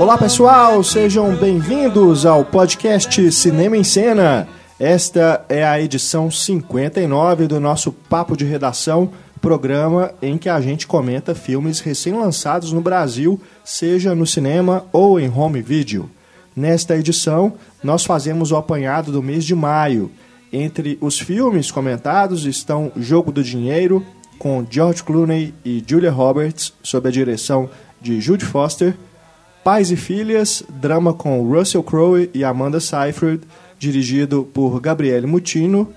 Olá pessoal, sejam bem-vindos ao podcast Cinema em Cena. Esta é a edição 59 do nosso Papo de Redação, programa em que a gente comenta filmes recém-lançados no Brasil, seja no cinema ou em home video. Nesta edição, nós fazemos o apanhado do mês de maio. Entre os filmes comentados estão Jogo do Dinheiro, com George Clooney e Julia Roberts, sob a direção de Jude Foster, Pais e Filhas, drama com Russell Crowe e Amanda Seyfried, dirigido por Gabriele Mutino,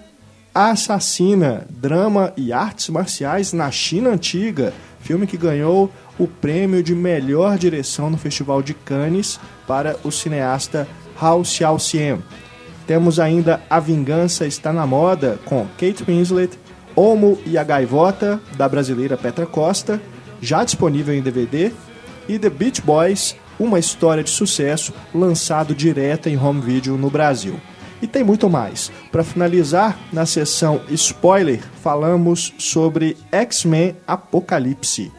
Assassina, drama e artes marciais na China Antiga, filme que ganhou o prêmio de melhor direção no Festival de Cannes para o cineasta Hao Xiaoxian. Temos ainda A Vingança Está na Moda, com Kate Winslet, Homo e a Gaivota, da brasileira Petra Costa, já disponível em DVD, e The Beach Boys, uma história de sucesso, lançado direto em home video no Brasil. E tem muito mais. Para finalizar, na sessão spoiler, falamos sobre X-Men Apocalipse.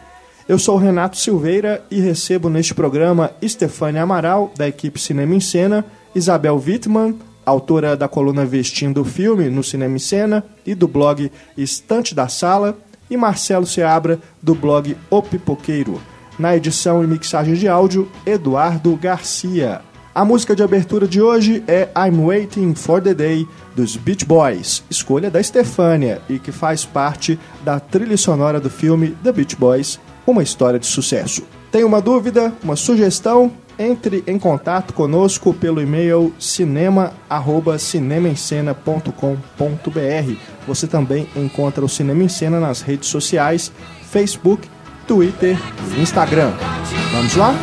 Eu sou Renato Silveira e recebo neste programa Stefânia Amaral, da equipe Cinema em Cena, Isabel Wittmann, autora da coluna Vestindo o Filme no Cinema em Cena e do blog Estante da Sala, e Marcelo Seabra, do blog O Pipoqueiro. Na edição e mixagem de áudio, Eduardo Garcia. A música de abertura de hoje é I'm Waiting for the Day, dos Beach Boys, escolha da Stefânia e que faz parte da trilha sonora do filme The Beach Boys, uma história de sucesso. Tem uma dúvida, uma sugestão? Entre em contato conosco pelo e-mail cinema@cinemaencena.com.br. Você também encontra o Cinema em Cena nas redes sociais, Facebook, Twitter e Instagram. Vamos lá?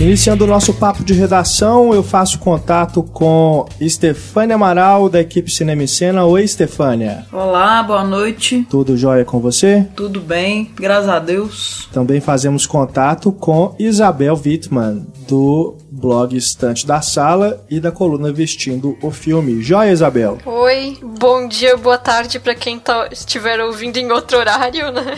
Iniciando o nosso papo de redação, eu faço contato com Estefânia Amaral, da equipe Cinema e Cena. Oi, Estefânia. Olá, boa noite. Tudo jóia com você? Tudo bem, graças a Deus. Também fazemos contato com Isabel Wittmann, do blog Estante da Sala e da coluna Vestindo o Filme. Joia, Isabel? Oi, bom dia, boa tarde para quem tá, estiver ouvindo em outro horário, né?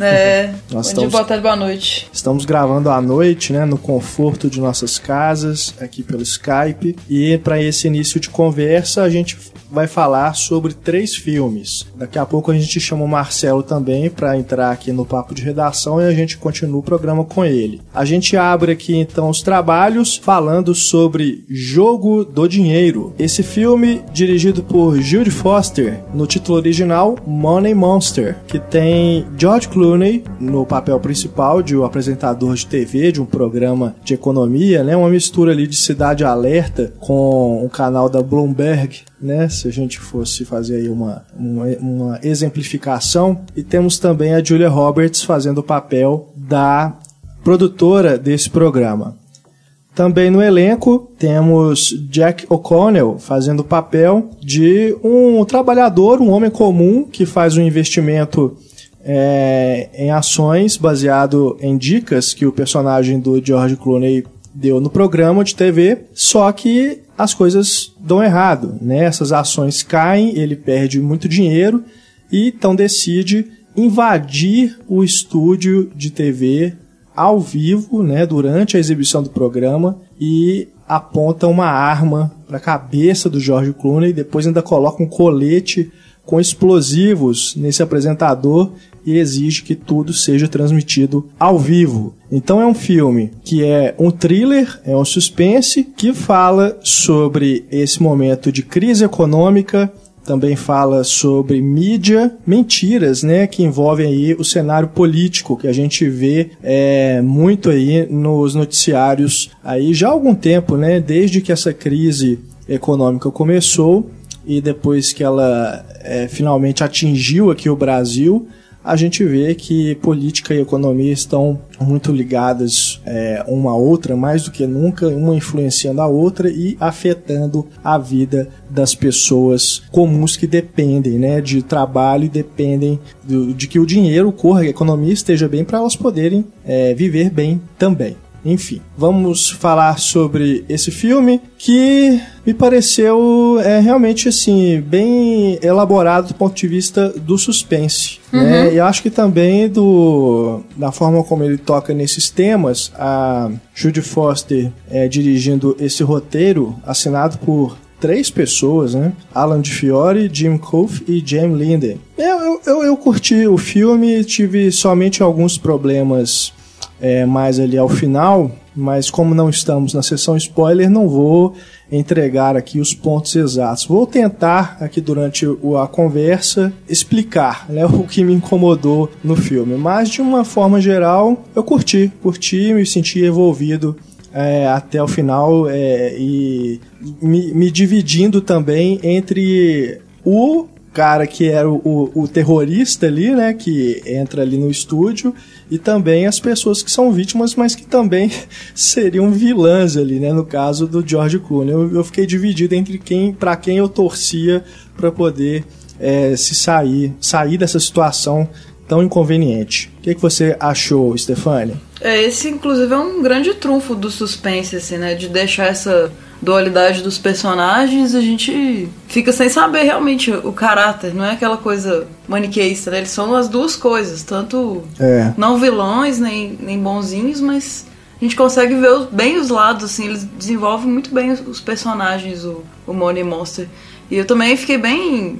É, Nós bom estamos- dia, boa tarde, boa noite. Estamos gravando à noite, né, no conforto de nossas casas, aqui pelo Skype. E para esse início de conversa, a gente vai falar sobre três filmes. Daqui a pouco a gente chama o Marcelo também para entrar aqui no papo de redação e a gente continua o programa com ele. A gente abre aqui então os trabalhos falando sobre Jogo do Dinheiro. Esse filme dirigido por Jude Foster, no título original Money Monster, que tem George Clooney no papel principal de um apresentador de TV de um programa de economia, né? Uma mistura ali de Cidade Alerta com um canal da Bloomberg, né? Se a gente fosse fazer aí uma, uma, uma exemplificação. E temos também a Julia Roberts fazendo o papel da produtora desse programa. Também no elenco temos Jack O'Connell fazendo o papel de um trabalhador, um homem comum que faz um investimento é, em ações baseado em dicas que o personagem do George Clooney deu no programa de TV, só que as coisas dão errado, né? Essas ações caem, ele perde muito dinheiro e então decide invadir o estúdio de TV ao vivo, né, durante a exibição do programa e aponta uma arma para a cabeça do George Clooney, depois ainda coloca um colete com explosivos nesse apresentador e exige que tudo seja transmitido ao vivo. Então é um filme que é um thriller, é um suspense que fala sobre esse momento de crise econômica, também fala sobre mídia, mentiras, né, que envolvem aí o cenário político que a gente vê é, muito aí nos noticiários aí já há algum tempo, né, desde que essa crise econômica começou e depois que ela é, finalmente atingiu aqui o Brasil, a gente vê que política e economia estão muito ligadas é, uma à outra, mais do que nunca, uma influenciando a outra e afetando a vida das pessoas comuns que dependem né, de trabalho e dependem do, de que o dinheiro corra, a economia esteja bem para elas poderem é, viver bem também. Enfim, vamos falar sobre esse filme que me pareceu é, realmente assim bem elaborado do ponto de vista do suspense. Né? Uhum. Né? E acho que também do da forma como ele toca nesses temas, a Judy Foster é, dirigindo esse roteiro assinado por três pessoas, né? Alan de Fiore, Jim Cove e James Linden. Eu, eu, eu curti o filme, tive somente alguns problemas é, mais ali ao final, mas como não estamos na sessão spoiler, não vou entregar aqui os pontos exatos. Vou tentar aqui durante a conversa explicar né, o que me incomodou no filme, mas de uma forma geral eu curti, curti, me senti envolvido é, até o final é, e me, me dividindo também entre o cara que era o, o, o, terrorista ali, né, que entra ali no estúdio, e também as pessoas que são vítimas, mas que também seriam vilãs ali, né, no caso do George Clooney. Eu, eu fiquei dividido entre quem, para quem eu torcia para poder é, se sair, sair dessa situação tão inconveniente. O que, que você achou, Stefania? É, esse inclusive é um grande trunfo do suspense, assim, né, de deixar essa dualidade dos personagens, a gente fica sem saber realmente o caráter, não é aquela coisa maniqueísta, né? Eles são as duas coisas, tanto é. não vilões nem, nem bonzinhos, mas a gente consegue ver bem os lados, assim, eles desenvolvem muito bem os personagens, o, o Money Monster. E eu também fiquei bem,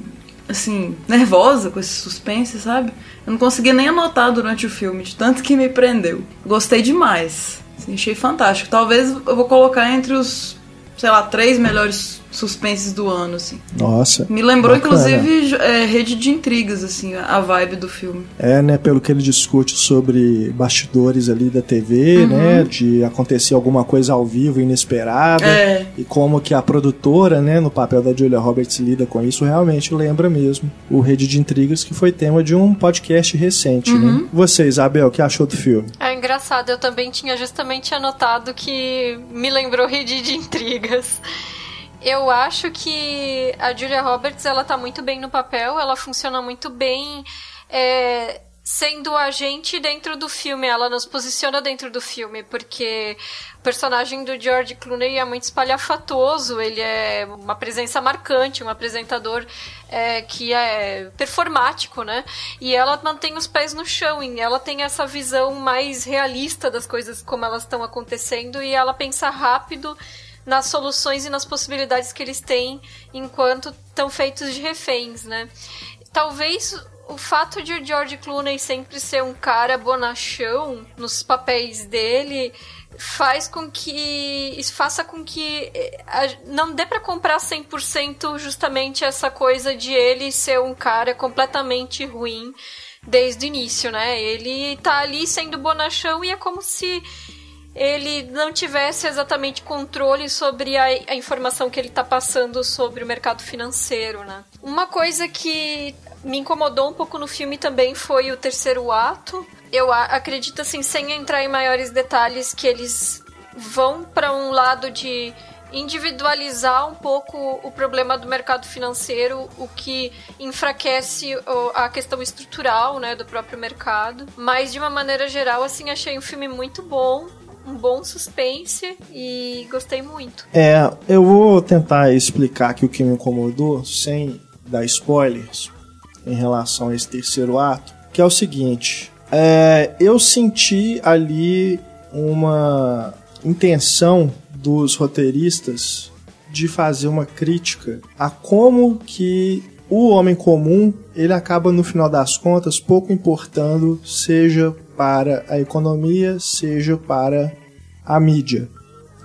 assim, nervosa com esse suspense, sabe? Eu não conseguia nem anotar durante o filme, de tanto que me prendeu. Gostei demais. Assim, achei fantástico. Talvez eu vou colocar entre os sei lá, três melhores suspenses do ano, assim. Nossa. Me lembrou, bacana. inclusive, é, Rede de Intrigas, assim, a vibe do filme. É, né, pelo que ele discute sobre bastidores ali da TV, uhum. né, de acontecer alguma coisa ao vivo, inesperada, é. e como que a produtora, né, no papel da Julia Roberts lida com isso, realmente lembra mesmo o Rede de Intrigas, que foi tema de um podcast recente, né? uhum. né? Você, Isabel, o que achou do filme? É engraçado, eu também tinha justamente anotado que me lembrou Rede de Intrigas. Eu acho que a Julia Roberts ela tá muito bem no papel, ela funciona muito bem é, sendo a gente dentro do filme, ela nos posiciona dentro do filme, porque o personagem do George Clooney é muito espalhafatoso, ele é uma presença marcante, um apresentador é, que é performático, né? E ela mantém os pés no chão, e ela tem essa visão mais realista das coisas como elas estão acontecendo e ela pensa rápido nas soluções e nas possibilidades que eles têm enquanto estão feitos de reféns, né? Talvez o fato de o George Clooney sempre ser um cara bonachão nos papéis dele faz com que faça com que eh, não dê para comprar 100% justamente essa coisa de ele ser um cara completamente ruim desde o início, né? Ele tá ali sendo bonachão e é como se ele não tivesse exatamente controle sobre a, a informação que ele está passando sobre o mercado financeiro, né? Uma coisa que me incomodou um pouco no filme também foi o terceiro ato. Eu acredito assim, sem entrar em maiores detalhes, que eles vão para um lado de individualizar um pouco o problema do mercado financeiro, o que enfraquece a questão estrutural, né, do próprio mercado. Mas de uma maneira geral, assim, achei um filme muito bom um bom suspense e gostei muito. É, eu vou tentar explicar aqui o que me incomodou sem dar spoilers em relação a esse terceiro ato, que é o seguinte: é, eu senti ali uma intenção dos roteiristas de fazer uma crítica a como que o homem comum ele acaba no final das contas pouco importando seja para a economia, seja para a mídia,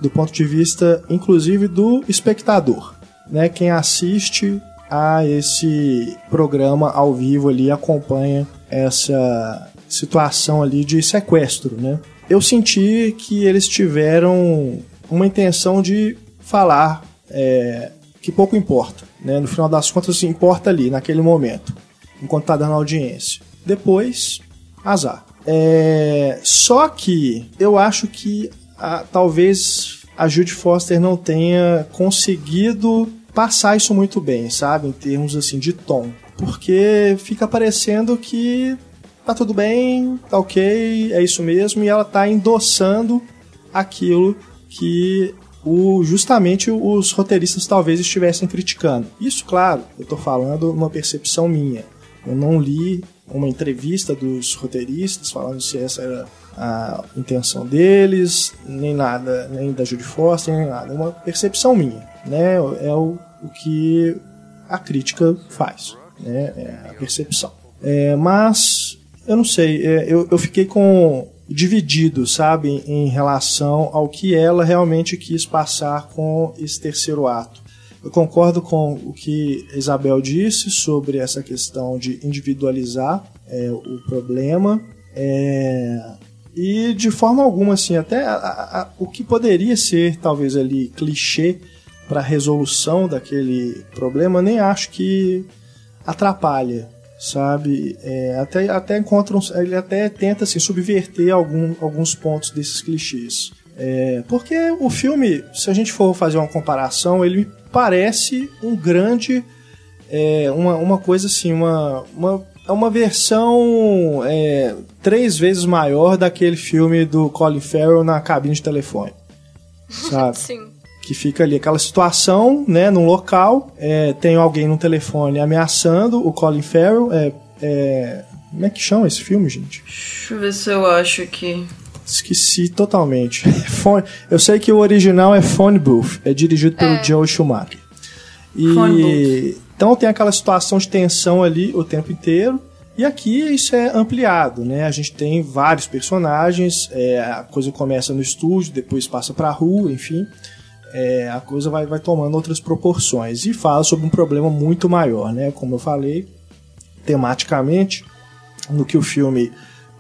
do ponto de vista inclusive do espectador, né? Quem assiste a esse programa ao vivo ali acompanha essa situação ali de sequestro, né? Eu senti que eles tiveram uma intenção de falar é, que pouco importa, né? No final das contas, importa ali naquele momento, enquanto está dando audiência. depois, azar. É, só que eu acho que a, talvez a Judy Foster não tenha conseguido passar isso muito bem, sabe? Em termos assim de tom. Porque fica parecendo que tá tudo bem, tá ok, é isso mesmo, e ela tá endossando aquilo que o, justamente os roteiristas talvez estivessem criticando. Isso, claro, eu tô falando uma percepção minha. Eu não li uma entrevista dos roteiristas falando se essa era a intenção deles, nem nada, nem da Judy Foster, nem nada. É uma percepção minha, né? É o, o que a crítica faz, né? É a percepção. É, mas eu não sei, é, eu, eu fiquei com dividido, sabe, em relação ao que ela realmente quis passar com esse terceiro ato. Eu concordo com o que Isabel disse sobre essa questão de individualizar é, o problema. É, e de forma alguma, assim, até a, a, o que poderia ser talvez ali clichê para resolução daquele problema, nem acho que atrapalha, sabe? É, até, até encontra ele até tenta assim, subverter algum, alguns pontos desses clichês. É, porque o filme, se a gente for fazer uma comparação, ele parece um grande. É, uma, uma coisa assim, uma, uma é uma versão é, três vezes maior daquele filme do Colin Farrell na cabine de telefone. Sabe? Sim. Que fica ali aquela situação, né, num local, é, tem alguém no telefone ameaçando o Colin Farrell. É, é, como é que chama esse filme, gente? Deixa eu ver se eu acho aqui. Esqueci totalmente. eu sei que o original é Phone Booth, é dirigido pelo é. Joe Schumacher. E então tem aquela situação de tensão ali o tempo inteiro. E aqui isso é ampliado, né? A gente tem vários personagens, é, a coisa começa no estúdio, depois passa para a rua, enfim. É, a coisa vai, vai tomando outras proporções e fala sobre um problema muito maior, né? Como eu falei, tematicamente, no que o filme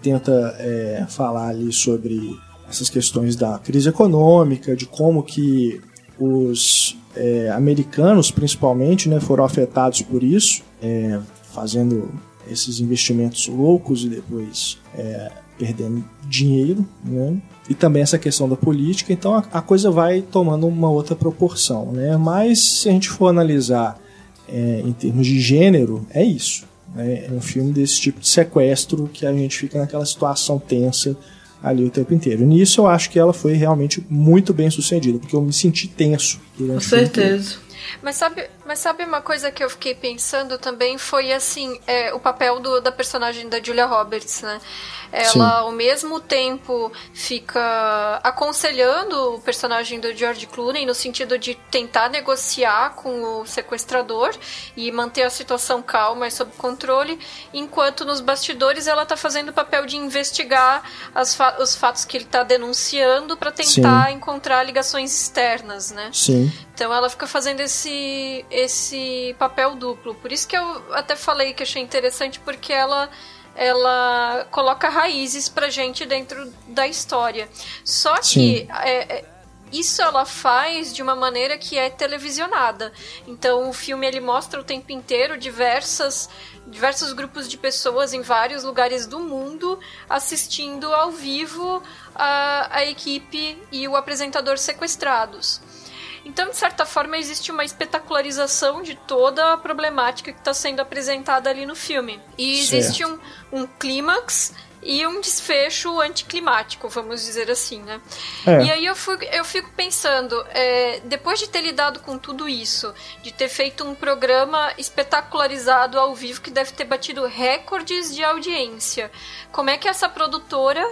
tenta é, falar ali sobre essas questões da crise econômica, de como que os é, americanos, principalmente, né, foram afetados por isso, é, fazendo esses investimentos loucos e depois é, perdendo dinheiro, né? E também essa questão da política, então a, a, coisa vai tomando uma outra proporção, né? Mas se a gente for analisar é, em termos de gênero, é isso. Né? É um filme desse tipo de sequestro que a gente fica naquela situação tensa ali o tempo inteiro. Nisso eu acho que ela foi realmente muito bem sucedida, porque eu me senti tenso. Com certeza. Mas sabe, mas sabe uma coisa que eu fiquei pensando também foi assim, é, o papel do, da personagem da Julia Roberts, né? Ela, Sim. ao mesmo tempo, fica aconselhando o personagem do George Clooney no sentido de tentar negociar com o sequestrador e manter a situação calma e sob controle, enquanto nos bastidores ela está fazendo o papel de investigar fa os fatos que ele está denunciando para tentar Sim. encontrar ligações externas, né? Sim. Então ela fica fazendo esse, esse papel duplo. Por isso que eu até falei que achei interessante, porque ela ela coloca raízes pra gente dentro da história. Só que é, é, isso ela faz de uma maneira que é televisionada. Então o filme ele mostra o tempo inteiro diversas diversos grupos de pessoas em vários lugares do mundo assistindo ao vivo a, a equipe e o apresentador sequestrados. Então, de certa forma, existe uma espetacularização de toda a problemática que está sendo apresentada ali no filme. E existe um, um clímax e um desfecho anticlimático, vamos dizer assim, né? É. E aí eu, fui, eu fico pensando, é, depois de ter lidado com tudo isso, de ter feito um programa espetacularizado ao vivo que deve ter batido recordes de audiência, como é que essa produtora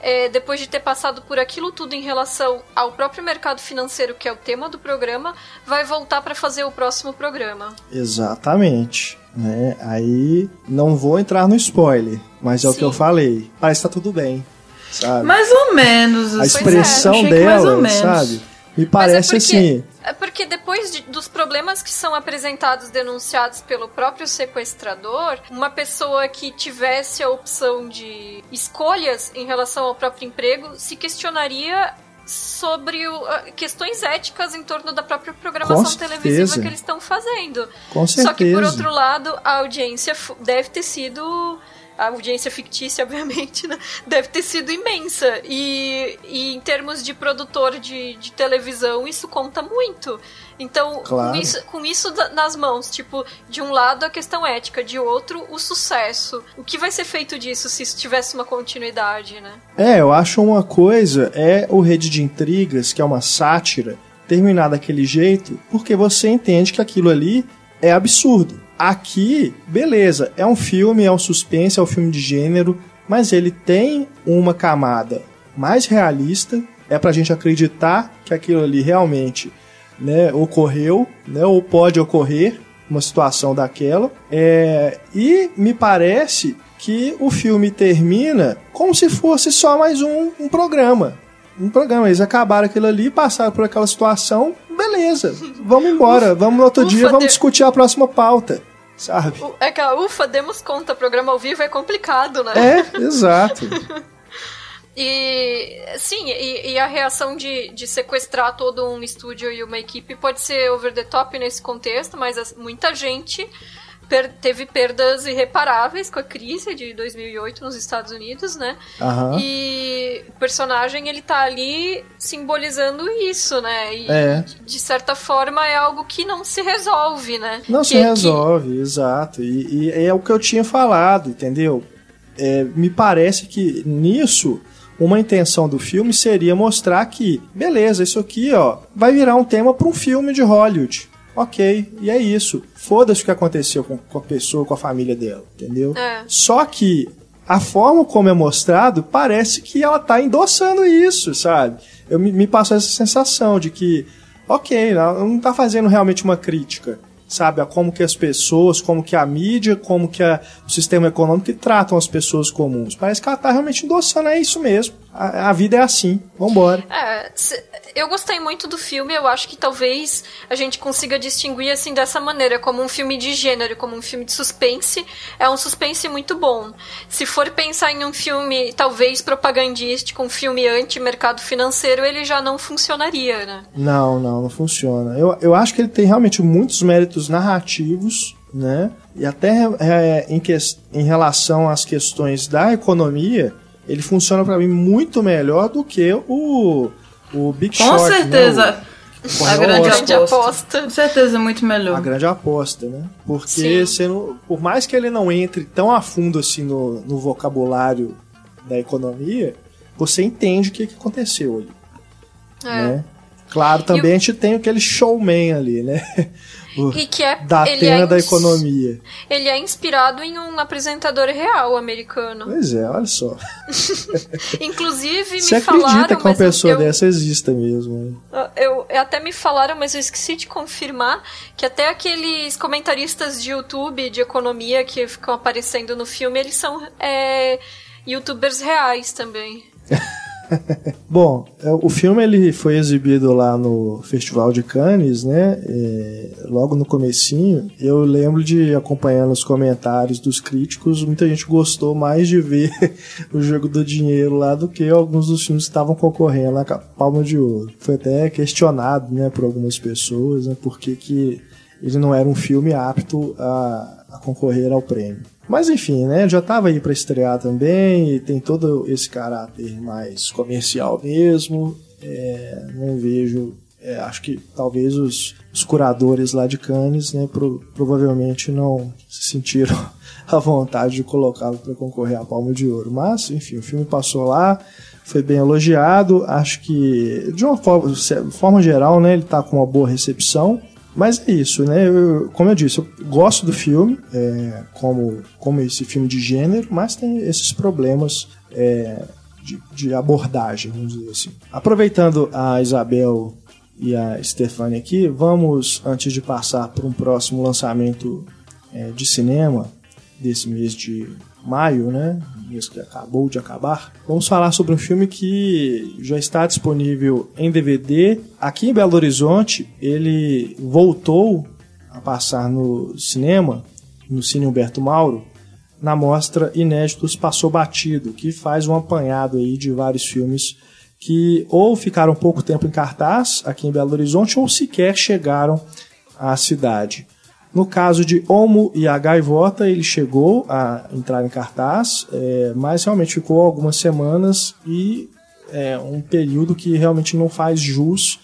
é, depois de ter passado por aquilo tudo em relação ao próprio mercado financeiro, que é o tema do programa, vai voltar para fazer o próximo programa. Exatamente. Né? Aí não vou entrar no spoiler, mas é Sim. o que eu falei. Parece que tá tudo bem. Sabe? Mais ou menos. A expressão é, dela, sabe? Me parece é porque, assim. É porque depois de, dos problemas que são apresentados, denunciados pelo próprio sequestrador, uma pessoa que tivesse a opção de escolhas em relação ao próprio emprego se questionaria sobre o, questões éticas em torno da própria programação televisiva que eles estão fazendo. Com certeza. Só que, por outro lado, a audiência deve ter sido a audiência fictícia, obviamente, né, deve ter sido imensa. E, e em termos de produtor de, de televisão, isso conta muito. Então, Claro. com, isso, com isso nas mãos, tipo, de um lado a questão ética, de outro o sucesso. O que vai ser feito disso se isso tivesse uma continuidade, né? É, eu acho uma coisa é o Rede de Intrigas, que é uma sátira, terminar daquele jeito, porque você entende que aquilo ali é absurdo. Aqui, beleza, é um filme, é um suspense, é um filme de gênero, mas ele tem uma camada mais realista, é pra gente acreditar que aquilo ali realmente né, ocorreu, né, ou pode ocorrer uma situação daquela. É, e me parece que o filme termina como se fosse só mais um, um programa. Um programa. Eles acabaram aquilo ali, passaram por aquela situação, beleza, vamos embora, vamos no outro Ufa, dia, vamos de- discutir a próxima pauta. Sabe? É que, a ufa, demos conta, programa ao vivo é complicado, né? É, exato. E sim, e, e a reação de, de sequestrar todo um estúdio e uma equipe pode ser over the top nesse contexto, mas as- muita gente per- teve perdas irreparáveis com a crise de 2008 nos Estados Unidos, né? Aham. E o personagem ele tá ali simbolizando isso, né? E É. de- certa forma é algo que não se resolve, né? Não Que- se que- resolve, exato. E, e é o que eu tinha falado, entendeu? É, me parece que nisso uma intenção do filme seria mostrar que, beleza, isso aqui ó, vai virar um tema para um filme de Hollywood. Ok, e é isso. Foda-se o que aconteceu com, com a pessoa, com a família dela, entendeu? É. Só que a forma como é mostrado parece que ela tá endossando isso, sabe? Eu me, me passou essa sensação de que, ok, ela não tá fazendo realmente uma crítica, sabe? A como que as pessoas, como que a mídia, como que a- o sistema econômico que tratam as pessoas comuns. Parece que ela tá realmente endossando, é isso mesmo. A, a vida é assim, vambora. É, se- eu gostei muito do filme, eu acho que talvez a gente consiga distinguir assim dessa maneira, como um filme de gênero, como um filme de suspense, é um suspense muito bom. Se for pensar em um filme talvez propagandístico, um filme anti-mercado financeiro, ele já não funcionaria, né? Não, não, não funciona. Eu, eu acho que ele tem realmente muitos méritos narrativos, né? E até é, em, ques- em relação às questões da economia, ele funciona pra mim muito melhor do que o, o Big Com Short. né? certeza. O- a grande aposta. aposta. Com certeza, muito melhor. A grande aposta, né? Porque não- por mais que ele não entre tão a fundo assim no, no vocabulário da economia, você entende o que, que aconteceu ali. É. né? Claro, também a gente tem aquele showman ali, né? O- E que é da ele é da economia. Ele é inspirado em um apresentador real americano. Pois é, olha só. Inclusive me Você falaram, acredita que uma pessoa eu, dessa exista mesmo? né? Eu, eu- até me falaram, mas eu esqueci de confirmar que até aqueles comentaristas de YouTube de economia que ficam aparecendo no filme, eles são é, youtubers reais também. Bom, é, o filme ele foi exibido lá no Festival de Cannes, né? É, logo no comecinho, eu lembro de acompanhando os comentários dos críticos, muita gente gostou mais de ver o jogo do dinheiro lá do que alguns dos filmes que estavam concorrendo na Palma de Ouro. Foi até questionado, né, por algumas pessoas, né, por que que ele não era um filme apto a, a concorrer ao prêmio. Mas enfim, né? Já tava aí para estrear também e tem todo esse caráter mais comercial mesmo. É, não vejo. é, acho que talvez os, os curadores lá de Cannes, né, pro- provavelmente não se sentiram à vontade de colocá-lo para concorrer à Palma de Ouro. Mas, enfim, o filme passou lá, foi bem elogiado. Acho que, de uma forma, forma geral, né, ele tá com uma boa recepção. Mas é isso, né? Eu- como eu disse, eu gosto do filme, é, como, como esse filme de gênero, mas tem esses problemas é, de, de abordagem, vamos dizer assim. Aproveitando a Isabel e a Stefania aqui, vamos, antes de passar para um próximo lançamento é, de cinema desse mês de maio, né? Mês que acabou de acabar. Vamos falar sobre um filme que já está disponível em DVD. Aqui em Belo Horizonte, ele voltou a passar no cinema, no Cine Humberto Mauro, na mostra Inéditos Passou Batido, que faz um apanhado aí de vários filmes que ou ficaram pouco tempo em cartaz aqui em Belo Horizonte ou sequer chegaram à cidade. No caso de Homo e a Gaivota, ele chegou a entrar em cartaz, é, mas realmente ficou algumas semanas e é um período que realmente não faz jus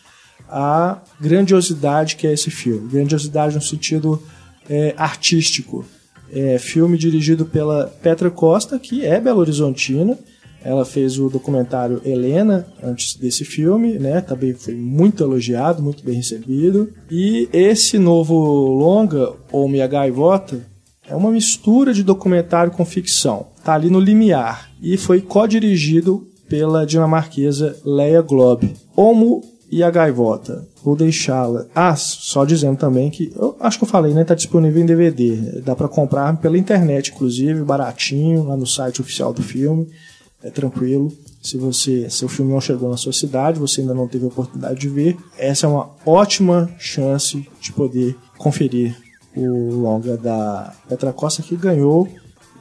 à grandiosidade que é esse filme. Grandiosidade no sentido é, artístico. É, filme dirigido pela Petra Costa, que é Belo Horizontina. Ela fez o documentário Helena antes desse filme, né? Também foi muito elogiado, muito bem recebido. E esse novo longa, ou Minha Gaivota, é uma mistura de documentário com ficção. Tá ali no limiar e foi co-dirigido pela dinamarquesa Leia Globe. Homo e a Gaivota. Vou deixá-la. Ah, só dizendo também que eu acho que eu falei, né? Tá disponível em DVD. Dá para comprar pela internet, inclusive, baratinho, lá no site oficial do filme. É tranquilo. Se você, seu filme não chegou na sua cidade, você ainda não teve a oportunidade de ver, essa é uma ótima chance de poder conferir o longa da Petra Costa que ganhou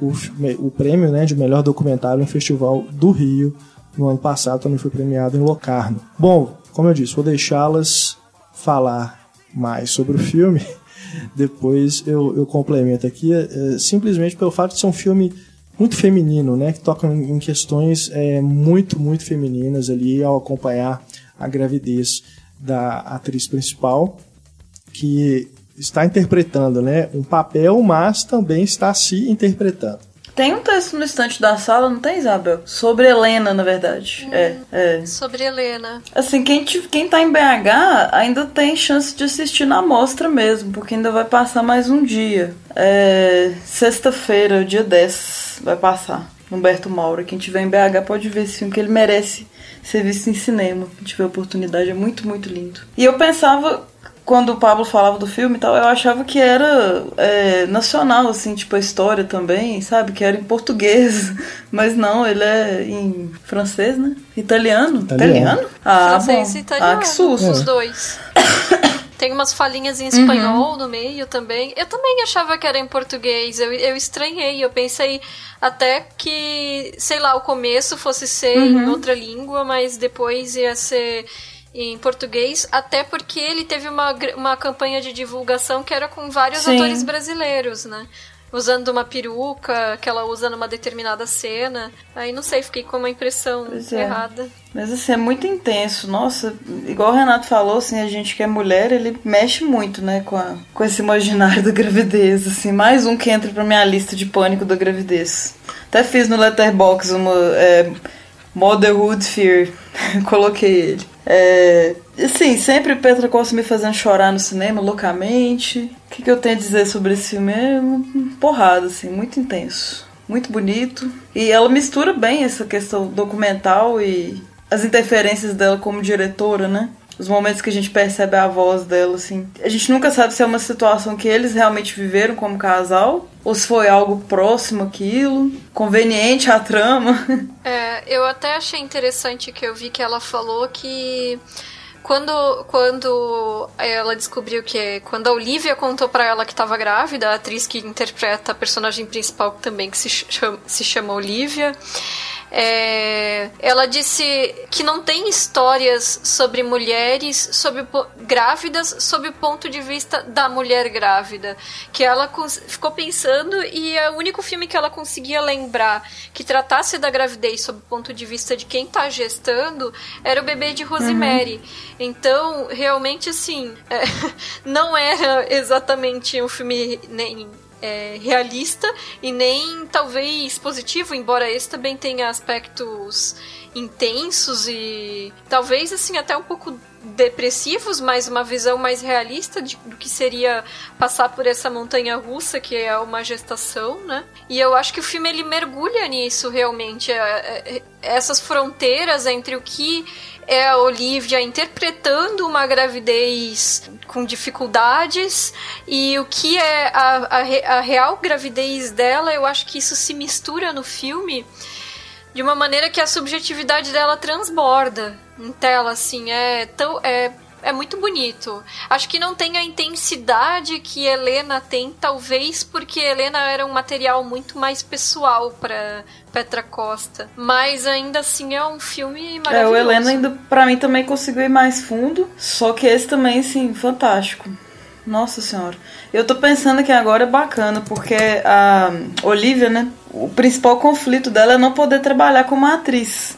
o, o prêmio né, de melhor documentário no Festival do Rio no ano passado também foi premiado em Locarno. Bom, como eu disse, vou deixá-las falar mais sobre o filme. Depois eu, eu complemento aqui, é, simplesmente pelo fato de ser um filme muito feminino, né? Que toca em questões é, muito, muito femininas ali ao acompanhar a gravidez da atriz principal, que está interpretando né, um papel, mas também está se interpretando. Tem um texto no estante da sala, não tem, Isabel? Sobre Helena, na verdade. Hum, é, é. Sobre Helena. Assim, quem, te, quem tá em BH ainda tem chance de assistir na mostra mesmo, porque ainda vai passar mais um dia. É, Sexta-feira, dia 10, vai passar. Humberto Mauro. Quem tiver em BH pode ver esse filme, que ele merece ser visto em cinema. Quem tiver oportunidade, é muito, muito lindo. E eu pensava quando o Pablo falava do filme e tal, eu achava que era é, nacional, assim, tipo a história também, sabe? Que era em português. Mas não, ele é em francês, né? Italiano? Italiano? italiano? Ah, francês bom. e italiano. Ah, que susto. Os dois. Tem umas falinhas em espanhol uhum. no meio também. Eu também achava que era em português. Eu, eu estranhei. Eu pensei até que, sei lá, o começo fosse ser uhum. em outra língua, mas depois ia ser em português, até porque ele teve uma, uma campanha de divulgação que era com vários Sim. atores brasileiros, né? Usando uma peruca que ela usa numa determinada cena. Aí não sei, fiquei com uma impressão é. errada. Mas assim, é muito intenso. Nossa, igual o Renato falou, assim, a gente que é mulher, ele mexe muito, né, com, a, com esse imaginário da gravidez, assim. Mais um que entra pra minha lista de pânico da gravidez. Até fiz no Letterboxd uma... É, Motherhood Fear. Coloquei ele. É, assim, sempre Petra Costa me fazendo chorar no cinema, loucamente. O que, que eu tenho a dizer sobre esse filme? É porrada, assim, muito intenso. Muito bonito. E ela mistura bem essa questão documental e as interferências dela como diretora, né? Os momentos que a gente percebe a voz dela, assim. A gente nunca sabe se é uma situação que eles realmente viveram como casal, ou se foi algo próximo aquilo, conveniente à trama. É, eu até achei interessante que eu vi que ela falou que quando, quando ela descobriu que quando a Olivia contou para ela que estava grávida, a atriz que interpreta a personagem principal também que se chama, se chama Olivia, é, ela disse que não tem histórias sobre mulheres sobre, grávidas sob o ponto de vista da mulher grávida. Que ela ficou pensando e é o único filme que ela conseguia lembrar que tratasse da gravidez sob o ponto de vista de quem está gestando era o bebê de Rosemary. Uhum. Então, realmente, assim, é, não era exatamente um filme nem é, realista e nem talvez positivo, embora esse também tenha aspectos intensos e talvez assim até um pouco depressivos, mas uma visão mais realista de, do que seria passar por essa montanha russa que é uma gestação, né? E eu acho que o filme ele mergulha nisso realmente, é, é, é essas fronteiras entre o que é a Olivia interpretando uma gravidez com dificuldades e o que é a, a, a real gravidez dela, eu acho que isso se mistura no filme de uma maneira que a subjetividade dela transborda em tela, assim, é tão é é muito bonito. Acho que não tem a intensidade que Helena tem, talvez porque Helena era um material muito mais pessoal para Petra Costa. Mas ainda assim é um filme maravilhoso. É, o Helena ainda para mim também conseguiu ir mais fundo, só que esse também assim fantástico. Nossa senhora. Eu tô pensando que agora é bacana, porque a Olivia, né? O principal conflito dela é não poder trabalhar como atriz,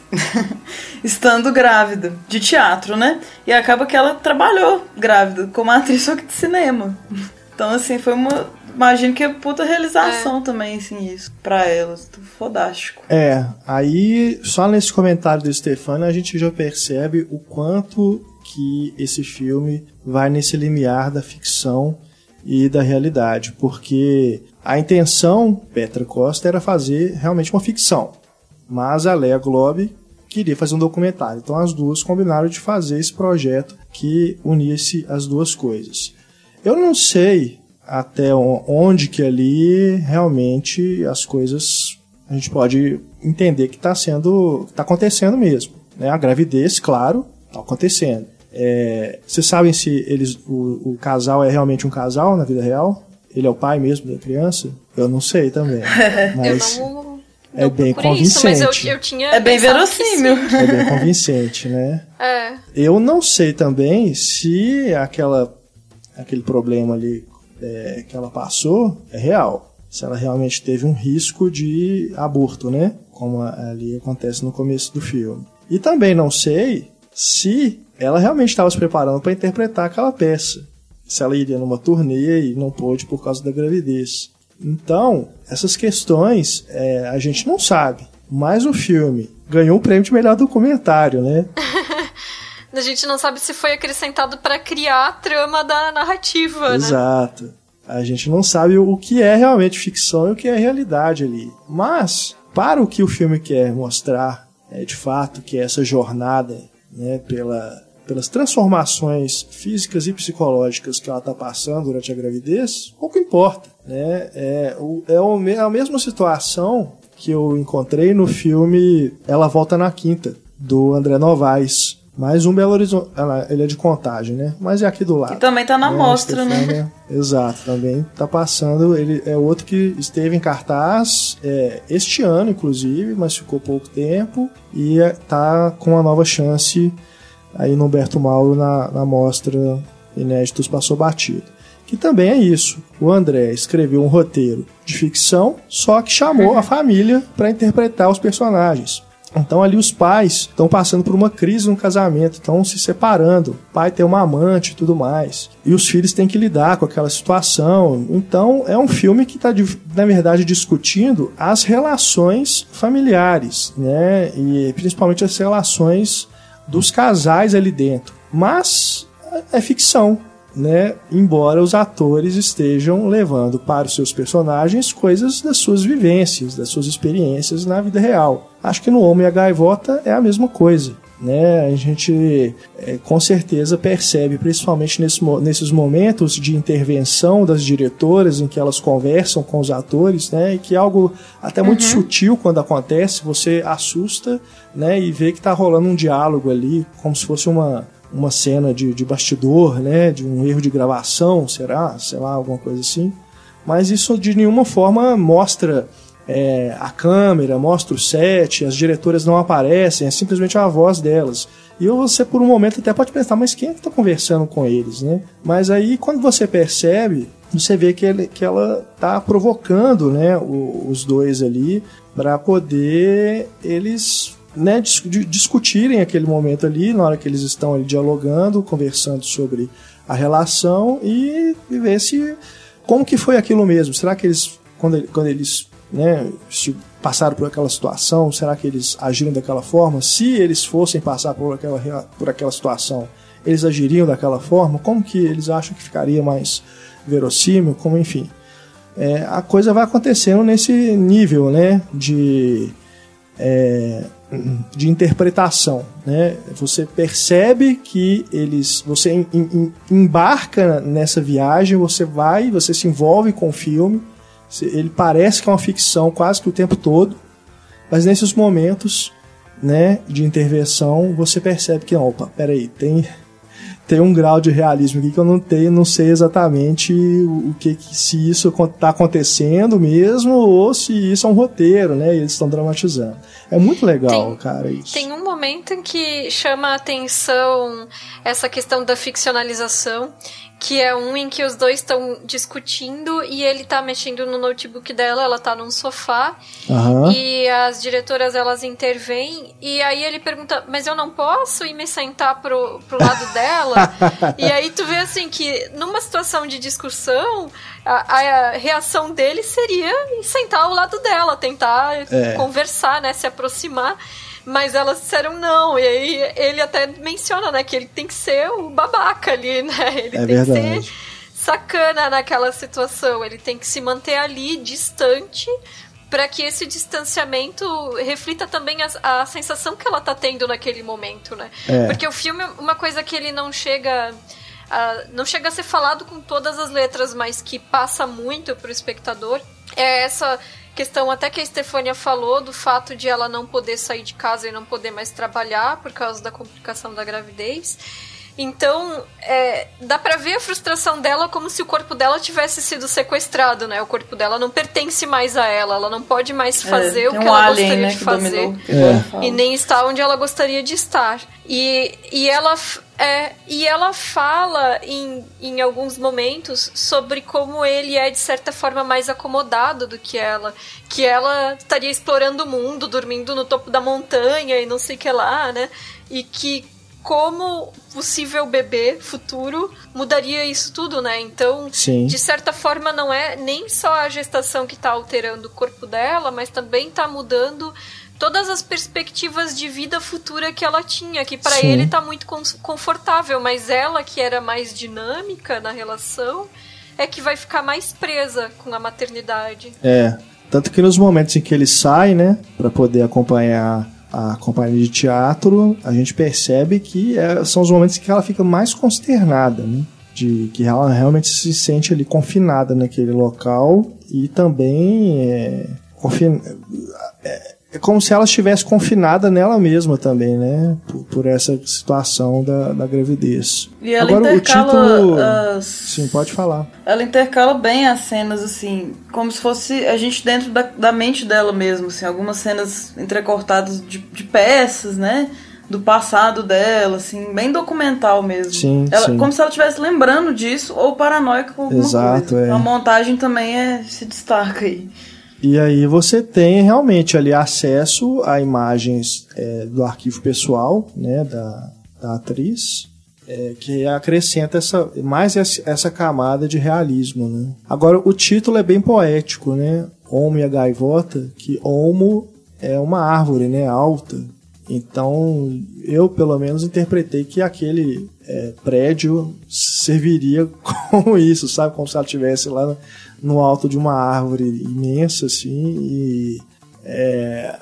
estando grávida, de teatro, né? E acaba que ela trabalhou grávida como atriz, só que de cinema. Então, assim, foi uma. Imagino que é puta realização é. também, assim, isso, pra elas. Fodástico. É, aí, só nesse comentário do Stefano, a gente já percebe o quanto que esse filme vai nesse limiar da ficção e da realidade, porque a intenção Petra Costa era fazer realmente uma ficção, mas a Lea Globe queria fazer um documentário. Então as duas combinaram de fazer esse projeto que unisse as duas coisas. Eu não sei até onde que ali realmente as coisas a gente pode entender que está sendo, está acontecendo mesmo. Né? A gravidez, claro, está acontecendo. É, vocês sabem se eles, o, o, casal é realmente um casal na vida real? Ele é o pai mesmo da criança? Eu não sei também. Mas eu não, é bem convincente. Isso, eu, eu tinha é bem verossímil. É bem convincente, né? É. Eu não sei também se aquela, aquele problema ali é, que ela passou é real. Se ela realmente teve um risco de aborto, né? Como ali acontece no começo do filme. E também não sei se ela realmente estava se preparando para interpretar aquela peça. Se ela iria numa turnê e não pôde por causa da gravidez. Então, essas questões é, a gente não sabe. Mas o filme ganhou o prêmio de melhor documentário, né? a gente não sabe se foi acrescentado para criar a trama da narrativa, né? Exato. Né? A gente não sabe o que é realmente ficção e o que é realidade ali. Mas, para o que o filme quer mostrar, é, de fato, que é essa jornada né, pela, pelas transformações físicas e psicológicas que ela está passando durante a gravidez, pouco importa. Né? É, é a mesma situação que eu encontrei no filme Ela Volta na Quinta, do André Novaes. Mais um Belo Horizonte. Ah, ele é de contagem, né? Mas é aqui do lado. E também tá na né? mostra, né? Exato, também tá passando. Ele é outro que esteve em cartaz é, este ano, inclusive, mas ficou pouco tempo. E é, tá com uma nova chance aí no Humberto Mauro na, na mostra Inéditos Passou Batido. Que também é isso. O André escreveu um roteiro de ficção, só que chamou a família para interpretar os personagens. Então ali os pais estão passando por uma crise no casamento, estão se separando. O pai tem uma amante e tudo mais. E os filhos têm que lidar com aquela situação. Então é um filme que está, na verdade, discutindo as relações familiares, né? E principalmente as relações dos casais ali dentro. Mas é ficção, né? Embora os atores estejam levando para os seus personagens coisas das suas vivências, das suas experiências na vida real. Acho que no Homem e a Gaivota é a mesma coisa. Né, a gente é, com certeza percebe, principalmente nesse, nesses momentos de intervenção das diretoras, em que elas conversam com os atores, né, e que é algo até muito uhum. sutil quando acontece, você assusta né, e vê que está rolando um diálogo ali, como se fosse uma, uma cena de, de bastidor, né, de um erro de gravação, será? Sei lá, alguma coisa assim. Mas isso de nenhuma forma mostra é, a câmera, mostra o set, as diretoras não aparecem, é simplesmente a voz delas. E você, por um momento, até pode pensar, mas quem é que está conversando com eles, né? Mas aí, quando você percebe, você vê que, ele, que ela está provocando né, os dois ali para poder eles né, dis discutirem aquele momento ali, na hora que eles estão ali dialogando, conversando sobre a relação e, e ver se como que foi aquilo mesmo. Será que eles, quando, quando eles né, se passaram por aquela situação, será que eles agiram daquela forma? Se eles fossem passar por aquela, por aquela situação, eles agiriam daquela forma? Como que eles acham que ficaria mais verossímil? Como, enfim. É, a coisa vai acontecendo nesse nível, né, de, é, de interpretação, né? Você percebe que eles, você embarca nessa viagem, você vai, você se envolve com o filme, ele parece que é uma ficção quase que o tempo todo, mas nesses momentos né, de intervenção você percebe que, opa, peraí, tem, tem um grau de realismo aqui que eu não tenho, não sei exatamente o que, se isso está acontecendo mesmo ou se isso é um roteiro, né? E eles estão dramatizando. É muito legal, tem, cara, isso. Tem um momento em que chama a atenção essa questão da ficcionalização que é um em que os dois estão discutindo e ele tá mexendo no notebook dela, ela tá num sofá Aham. e as diretoras elas intervêm e aí ele pergunta, mas eu não posso ir me sentar pro, pro lado dela? e aí tu vê assim que numa situação de discussão a, a reação dele seria sentar ao lado dela, tentar É. conversar, né, se aproximar. Mas elas disseram não, e aí ele até menciona, né, que ele tem que ser o babaca ali, né? Ele É tem que verdade. ser sacana naquela situação, ele tem que se manter ali distante para que esse distanciamento reflita também a, a sensação que ela tá tendo naquele momento, né? É. Porque o filme, uma coisa que ele não chega a, não chega a ser falado com todas as letras, mas que passa muito pro espectador, é essa questão até que a Stefania falou do fato de ela não poder sair de casa e não poder mais trabalhar por causa da complicação da gravidez. Então, é, dá pra ver a frustração dela como se o corpo dela tivesse sido sequestrado, né? O corpo dela não pertence mais a ela, ela não pode mais fazer É, o que um ela alien, gostaria né, de fazer dominou, É. e nem está onde ela gostaria de estar. E, e, ela, é, e ela fala em, em alguns momentos sobre como ele é, de certa forma, mais acomodado do que ela. Que ela estaria explorando o mundo, dormindo no topo da montanha e não sei o que lá, né? E que como possível bebê futuro mudaria isso tudo, né? Então, Sim. de certa forma, não é nem só a gestação que está alterando o corpo dela, mas também está mudando todas as perspectivas de vida futura que ela tinha, que para ele tá muito confortável, mas ela que era mais dinâmica na relação é que vai ficar mais presa com a maternidade. É. Tanto que nos momentos em que ele sai, né, pra poder acompanhar a companhia de teatro, a gente percebe que é, são os momentos que ela fica mais consternada, né? De que ela realmente se sente ali confinada naquele local e também é, confin... é, é como se ela estivesse confinada nela mesma também, né? Por, por essa situação da, da gravidez. E ela Agora o intercala título. as... Sim, pode falar. Ela intercala bem as cenas, assim, como se fosse a gente dentro da, da mente dela mesmo, assim, algumas cenas entrecortadas de, de peças, né? Do passado dela, assim, bem documental mesmo. Sim, ela, sim. Como se ela estivesse lembrando disso ou paranoica com alguma Exato, coisa. é. A montagem também é, se destaca aí. E aí você tem realmente ali acesso a imagens é, do arquivo pessoal né, da, da atriz, é, que acrescenta essa, mais essa, camada de realismo. Né? Agora, o título é bem poético, né? Homo e a Gaivota, que Homo é uma árvore né, alta. Então, eu pelo menos interpretei que aquele é, prédio serviria como isso, sabe? Como se ela estivesse lá no alto de uma árvore imensa, assim, e é,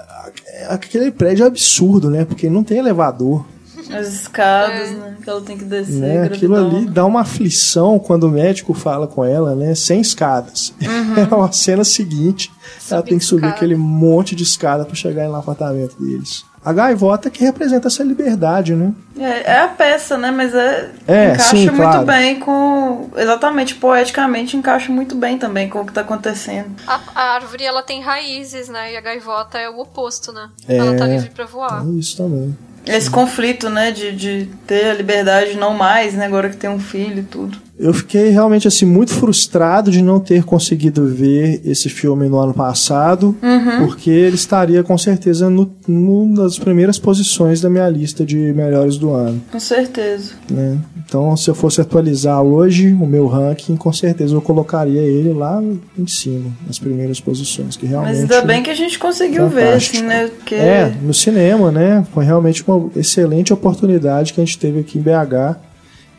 aquele prédio é absurdo, né? Porque não tem elevador, As escadas, né? Que ela tem que descer. né? Aquilo ali dá uma aflição quando o médico fala com ela, né? Sem escadas. É uma cena seguinte, ela tem que subir escada. aquele monte de escada para chegar no apartamento deles. A gaivota que representa essa liberdade, né? É, é a peça, né? Mas é, É, encaixa sim, muito claro. bem com. Exatamente, poeticamente encaixa muito bem também com o que tá acontecendo. A, a árvore ela tem raízes, né? E a gaivota é o oposto, né? É. Ela tá livre pra voar. É isso também. Esse conflito, né, de, de ter a liberdade não mais, né, agora que tem um filho e tudo. Eu fiquei realmente assim muito frustrado de não ter conseguido ver esse filme no ano passado, porque ele estaria com certeza no, numa das primeiras posições da minha lista de melhores do ano. Com certeza. né? Então, se eu fosse atualizar hoje o meu ranking, com certeza eu colocaria ele lá em cima, nas primeiras posições, que realmente Mas ainda bem que a gente conseguiu ver, fantástico. assim, né? Porque é, no cinema, né? Foi realmente uma excelente oportunidade que a gente teve aqui em BH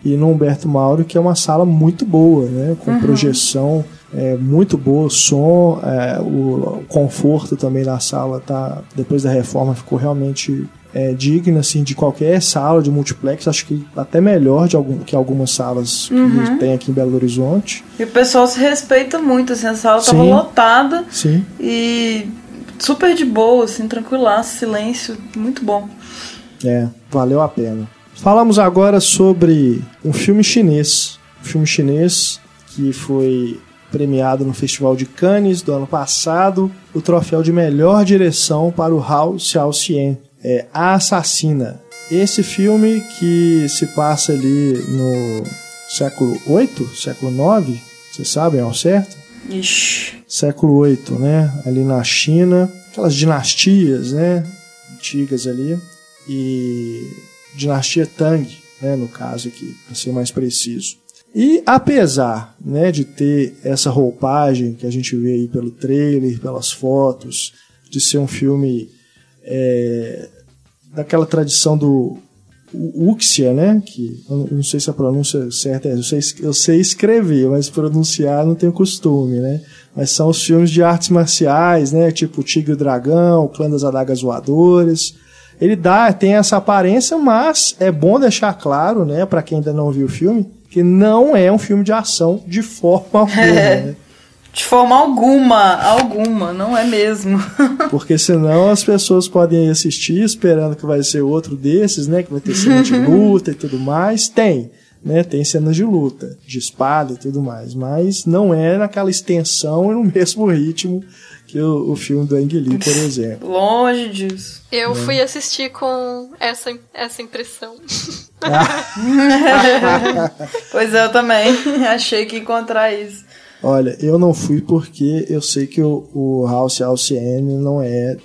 e no Humberto Mauro, que é uma sala muito boa, né? Com projeção é, muito boa, som, é, o, conforto também da sala tá depois da reforma ficou realmente é, digna assim de qualquer sala de multiplex, acho que até melhor de algum, que algumas salas que tem aqui em Belo Horizonte. E o pessoal se respeita muito, assim, a sala tava Sim. lotada Sim. e super de boa, assim, tranquilaço, silêncio, muito bom. É, valeu a pena. Falamos agora sobre um filme chinês. Um filme chinês que foi premiado no Festival de Cannes do ano passado, o troféu de melhor direção para o Hao Xiaoxian, é A Assassina. Esse filme que se passa ali no século 8, século 9, vocês sabem ao certo? Ixi. Século 8, né? Ali na China, aquelas dinastias, né? Antigas ali. E dinastia Tang, né? No caso aqui, para ser mais preciso. E apesar né, de ter essa roupagem que a gente vê aí pelo trailer, pelas fotos, de ser um filme é, daquela tradição do Uxia, né? Que eu não sei se a pronúncia certa é, eu sei, eu sei escrever, mas pronunciar não tenho costume, né? Mas são os filmes de artes marciais, né? Tipo Tigre e o Dragão, Clã das Adagas Voadoras. Ele dá, tem essa aparência, mas é bom deixar claro, né, para quem ainda não viu o filme, que não é um filme de ação de forma alguma. É. Né? De forma alguma, alguma, não é mesmo. Porque senão as pessoas podem assistir esperando que vai ser outro desses, né? Que vai ter cena de luta e tudo mais. Tem, né? Tem cenas de luta, de espada e tudo mais. Mas não é naquela extensão e no mesmo ritmo que o, o filme do Ang Lee, por exemplo. Longe disso. Eu é. fui assistir com essa, essa impressão. pois eu também achei que encontrar isso. Olha, eu não fui porque eu sei que o, o House Alcione não é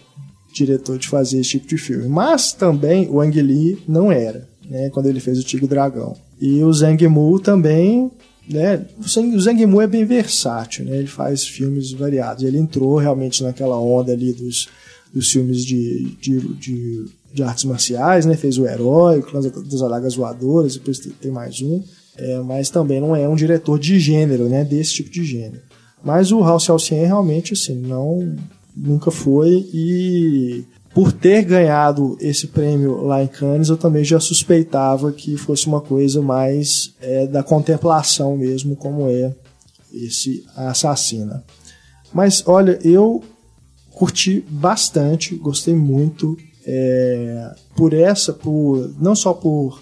diretor de fazer esse tipo de filme. Mas também o Ang Lee não era, né? Quando ele fez o Tigre Dragão. E o Zhang Mu também né? O Zhang Mu é bem versátil, né? Ele faz filmes variados. Ele entrou realmente naquela onda ali dos, dos filmes de, de, de, de artes marciais, né? Fez o Herói, o Clã das Adagas Voadoras, depois tem mais um. É, mas também não é um diretor de gênero, né? Desse tipo de gênero. Mas o House Alcien realmente, assim, não... Nunca foi e por ter ganhado esse prêmio lá em Cannes, eu também já suspeitava que fosse uma coisa mais é, da contemplação mesmo, como é esse Assassina. Mas olha, eu curti bastante, gostei muito é, por essa, por não só por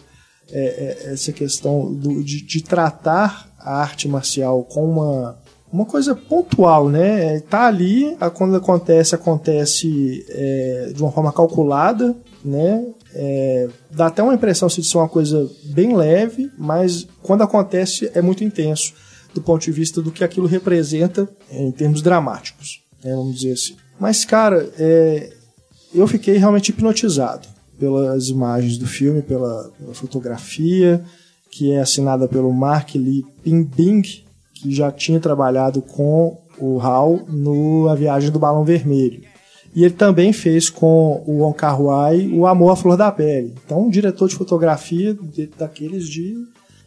é, é essa questão do, de, de tratar a arte marcial com uma uma coisa pontual, né? É, tá ali, quando acontece, acontece é, de uma forma calculada, né? É, dá até uma impressão de ser uma coisa bem leve, mas quando acontece é muito intenso do ponto de vista do que aquilo representa em termos dramáticos, né? vamos dizer assim. Mas, cara, é, eu fiquei realmente hipnotizado pelas imagens do filme, pela, pela fotografia, que é assinada pelo Mark Lee Pimbing, que já tinha trabalhado com o Hal no A Viagem do Balão Vermelho. E ele também fez com o Wong Kar Wai o Amor à Flor da Pele. Então, um diretor de fotografia daqueles de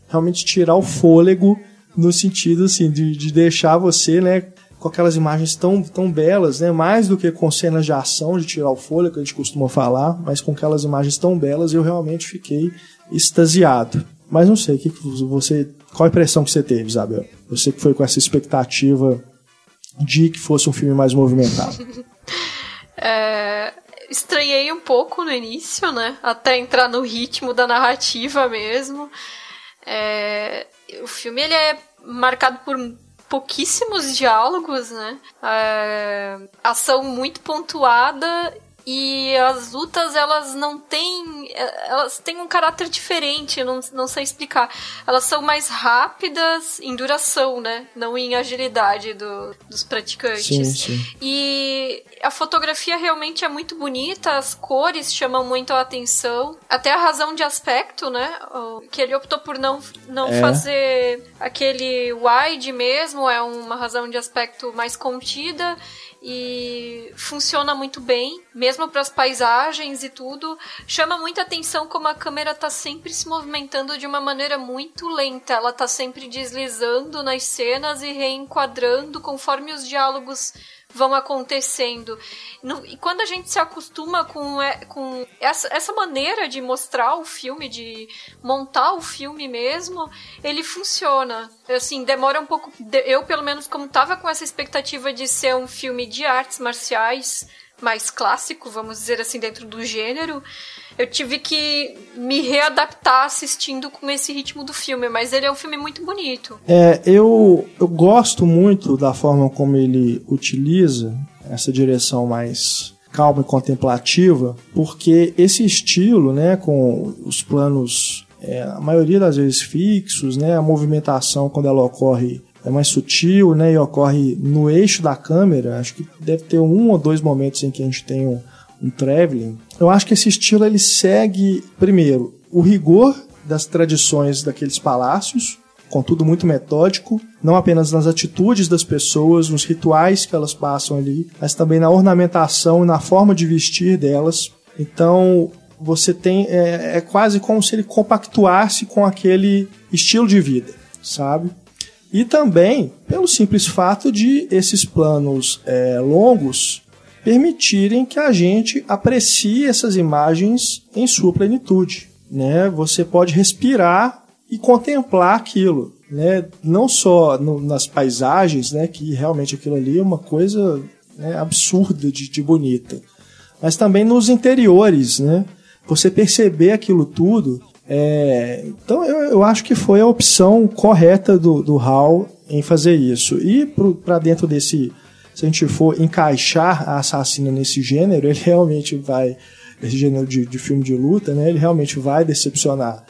realmente tirar o fôlego no sentido assim de, de deixar você, né, com aquelas imagens tão, tão belas, né, mais do que com cenas de ação, de tirar o fôlego, que a gente costuma falar, mas com aquelas imagens tão belas, eu realmente fiquei extasiado. Mas não sei, que você, qual a impressão que você teve, Isabel? Você que foi com essa expectativa de que fosse um filme mais movimentado. é, estranhei um pouco no início, né? Até entrar no ritmo da narrativa mesmo. É, o filme ele é marcado por pouquíssimos diálogos, né? É, ação muito pontuada e as lutas, elas não têm. Elas têm um caráter diferente, não, não sei explicar. Elas são mais rápidas em duração, né? Não em agilidade do, dos praticantes. Sim, sim. E a fotografia realmente é muito bonita, as cores chamam muito a atenção. Até a razão de aspecto, né? Que ele optou por não, não é. fazer aquele wide mesmo, é uma razão de aspecto mais contida e funciona muito bem, mesmo para as paisagens e tudo. Chama muita atenção como a câmera está sempre se movimentando de uma maneira muito lenta. Ela está sempre deslizando nas cenas e reenquadrando conforme os diálogos vão acontecendo. No, e quando a gente se acostuma com, é, com essa, essa maneira de mostrar o filme, de montar o filme mesmo, ele funciona. Assim, demora um pouco. Eu, pelo menos, como tava com essa expectativa de ser um filme de artes marciais mais clássico, vamos dizer assim, dentro do gênero, eu tive que me readaptar assistindo com esse ritmo do filme, mas ele é um filme muito bonito. É, eu, eu gosto muito da forma como ele utiliza essa direção mais calma e contemplativa, porque esse estilo, né, com os planos é, a maioria das vezes fixos, né? A movimentação quando ela ocorre é mais sutil, né? E ocorre no eixo da câmera. Acho que deve ter um ou dois momentos em que a gente tem um, um traveling. Eu acho que esse estilo ele segue primeiro o rigor das tradições daqueles palácios, contudo muito metódico, não apenas nas atitudes das pessoas, nos rituais que elas passam ali, mas também na ornamentação e na forma de vestir delas. Então, você tem é, é quase como se ele compactuasse com aquele estilo de vida, sabe? E também pelo simples fato de esses planos é, longos permitirem que a gente aprecie essas imagens em sua plenitude. Né? Você pode respirar e contemplar aquilo. Né? Não só no, nas paisagens, né? que realmente aquilo ali é uma coisa né, absurda de, de bonita, mas também nos interiores. Né? Você perceber aquilo tudo é, então eu, eu, acho que foi a opção correta do, do Hal em fazer isso. E para dentro desse. Se a gente for encaixar a assassina nesse gênero, ele realmente vai. Esse gênero de, de filme de luta, né? Ele realmente vai decepcionar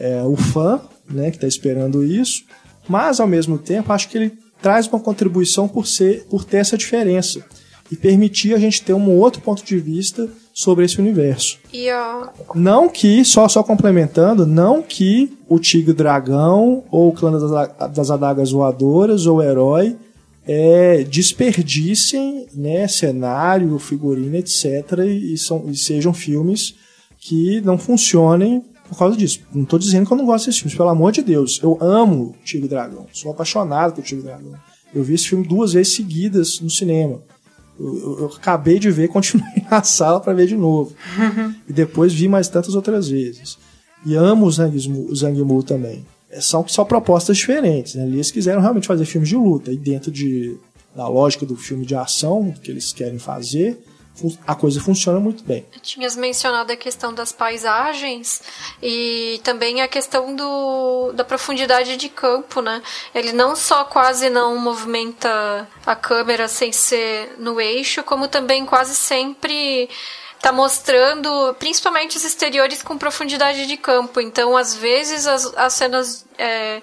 é, o fã, né? Que está esperando isso. Mas ao mesmo tempo, acho que ele traz uma contribuição por ser, por ter essa diferença e permitir a gente ter um outro ponto de vista sobre esse universo. E, ó... Não que, só, só complementando, não que o Tigre Dragão, ou o Clã das, das Adagas Voadoras, ou o Herói, é, desperdicem né, cenário, figurino, etc., e, são, e sejam filmes que não funcionem por causa disso. Não estou dizendo que eu não gosto desses filmes, pelo amor de Deus. Eu amo Tigre Dragão, sou apaixonado por Tigre Dragão. Eu vi esse filme duas vezes seguidas no cinema. Eu, eu, acabei de ver, continuei na sala para ver de novo. Uhum. E depois vi mais tantas outras vezes. E amo o Zhang Mu também. É, são só propostas diferentes. Né? Eles quiseram realmente fazer filmes de luta. E dentro de, da lógica do filme de ação que eles querem fazer, a coisa funciona muito bem. Tinhas mencionado a questão das paisagens e também a questão do, da profundidade de campo, né? Ele não só quase não movimenta a câmera sem ser no eixo, como também quase sempre está mostrando principalmente os exteriores com profundidade de campo. Então, às vezes, as, as cenas. É,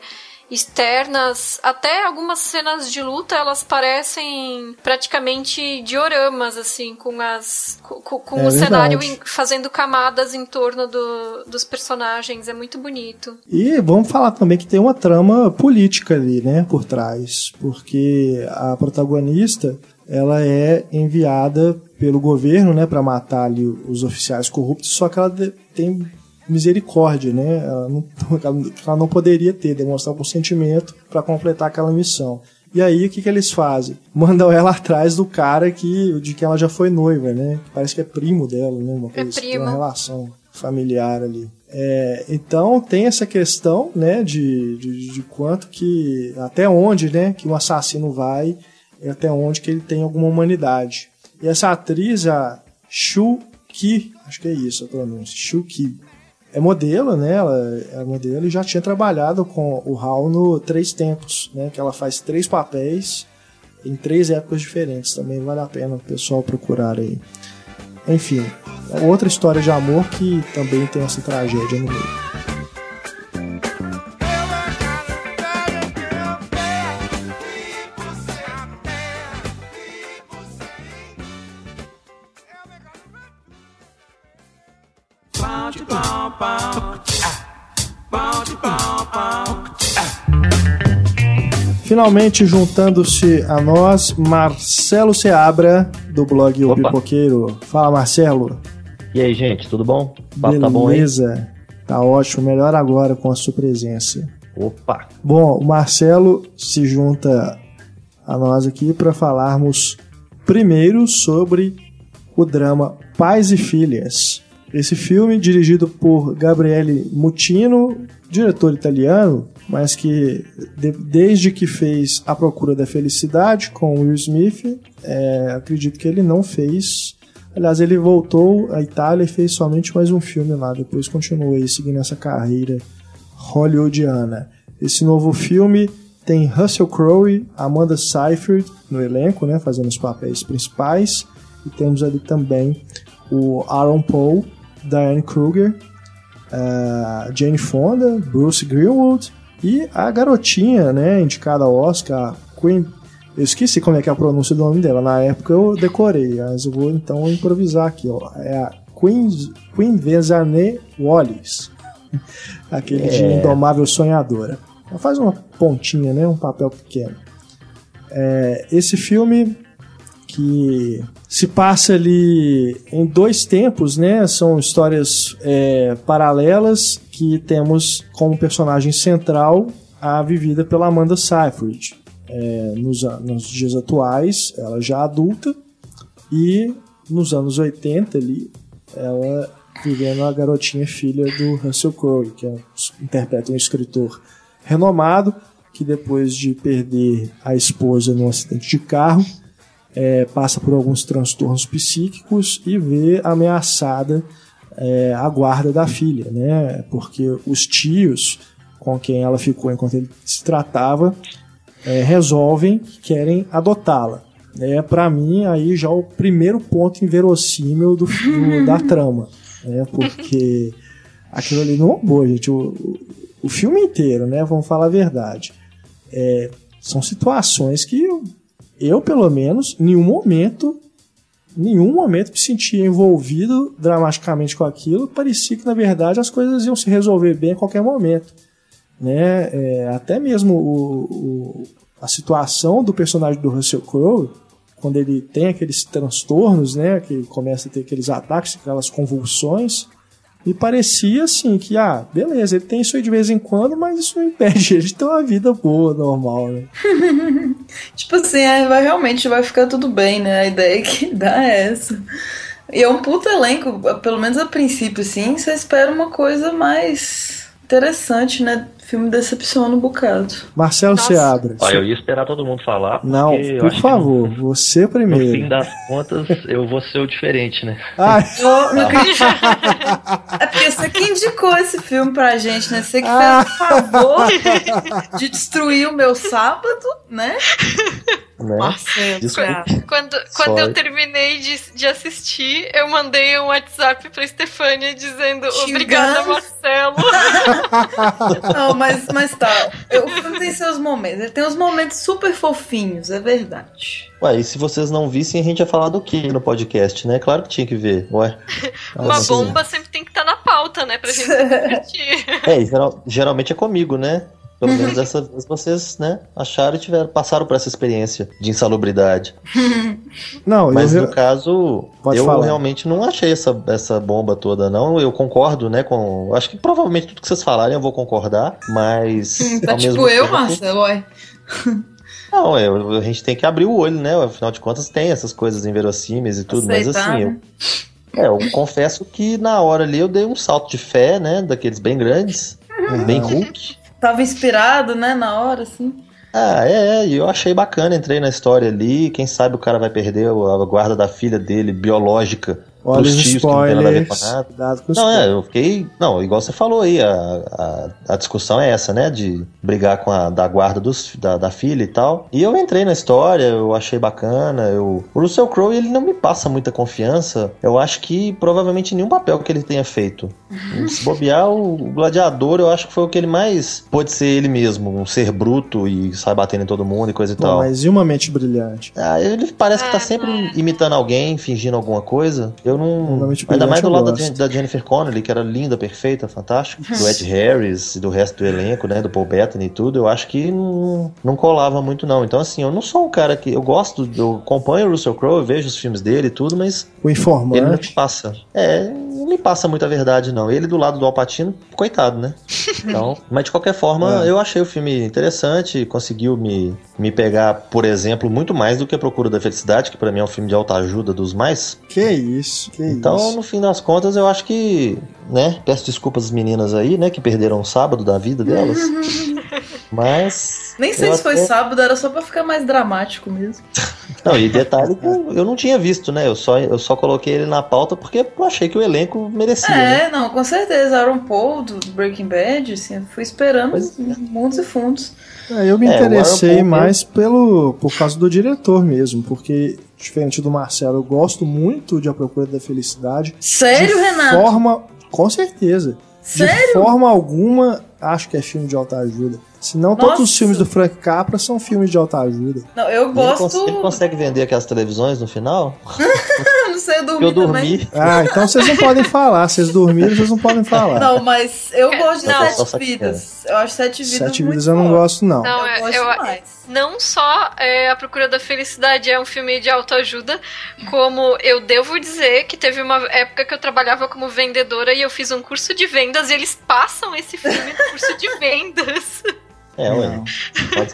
externas, até algumas cenas de luta, elas parecem praticamente dioramas, assim, com as com, com é o verdade. cenário fazendo camadas em torno do, dos personagens. É muito bonito. E vamos falar também que tem uma trama política ali, né, por trás, porque a protagonista ela é enviada pelo governo, né, para matar ali os oficiais corruptos, só que ela tem misericórdia, né? Ela não, ela não poderia ter, demonstrar um sentimento para completar aquela missão. E aí o que, que eles fazem? Mandam ela atrás do cara que de que ela já foi noiva, né? Parece que é primo dela, né? Uma, coisa, é primo. uma relação familiar ali. É, então tem essa questão, né, de, de, de, quanto que até onde, né, que um assassino vai e até onde que ele tem alguma humanidade. E essa atriz, a Shu Ki, acho que é isso a pronúncia, Shu Ki, é modelo, né? Ela é modelo e já tinha trabalhado com o Hal no Três Tempos, né? Que ela faz três papéis em três épocas diferentes. Também vale a pena o pessoal procurar aí. Enfim, outra história de amor que também tem essa tragédia no meio. Finalmente juntando-se a nós, Marcelo Seabra, do blog O Pipoqueiro. Fala, Marcelo. E aí, gente, tudo bom? O tá bom Beleza. Tá ótimo, melhor agora com a sua presença. Opa! Bom, o Marcelo se junta a nós aqui para falarmos primeiro sobre o drama Pais e Filhas. Esse filme, dirigido por Gabriele Mutino, diretor italiano, mas que de, desde que fez A Procura da Felicidade com Will Smith, é, acredito que ele não fez. Aliás, ele voltou à Itália e fez somente mais um filme lá, depois continuou aí seguindo essa carreira hollywoodiana. Esse novo filme tem Russell Crowe, Amanda Seyfried no elenco, né, fazendo os papéis principais, e temos ali também o Aaron Paul, Diane Kruger, Jane Fonda, Bruce Greenwood e a garotinha, né, indicada ao Oscar, Queen. Eu esqueci como é que é a pronúncia do nome dela. Na época eu decorei, mas eu vou então improvisar aqui. Ó. É a Queen, Queen Vezane Wallis. Aquele de É. Indomável Sonhadora. Ela faz uma pontinha, né? Um papel pequeno. É, esse filme que se passa ali em dois tempos, né? São histórias é, paralelas que temos como personagem central a vivida pela Amanda Seyfried. É, nos, nos dias atuais, ela já adulta, e nos anos 80 ali, ela vivendo a garotinha filha do Russell Crowe, que é, interpreta um escritor renomado, que depois de perder a esposa num acidente de carro, é, passa por alguns transtornos psíquicos e vê ameaçada é, a guarda da filha, né? Porque os tios com quem ela ficou enquanto ele se tratava é, resolvem que querem adotá-la. É para mim aí já o primeiro ponto inverossímil do, do- da trama, né? Porque aquilo ali não é boa, gente. O, o, o filme inteiro, né? Vamos falar a verdade. É, são situações que eu, pelo menos, em nenhum momento, nenhum momento me sentia envolvido dramaticamente com aquilo. Parecia que, na verdade, as coisas iam se resolver bem a qualquer momento. Né? É, até mesmo o, o- a situação do personagem do Russell Crowe, quando ele tem aqueles transtornos, né? Que começa a ter aqueles ataques, aquelas convulsões. E parecia assim que, ah, beleza, ele tem isso aí de vez em quando, mas isso não impede ele de ter uma vida boa, normal, né? Tipo assim, é, vai, realmente vai ficar tudo bem, né? A ideia que dá é essa. E é um puta elenco, pelo menos a princípio, assim, você espera uma coisa mais interessante, né? Filme decepciona um bocado. Marcelo Nossa. Seabra. Ó, eu ia esperar todo mundo falar. Não, eu por que favor, você No, no fim primeiro. das contas, eu vou ser o diferente, né? Ai, Ô, meu querido, é porque você que indicou esse filme pra gente, né? Você que Ah. fez o favor de destruir o meu sábado, né? né? Marcelo. Quando, quando eu terminei de, de assistir, eu mandei um WhatsApp pra Stefania dizendo Xingando. obrigada, Marcelo. Não, mas, mas tá. O filme tem seus momentos. Ele tem uns momentos super fofinhos, é verdade. Ué, e se vocês não vissem, a gente ia falar do que no podcast, né? Claro que tinha que ver. Ué. Uma Assim, bomba sempre tem que estar na pauta, né? Pra gente se divertir. É, e geral- geralmente é comigo, né? Pelo menos dessa vez vocês, né, acharam e tiveram, passaram por essa experiência de insalubridade. não, Mas eu, no caso, Pode eu falar. realmente não achei essa, essa bomba toda, não. Eu concordo, né, com... eu Acho que provavelmente tudo que vocês falarem eu vou concordar, mas... Tá ao tipo mesmo eu, tempo- Marcelo, ué. Não, é, a gente tem que abrir o olho, né? Afinal de contas tem essas coisas inverossímeis e tudo, mas Aceitar, assim, né? eu, é, eu confesso que na hora ali eu dei um salto de fé, né? Daqueles bem grandes, bem Hulk. Tava inspirado, né, na hora, assim. Ah, é, é, eu achei bacana, entrei na história ali, quem sabe o cara vai perder a guarda da filha dele, biológica, olha os tios que não com spoilers. nada. Cuidado com os Não, é, spoilers. eu fiquei. Não, igual você falou aí, a, a, a discussão é essa, né? De brigar com a da guarda dos, da, da filha e tal. E eu entrei na história, eu achei bacana. Eu, o Russell Crowe, ele não me passa muita confiança. Eu acho que provavelmente nenhum papel que ele tenha feito. Se bobear, o gladiador, eu acho que foi o que ele mais pôde ser ele mesmo, um ser bruto e sai batendo em todo mundo e coisa e Pô, tal. mas e uma mente brilhante? Ah, ele parece que tá Ah, sempre imitando alguém, fingindo alguma coisa. Eu não. Realmente Ainda mais do eu lado da, da Jennifer Connelly, que era linda, perfeita, fantástica. Do Ed Harris e do resto do elenco, né? Do Paul Bettany e tudo. Eu acho que não, não colava muito, não. Então, assim, eu não sou um cara que. Eu gosto, eu acompanho o Russell Crowe, eu vejo os filmes dele e tudo, mas O ele não informante. me passa. É, não me passa muita verdade, não. Ele do lado do Alpatino, coitado, né? Então, mas de qualquer forma, É. eu achei o filme interessante, conseguiu me, me pegar, por exemplo, muito mais do que A Procura da Felicidade, que pra mim é um filme de autoajuda dos mais. Que isso, que Então, isso. no fim das contas, eu acho que, né, peço desculpas às meninas aí, né, que perderam o sábado da vida delas. Mas. Nem sei eu se foi até- sábado, era só pra ficar mais dramático mesmo. Não, e detalhe que eu, não tinha visto, né? Eu só, eu só coloquei ele na pauta porque eu achei que o elenco merecia, né? É, não, com certeza. Aaron Paul, do Breaking Bad, assim, eu fui esperando Pois mundos e fundos. É, eu me É, interessei mais pelo, por causa do diretor mesmo, porque, diferente do Marcelo, eu gosto muito de A Procura da Felicidade. Sério, de Renato? forma, com certeza, Sério? De forma alguma, acho que é filme de autoajuda. Senão, todos os filmes do Frank Capra são filmes de autoajuda. Não, eu Ele, gosto. cons- ele consegue vender aquelas televisões no final? não sei, eu dormi Eu também. dormi. Ah, então vocês não podem falar. Vocês dormiram, vocês não podem falar. Não, mas eu gosto de Não. Sete Vidas. Eu acho Sete Vidas Sete muito Vidas eu não bom. gosto, não. Não, eu gosto eu- demais. Não só é, A Procura da Felicidade é um filme de autoajuda, como eu devo dizer que teve uma época que eu trabalhava como vendedora e eu fiz um curso de vendas e eles passam esse filme no curso de vendas. É, ué. Não.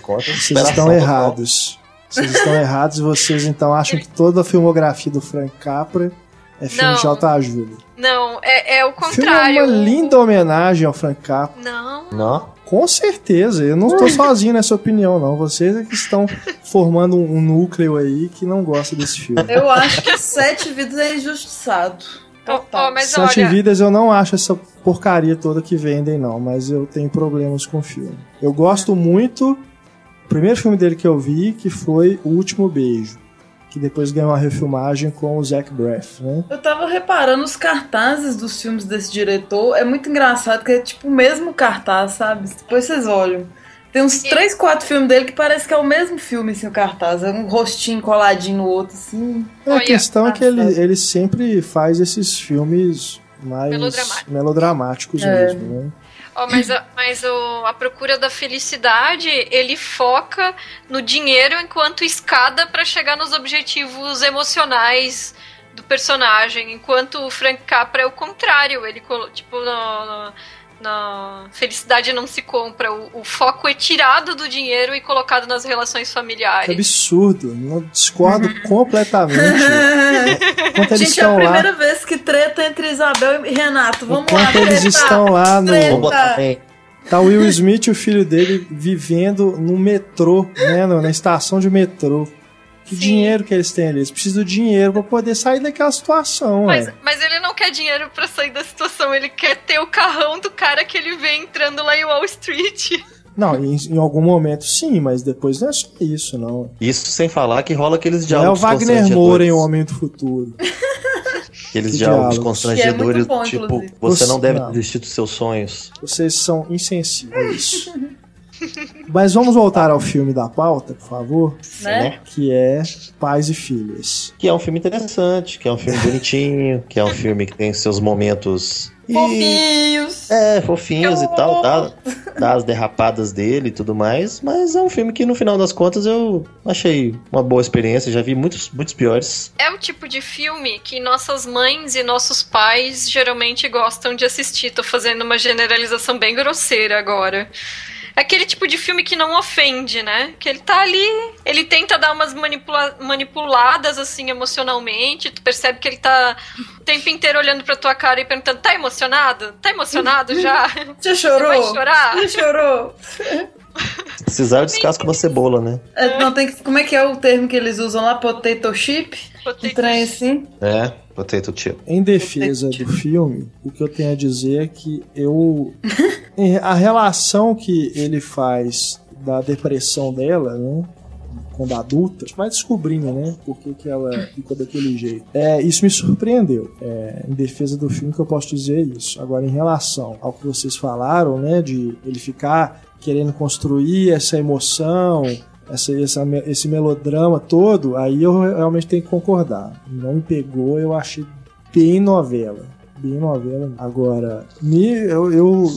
Conta. Vocês estão errados. Vocês estão errados e vocês então acham que toda a filmografia do Frank Capra é filme Não. de autoajuda. Não, é, é o O filme é contrário. uma linda homenagem ao Frank Capra. Não. Não? Com certeza, eu não estou sozinho nessa opinião, não. Vocês é que estão formando um, um núcleo aí que não gosta desse filme. Eu acho que Sete Vidas é injustiçado. Total. ó, mas Sete olha, Vidas eu não acho essa porcaria toda que vendem, não, mas eu tenho problemas com o filme. Eu gosto muito. O primeiro filme dele que eu vi, que foi O Último Beijo, que depois ganhou uma refilmagem com o Zach Braff, né? Eu tava reparando os cartazes dos filmes desse diretor. É muito engraçado que é tipo o mesmo cartaz, sabe? Depois vocês olham. Tem uns E- três, quatro filmes dele que parece que é o mesmo filme, assim, o cartaz. É um rostinho coladinho no outro, assim. A Olha, questão é que ele, ele sempre faz esses filmes mais Melodramático. melodramáticos É. mesmo, né? ó, mas, a, mas o, a Procura da Felicidade, ele foca no dinheiro enquanto escada pra chegar nos objetivos emocionais do personagem, enquanto o Frank Capra é o contrário, ele tipo no, no- na felicidade não se compra, o, o foco é tirado do dinheiro e colocado nas relações Que familiares. absurdo. Não discordo completamente. Enquanto eles Gente, é a estão lá. primeira vez que treta entre Isabel e Renato. Vamos lá, Enquanto eles treta. estão lá no. Treta. Vou botar bem. Tá o Will Smith e o filho dele vivendo no metrô, né? Na estação de metrô. Que Sim. dinheiro que eles têm ali? Eles precisam do dinheiro pra poder sair daquela situação, Mas, mas ele não quer dinheiro pra sair da situação, ele quer ter o carrão do cara que ele vê entrando lá em Wall Street. Não, em, em algum momento sim, mas depois não é só isso, não. Isso sem falar que rola aqueles Não é o diálogos Wagner Moura em O. Homem do Futuro. Aqueles Que diálogos diálogos. constrangedores, é bom, tipo, inclusive. você Você- não deve não. desistir dos seus sonhos. Vocês são insensíveis. Mas vamos voltar ao filme da pauta, por favor, Né? que é Pais e Filhas. Que é um filme interessante, que é um filme bonitinho, que é um filme que tem seus momentos. e- Fofinhos. É, fofinhos e tal, dá, dá as derrapadas dele e tudo mais, mas é um filme que no final das contas eu achei uma boa experiência, já vi muitos, muitos piores. É o tipo de filme que nossas mães e nossos pais geralmente gostam de assistir. Tô fazendo uma generalização bem grosseira agora. Aquele tipo de filme que não ofende, né? Que ele tá ali, ele tenta dar umas manipula- manipuladas assim emocionalmente, tu percebe que ele tá o tempo inteiro olhando pra tua cara e perguntando: "Tá emocionado? Tá emocionado já? Já Você chorou? vai chorar?" Já chorou? Precisar eu descasco uma cebola, né? É, não, tem que, como é que é o termo que eles usam lá? Potato chip? Um trem assim? É, potato chip. Em defesa do filme, o que eu tenho a dizer é que eu. a relação que ele faz da depressão dela, né? Quando adulta, a gente vai descobrindo, né? Por que, que ela ficou daquele jeito. É, isso me surpreendeu. É, em defesa do filme que eu posso dizer isso. Agora, em relação ao que vocês falaram, né? De ele ficar querendo construir essa emoção, essa, essa, esse melodrama todo, aí eu realmente tenho que concordar. Não me pegou, eu achei bem novela. Bem novela. Agora, me, eu, eu-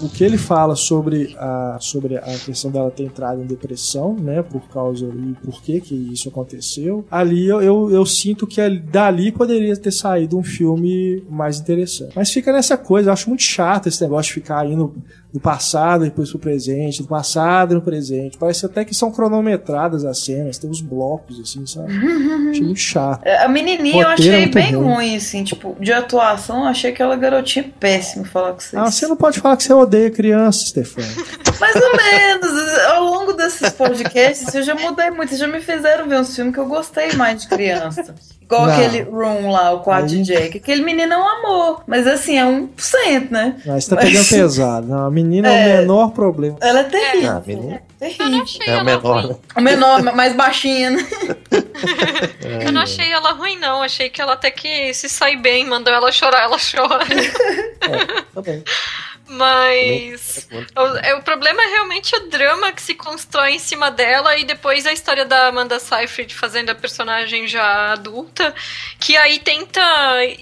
o que ele fala sobre a, sobre a questão dela ter entrado em depressão, né? Por causa e por que que isso aconteceu. Ali eu, eu, eu sinto que ali- dali poderia ter saído um filme mais interessante. Mas fica nessa coisa, eu acho muito chato esse negócio de ficar indo do passado e depois pro presente, do passado e no presente. Parece até que são cronometradas as cenas, tem uns blocos assim, sabe? Achei muito chato. A menininha eu é achei bem ruim. ruim, assim, tipo, de atuação, eu achei aquela garotinha péssima, falar com vocês. Ah, você não pode falar que você odeia criança, Stefano. Mais ou menos. Ao longo desses podcasts, eu já mudei muito. Vocês já me fizeram ver uns filmes que eu gostei mais de criança. Igual Não. aquele Room lá, o quarto Aí- de Jack. Aquele menino é um amor. Mas assim, é 1%, né? Mas tá Mas- pegando pesado. Não, a menina é, É. o menor problema. Ela é terrível. Ah. Eu não terrível. achei É o menor, ruim. né? O menor, mais baixinha, né? Eu não achei ela ruim, não. Achei que ela até que se sai bem, mandou ela chorar, ela chora. Tá bem. Mas. O, é, o problema é realmente o drama que se constrói em cima dela e depois a história da Amanda Seyfried fazendo a personagem já adulta, que aí tenta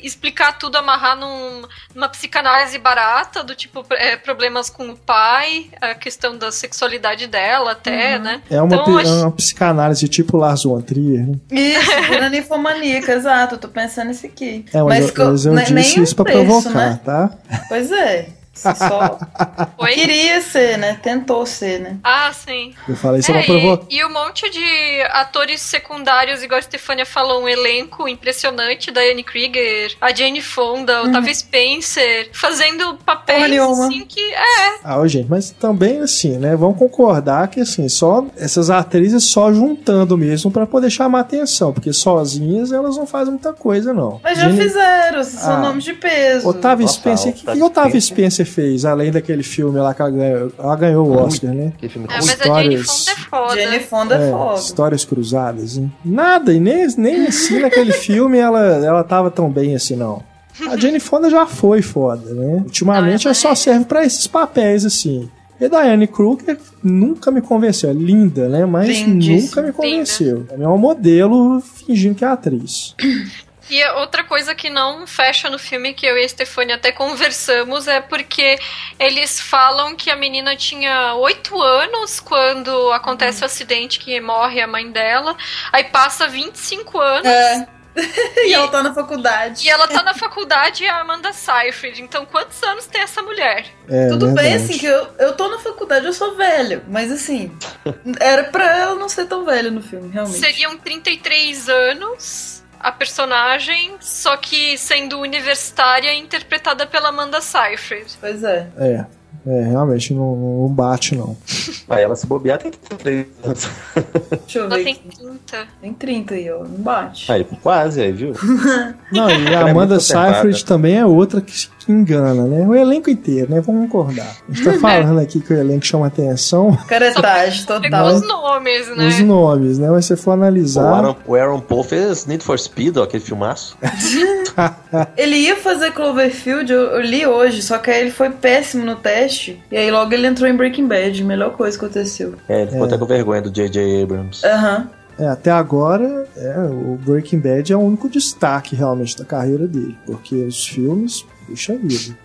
explicar tudo, amarrar num- numa psicanálise barata, do tipo é, problemas com o pai, a questão da sexualidade dela até, né? É uma, Então, acho- é uma psicanálise tipo Lars von Trier. Né? Isso, vira ninfomaníaca, exato. Eu tô pensando nisso aqui. É, mas, eu, co- mas eu nem disse isso pra terço, provocar, né? tá? Pois é. Só Oi? queria ser, né? Tentou ser, né? Ah, sim. Eu falei isso É, pra provocar. e, e um monte de atores secundários, igual a Stefania falou, um elenco impressionante, Diane Krieger, a Jane Fonda, o Octavia Spencer, fazendo papéis assim que é. Ah, gente, mas também assim, né? Vamos concordar que assim, só essas atrizes só juntando mesmo pra poder chamar atenção, porque sozinhas elas não fazem muita coisa, não. Mas já Jenny- fizeram, são Ah. nomes de peso. Otávio Nossa, Spencer, o que, que Otávio Spencer. Fez, além daquele filme lá que ela ganhou, ela ganhou o Oscar, né? Que filme É, mas a Jane Histórias- Fonda é foda. É, foda. histórias cruzadas, hein? Nada, e nem, nem assim naquele filme ela, ela tava tão bem assim, não. A Jane Fonda já foi foda, né? Ultimamente ela só é. serve pra esses papéis, assim. E Diane Kruger nunca me convenceu. É linda, né? Mas Lindíssima. nunca me convenceu. É um modelo fingindo que é atriz. E outra coisa que não fecha no filme, que eu e a Stefania até conversamos, é porque eles falam que a menina tinha oito anos quando acontece o acidente que morre a mãe dela, aí passa 25 anos. É. e ela tá na faculdade. E ela tá na faculdade e a Amanda Seyfried. Então, quantos anos tem essa mulher? É, Tudo bem, verdade. assim, que eu, eu tô na faculdade, eu sou velha. Mas assim, era pra ela não ser tão velha no filme, realmente. Seriam 33 anos a personagem, só que sendo universitária e interpretada pela Amanda Seyfried. Pois é. É, é, realmente não, não bate, não. Aí ela se bobear tem 33 anos. Deixa eu Ela ver. tem aqui. 30. Tem 30 aí, ó. Não bate. Aí, quase, aí, viu? Não, e a é Amanda conservada. Seyfried também é outra que engana, né? O elenco inteiro, né? Vamos concordar. A gente tá falando aqui que o elenco chama atenção, Caretagem total. os nomes, né? os nomes, né? Mas se você for O analisar. Aaron, o Aaron Paul fez Need for Speed, ó, aquele filmaço. Ele ia fazer Cloverfield, eu, eu li hoje, só que aí ele foi péssimo no teste. E aí logo ele entrou em Breaking Bad. Melhor coisa que aconteceu. É, ele ficou até com vergonha do J.J. Abrams. Aham. É, até agora, é, o Breaking Bad é o único destaque realmente da carreira dele. Porque os filmes, puxa vida.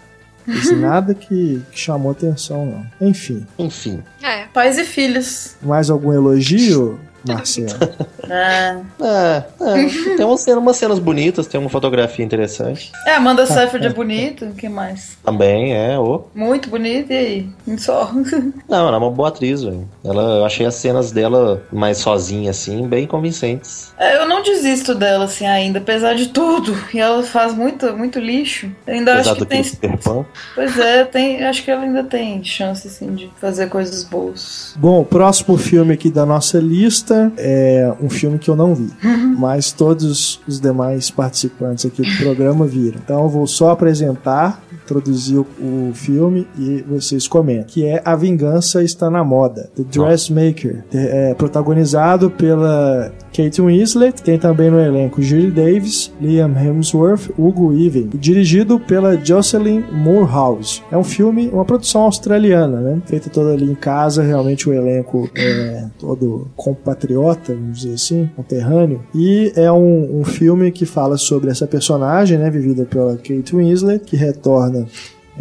Fez nada que, que chamou atenção, não. Enfim, Enfim. É. Pais e filhos. mais algum elogio, Marcelo? Ah. É, é, tem umas cenas, umas cenas bonitas, tem uma fotografia interessante. É, Amanda Seyfried é bonita. O que mais? Também, é, ô. Muito bonita, e aí? Só. Não, ela é uma boa atriz, velho. Ela, eu achei as cenas dela mais sozinha, assim, bem convincentes. É, eu não desisto dela, assim, ainda, apesar de tudo. E ela faz muito, muito lixo. Eu ainda Apesar acho que do tem. Pan. Pois é, tem, acho que ela ainda tem chance, assim, de fazer coisas boas. Bom, o próximo filme aqui da nossa lista é um filme que eu não vi, mas todos os demais participantes aqui do programa viram. Então eu vou só apresentar, introduzir o, o filme e vocês comentam. Que é A Vingança Está na Moda, The Dressmaker, é, protagonizado pela Kate Winslet, tem também no elenco Julie Davis, Liam Hemsworth, Hugo Even, dirigido pela Jocelyn Moorhouse. É um filme, uma produção australiana, né? Feita toda ali em casa, realmente o elenco é todo compatriota, vamos dizer assim, conterrâneo. E é um, um filme que fala sobre essa personagem, né? Vivida pela Kate Winslet, que retorna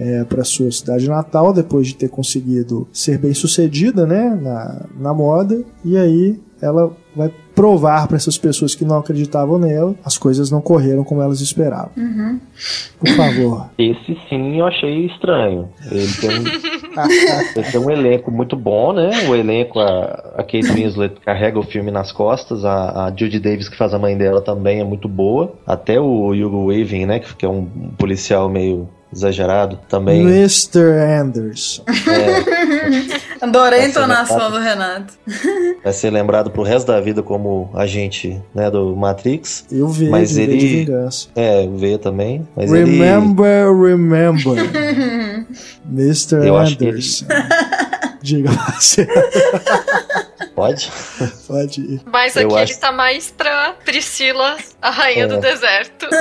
é, para sua cidade natal depois de ter conseguido ser bem sucedida né, na, na moda e aí ela vai provar para essas pessoas que não acreditavam nela as coisas não correram como elas esperavam. Por favor. Esse sim eu achei estranho. Ele tem um, ele tem um elenco muito bom, né? O elenco, a, a Kate Winslet carrega o filme nas costas, a, a Judy Davis, que faz a mãe dela, também é muito boa. Até o Hugo Weaving, né? Que é um policial meio exagerado também. Mr. Anderson. É, Adorei a entonação do Renato. vai ser lembrado pro resto da vida como agente né, do Matrix. Eu vi Mas de de ele- vingança. É, o V também. Mas ele. Remember, remember. Mr. Eu que ele- Anderson. Diga, você. Pode? Pode ir. Mas Eu aqui acho- ele tá mais pra Priscila, a rainha É. do deserto.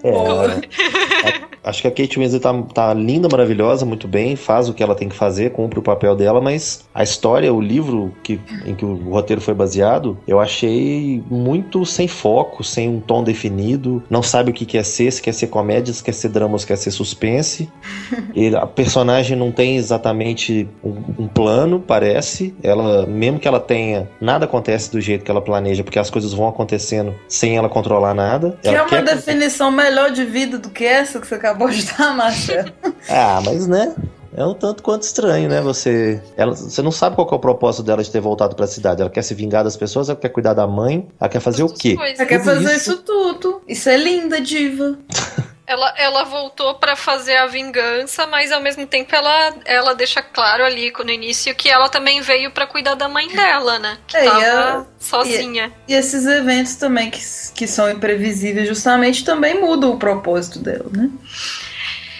É, acho que a Kate Winslet tá, tá linda, maravilhosa, muito bem, faz o que ela tem que fazer, cumpre o papel dela, mas a história, o livro que, em que o roteiro foi baseado, eu achei muito sem foco, sem um tom definido, não sabe o que quer ser, se quer ser comédia, se quer ser drama, se quer ser suspense. E a personagem não tem exatamente um, um plano, parece. Ela, mesmo que ela tenha, nada acontece do jeito que ela planeja, porque as coisas vão acontecendo sem ela controlar nada. Quer Ela uma quer definição melhor de vida do que essa que você acabou de dar, Marcelo? Ah, mas né? É um tanto quanto estranho, né? Você, ela, você não sabe qual que é o propósito dela de ter voltado pra cidade. Ela quer se vingar das pessoas, ela quer cuidar da mãe, ela quer fazer o quê? Você quer fazer isso- isso tudo. Isso é linda, diva. Ela, ela voltou pra fazer a vingança, mas ao mesmo tempo ela, ela deixa claro ali no início que ela também veio pra cuidar da mãe dela, né? Que É, e tava ela- sozinha. E esses eventos também que, que são imprevisíveis justamente também mudam o propósito dela, né?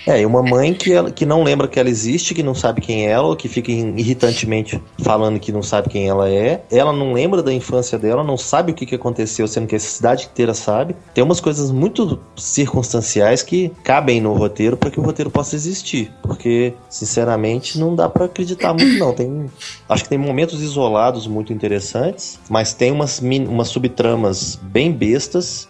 É, e uma mãe que, ela, que não lembra que ela existe, que não sabe quem é ela, que fica irritantemente falando que não sabe quem ela é. Ela não lembra da infância dela, não sabe o que, que aconteceu, sendo que a cidade inteira sabe. Tem umas coisas muito circunstanciais que cabem no roteiro para que o roteiro possa existir. Porque, sinceramente, não dá para acreditar muito, não. Tem, acho que tem momentos isolados muito interessantes, mas tem umas, umas subtramas bem bestas.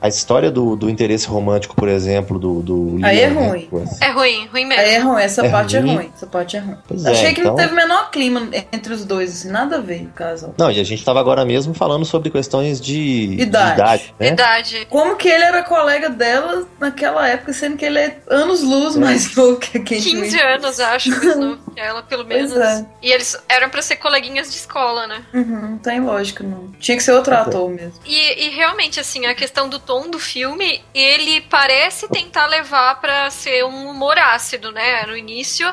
A história do, do interesse romântico, por exemplo, do, do Aí é ruim. Hemsworth. É ruim, ruim mesmo. Aí é ruim, essa É parte ruim. é ruim. Essa parte é ruim. Pois é, Achei que não então- teve o menor clima entre os dois, assim, nada a ver o casal. Não, e a gente tava agora mesmo falando sobre questões de de Idade. idade né? Idade. Como que ele era colega dela naquela época, sendo que ele é anos luz mais novo que a Kate 15 Winslet. anos, acho, mais novo que ela, pelo Pois menos. é. E eles eram pra ser coleguinhas de escola, né? Uhum, não tem lógica, não. Tinha que ser outro é. ator mesmo. E, e realmente, assim, a questão do tom do filme, ele parece tentar levar pra ser um humor ácido, né? No início,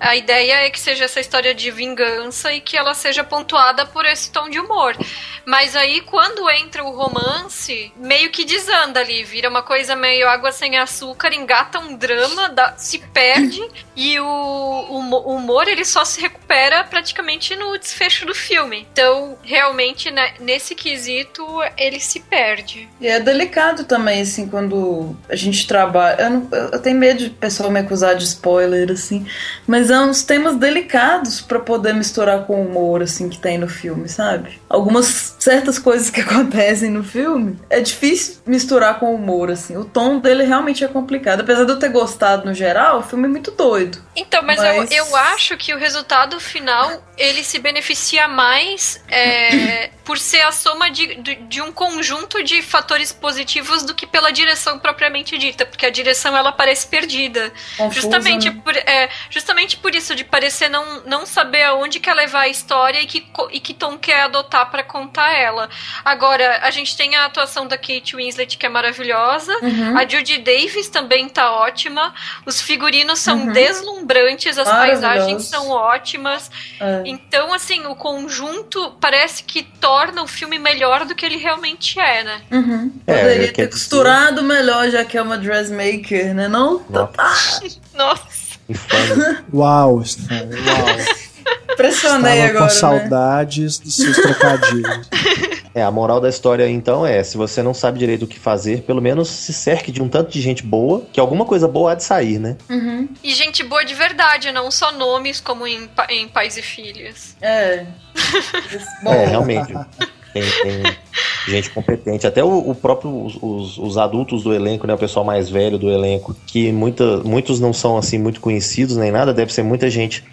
a ideia é que seja essa história de vingança e que ela seja pontuada por esse tom de humor. Mas aí, quando entra o romance, meio que desanda ali, vira uma coisa meio água sem açúcar, engata um drama, dá- se perde e o, o o humor ele só se recupera praticamente no desfecho do filme. Então, realmente, né, nesse quesito, ele se perde. E é delicado também, assim, quando a gente trabalha. Eu, não- eu tenho medo de pessoa me acusar de spoiler, assim. Mas é uns temas delicados pra poder misturar com o humor, assim, que tem no filme, sabe? Algumas certas coisas que acontecem no filme é difícil misturar com o humor, assim. O tom dele realmente é complicado. Apesar de eu ter gostado no geral, o filme é muito doido. Então, mas, Mas- Eu, eu acho que o resultado final ele se beneficia mais é, por ser a soma de, de, de um conjunto de fatores positivos do que pela direção propriamente dita, porque a direção ela parece perdida. Confusa, Justamente, né? por, é, justamente por isso, de parecer não, não saber aonde quer levar a história e que, e que tom quer adotar pra contar ela. Agora, a gente tem a atuação da Kate Winslet, que é maravilhosa. Uhum. A Judy Davis também tá ótima. Os figurinos são Uhum. deslumbrantes, as paisagens são ótimas. É. Então, assim, o conjunto parece que torna o filme melhor do que ele realmente é, né? Uhum. É, Poderia ter costurado melhor, já que é uma dressmaker, né? Não? Nossa, Nossa. infame. Uau, Stanley, uau. Pressionei Estava agora. com né? saudades dos seus trocadilhos. É, a moral da história então é, se você não sabe direito o que fazer, pelo menos se cerque de um tanto de gente boa, que alguma coisa boa há de sair, né? Uhum. E gente boa de verdade, não só nomes como em, em Pais e Filhos. É. Bom, É, realmente. Tem, tem gente competente. Até o, o próprio, os, os- os adultos do elenco, né? O pessoal mais velho do elenco, que muita, muitos não são assim muito conhecidos nem nada, deve ser muita gente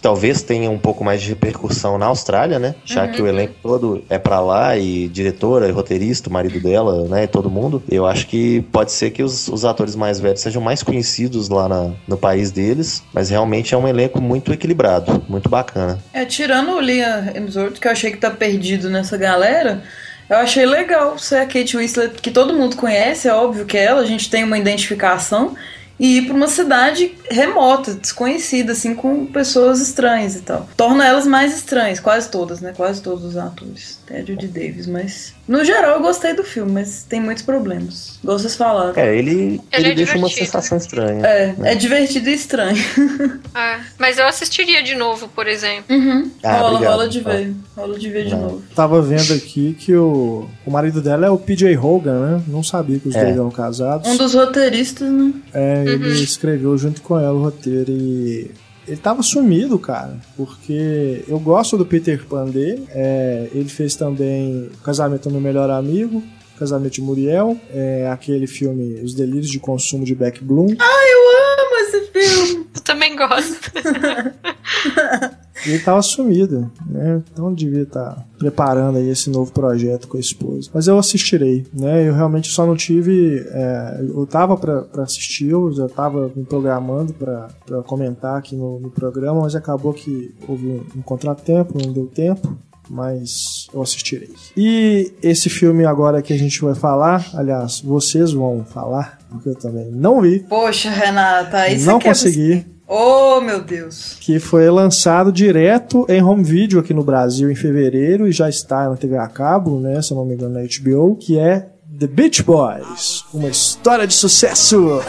que talvez tenha um pouco mais de repercussão na Austrália, né? Já que o elenco todo é pra lá e diretora, e roteirista, o marido dela, né? E todo mundo. Eu acho que pode ser que os, os atores mais velhos sejam mais conhecidos lá na- no país deles, mas realmente é um elenco muito equilibrado, muito bacana. É, tirando o Liam Hemsworth, que eu achei que tá perdido nessa galera, Eu achei legal ser a Kate Winslet, que todo mundo conhece, é óbvio que é ela, a gente tem uma identificação, e ir pra uma cidade remota, desconhecida, assim, com pessoas estranhas e tal. Torna elas mais estranhas, quase todas, né? Quase todos os atores. A Judy Davis, mas. No geral, eu gostei do filme, mas tem muitos problemas. Igual vocês falaram. É, ele, Ele ele, é deixa uma divertido. sensação estranha. É, né? é divertido e estranho. É, mas eu assistiria de novo, por exemplo. Uhum. Ah, rola, obrigado. rola de ver. Rola de ver de Não. novo. Tava vendo aqui que o, o marido dela é o PJ Hogan, né? Não sabia que os É. dois eram casados. Um dos roteiristas, né? É, ele escreveu junto com ela o roteiro e. Ele tava sumido, cara, porque eu gosto do Peter Pan dele. É, ele fez também o Casamento do Meu Melhor Amigo, Casamento de Muriel, é, aquele filme Os Delírios de Consumo de Beck Bloom. Amo esse filme. Eu também gosto. Ele tava sumido, né? Então devia estar preparando aí esse novo projeto com a esposa. Mas eu assistirei, né? Eu realmente só não tive. é, eu tava pra assistir, eu já tava me programando pra comentar aqui no, no programa, mas acabou que houve um, um contratempo, não deu tempo. Mas eu assistirei. E esse filme agora que a gente vai falar, aliás, vocês vão falar, porque eu também não vi, Poxa, Renata, você não consegui Oh, meu Deus. que foi lançado direto em home video aqui no Brasil em fevereiro e já está na TV a cabo, né, se eu não me engano na HBO, que é The Beach Boys, uma história de sucesso.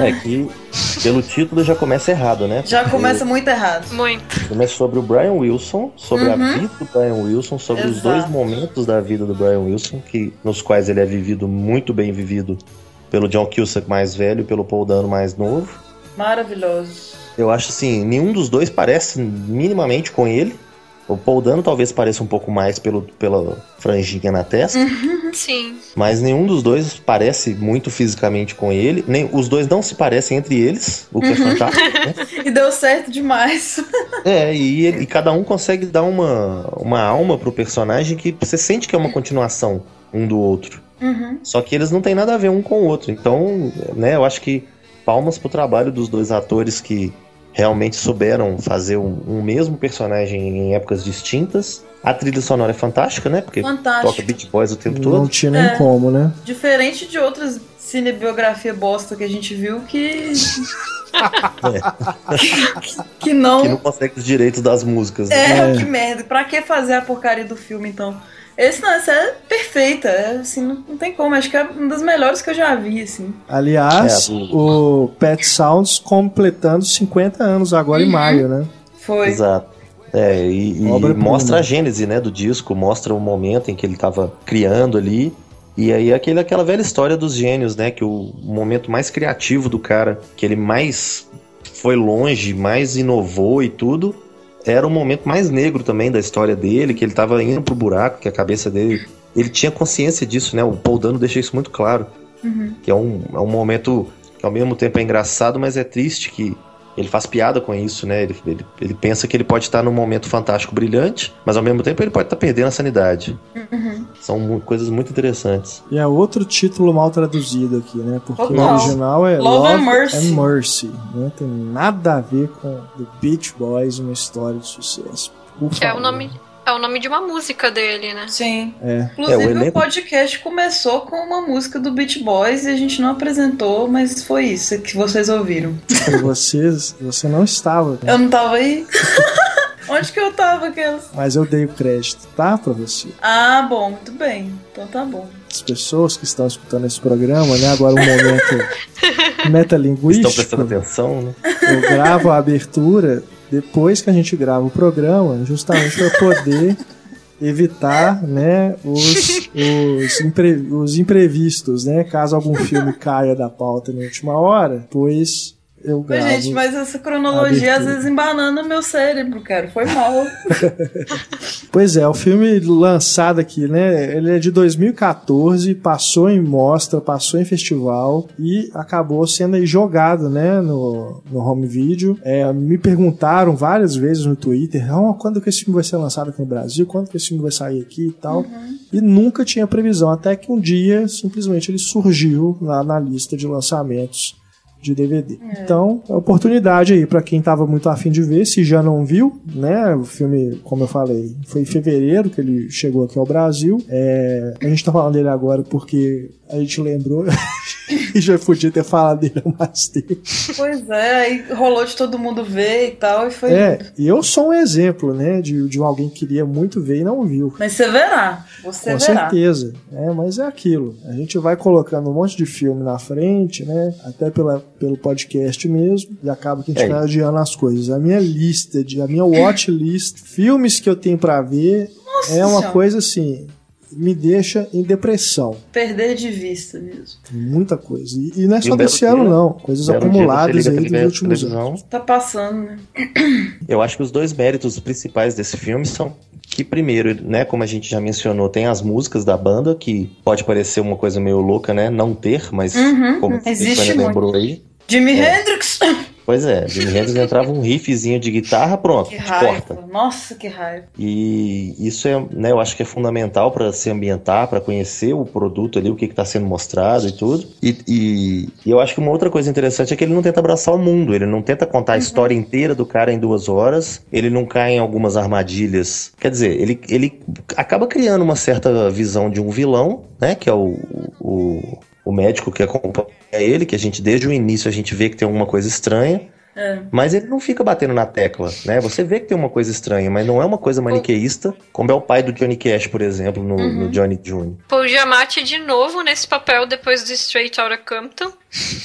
É que pelo título já começa errado, né? Já Porque começa muito errado. Muito. Começa sobre o Brian Wilson, sobre a vida do Brian Wilson, sobre os Exato. dois momentos da vida do Brian Wilson, que nos quais ele é vivido muito bem vivido pelo John Cusack mais velho e pelo Paul Dano mais novo. Maravilhoso. Eu acho assim, nenhum dos dois parece minimamente com ele. O Paul Dano talvez pareça um pouco mais pelo, pela franjinha na testa, Sim. mas nenhum dos dois parece muito fisicamente com ele. Nem, os dois não se parecem entre eles, o que é fantástico. né? E deu certo demais. É, e, ele- e cada um consegue dar uma, uma alma pro personagem que você sente que é uma continuação um do outro. Uhum. Só que eles não têm nada a ver um com o outro. Então, né, eu acho que palmas pro trabalho dos dois atores que realmente souberam fazer um, um mesmo personagem em épocas distintas. A trilha sonora é fantástica, né? Porque Fantástico. toca Beat Boys o tempo Não todo. tinha nem É. como, né? Diferente de outras cinebiografia bosta que a gente viu que. que não. Que não consegue os direitos das músicas. né? É, É. que merda. Pra que fazer a porcaria do filme, então? Esse não, essa é perfeita. É, assim, não, não tem como. Acho que é uma das melhores que eu já vi, assim. Aliás, É, o Pet Sounds completando 50 anos agora Uhum. em maio, né? Foi. Exato. É, e, e mostra a gênese, né, do disco, mostra o momento em que ele tava criando ali. E aí aquele, aquela velha história dos gênios, né, que o momento mais criativo do cara, que ele mais foi longe, mais inovou e tudo, era o momento mais negro também da história dele, que ele tava indo pro buraco, que a cabeça dele, ele tinha consciência disso, né? O Paul Dano deixa isso muito claro, Uhum. que é um, é um momento que ao mesmo tempo é engraçado, mas é triste que ele faz piada com isso, né? Ele, ele, ele pensa que ele pode estar num momento fantástico, brilhante, mas ao mesmo tempo ele pode estar perdendo a sanidade. Uhum. São mu- coisas muito interessantes. E é outro título mal traduzido aqui, né? Porque o Total. original é Love Love, and Mercy. and Mercy. Né? Tem nada a ver com The Beach Boys, uma história de sucesso. É o nome, é o nome de uma música dele, né? Sim. É. Inclusive, É, o o, elenco- podcast começou com uma música do Beach Boys e a gente não apresentou, mas foi isso que vocês ouviram. E vocês, você não estava, né? Eu não tava aí? Onde que eu tava, aquelas? mas eu dei o crédito, tá? Pra você. Ah, bom, muito bem. Então tá bom. As pessoas que estão escutando esse programa, né? Agora um momento Estão prestando metalinguístico. atenção, né? Eu gravo a abertura depois que a gente grava o programa, justamente para poder evitar, né, os, os, impre- os imprevistos, né? Caso algum filme caia da pauta na última hora, pois eu Mas, gravo. gente, mas essa cronologia às vezes embanana meu cérebro, cara. Foi mal. Pois é, o filme lançado aqui, né? Ele é de 2014, passou em mostra, passou em festival e acabou sendo jogado, né? No, no home video. É, me perguntaram várias vezes no Twitter: "Ah, quando que esse filme vai ser lançado aqui no Brasil? Quando que esse filme vai sair aqui e tal? E nunca tinha previsão, até que um dia simplesmente ele surgiu lá na lista de lançamentos de DVD. Então, é oportunidade aí para quem tava muito afim de ver, se já não viu, né? O filme, como eu falei, foi em fevereiro que ele chegou aqui ao Brasil. É, a gente tá falando dele agora porque a gente lembrou e já podia ter falado dele há mais tempo. Pois é, aí rolou de todo mundo ver e tal, e foi. É, e eu sou um exemplo, né, de, de alguém que queria muito ver e não viu. Mas você verá, você Com verá. certeza. É, mas é aquilo. A gente vai colocando um monte de filme na frente, né? Até pela, pelo podcast mesmo. E acaba que a gente É. vai adiando as coisas. A minha lista, de, a minha watch list, filmes que eu tenho pra ver, é uma Senhora. coisa assim. Me deixa em depressão. Perder de vista mesmo. Muita coisa. E, e não é só desse ano, dia- não. Coisas acumuladas aí dos últimos anos. Tá passando, né? Eu acho que os dois méritos principais desse filme são que, primeiro, né, como a gente já mencionou, tem as músicas da banda, que pode parecer uma coisa meio louca, né? Não ter, mas Uhum, como a existe lembrou aí. Jimi É. Hendrix! Pois é, Jimi Hendrix entrava um riffzinho de guitarra, pronto, Que te raiva. corta. Nossa, que raiva. E isso é, né, eu acho que é fundamental para se ambientar, para conhecer o produto ali, o que está sendo mostrado e tudo. E, e- e eu acho que uma outra coisa interessante é que ele não tenta abraçar o mundo, ele não tenta contar a história inteira do cara em duas horas, ele não cai em algumas armadilhas. Quer dizer, ele, ele acaba criando uma certa visão de um vilão, né, que é o, o, o médico que acompanha ele, que a gente desde o início a gente vê que tem alguma coisa estranha. É. Mas ele não fica batendo na tecla, né? Você vê que tem uma coisa estranha, mas não é uma coisa maniqueísta, como é o pai do Johnny Cash, por exemplo, no, no Johnny Jr. Paul Giamatti de novo nesse papel depois do Straight Outta Compton.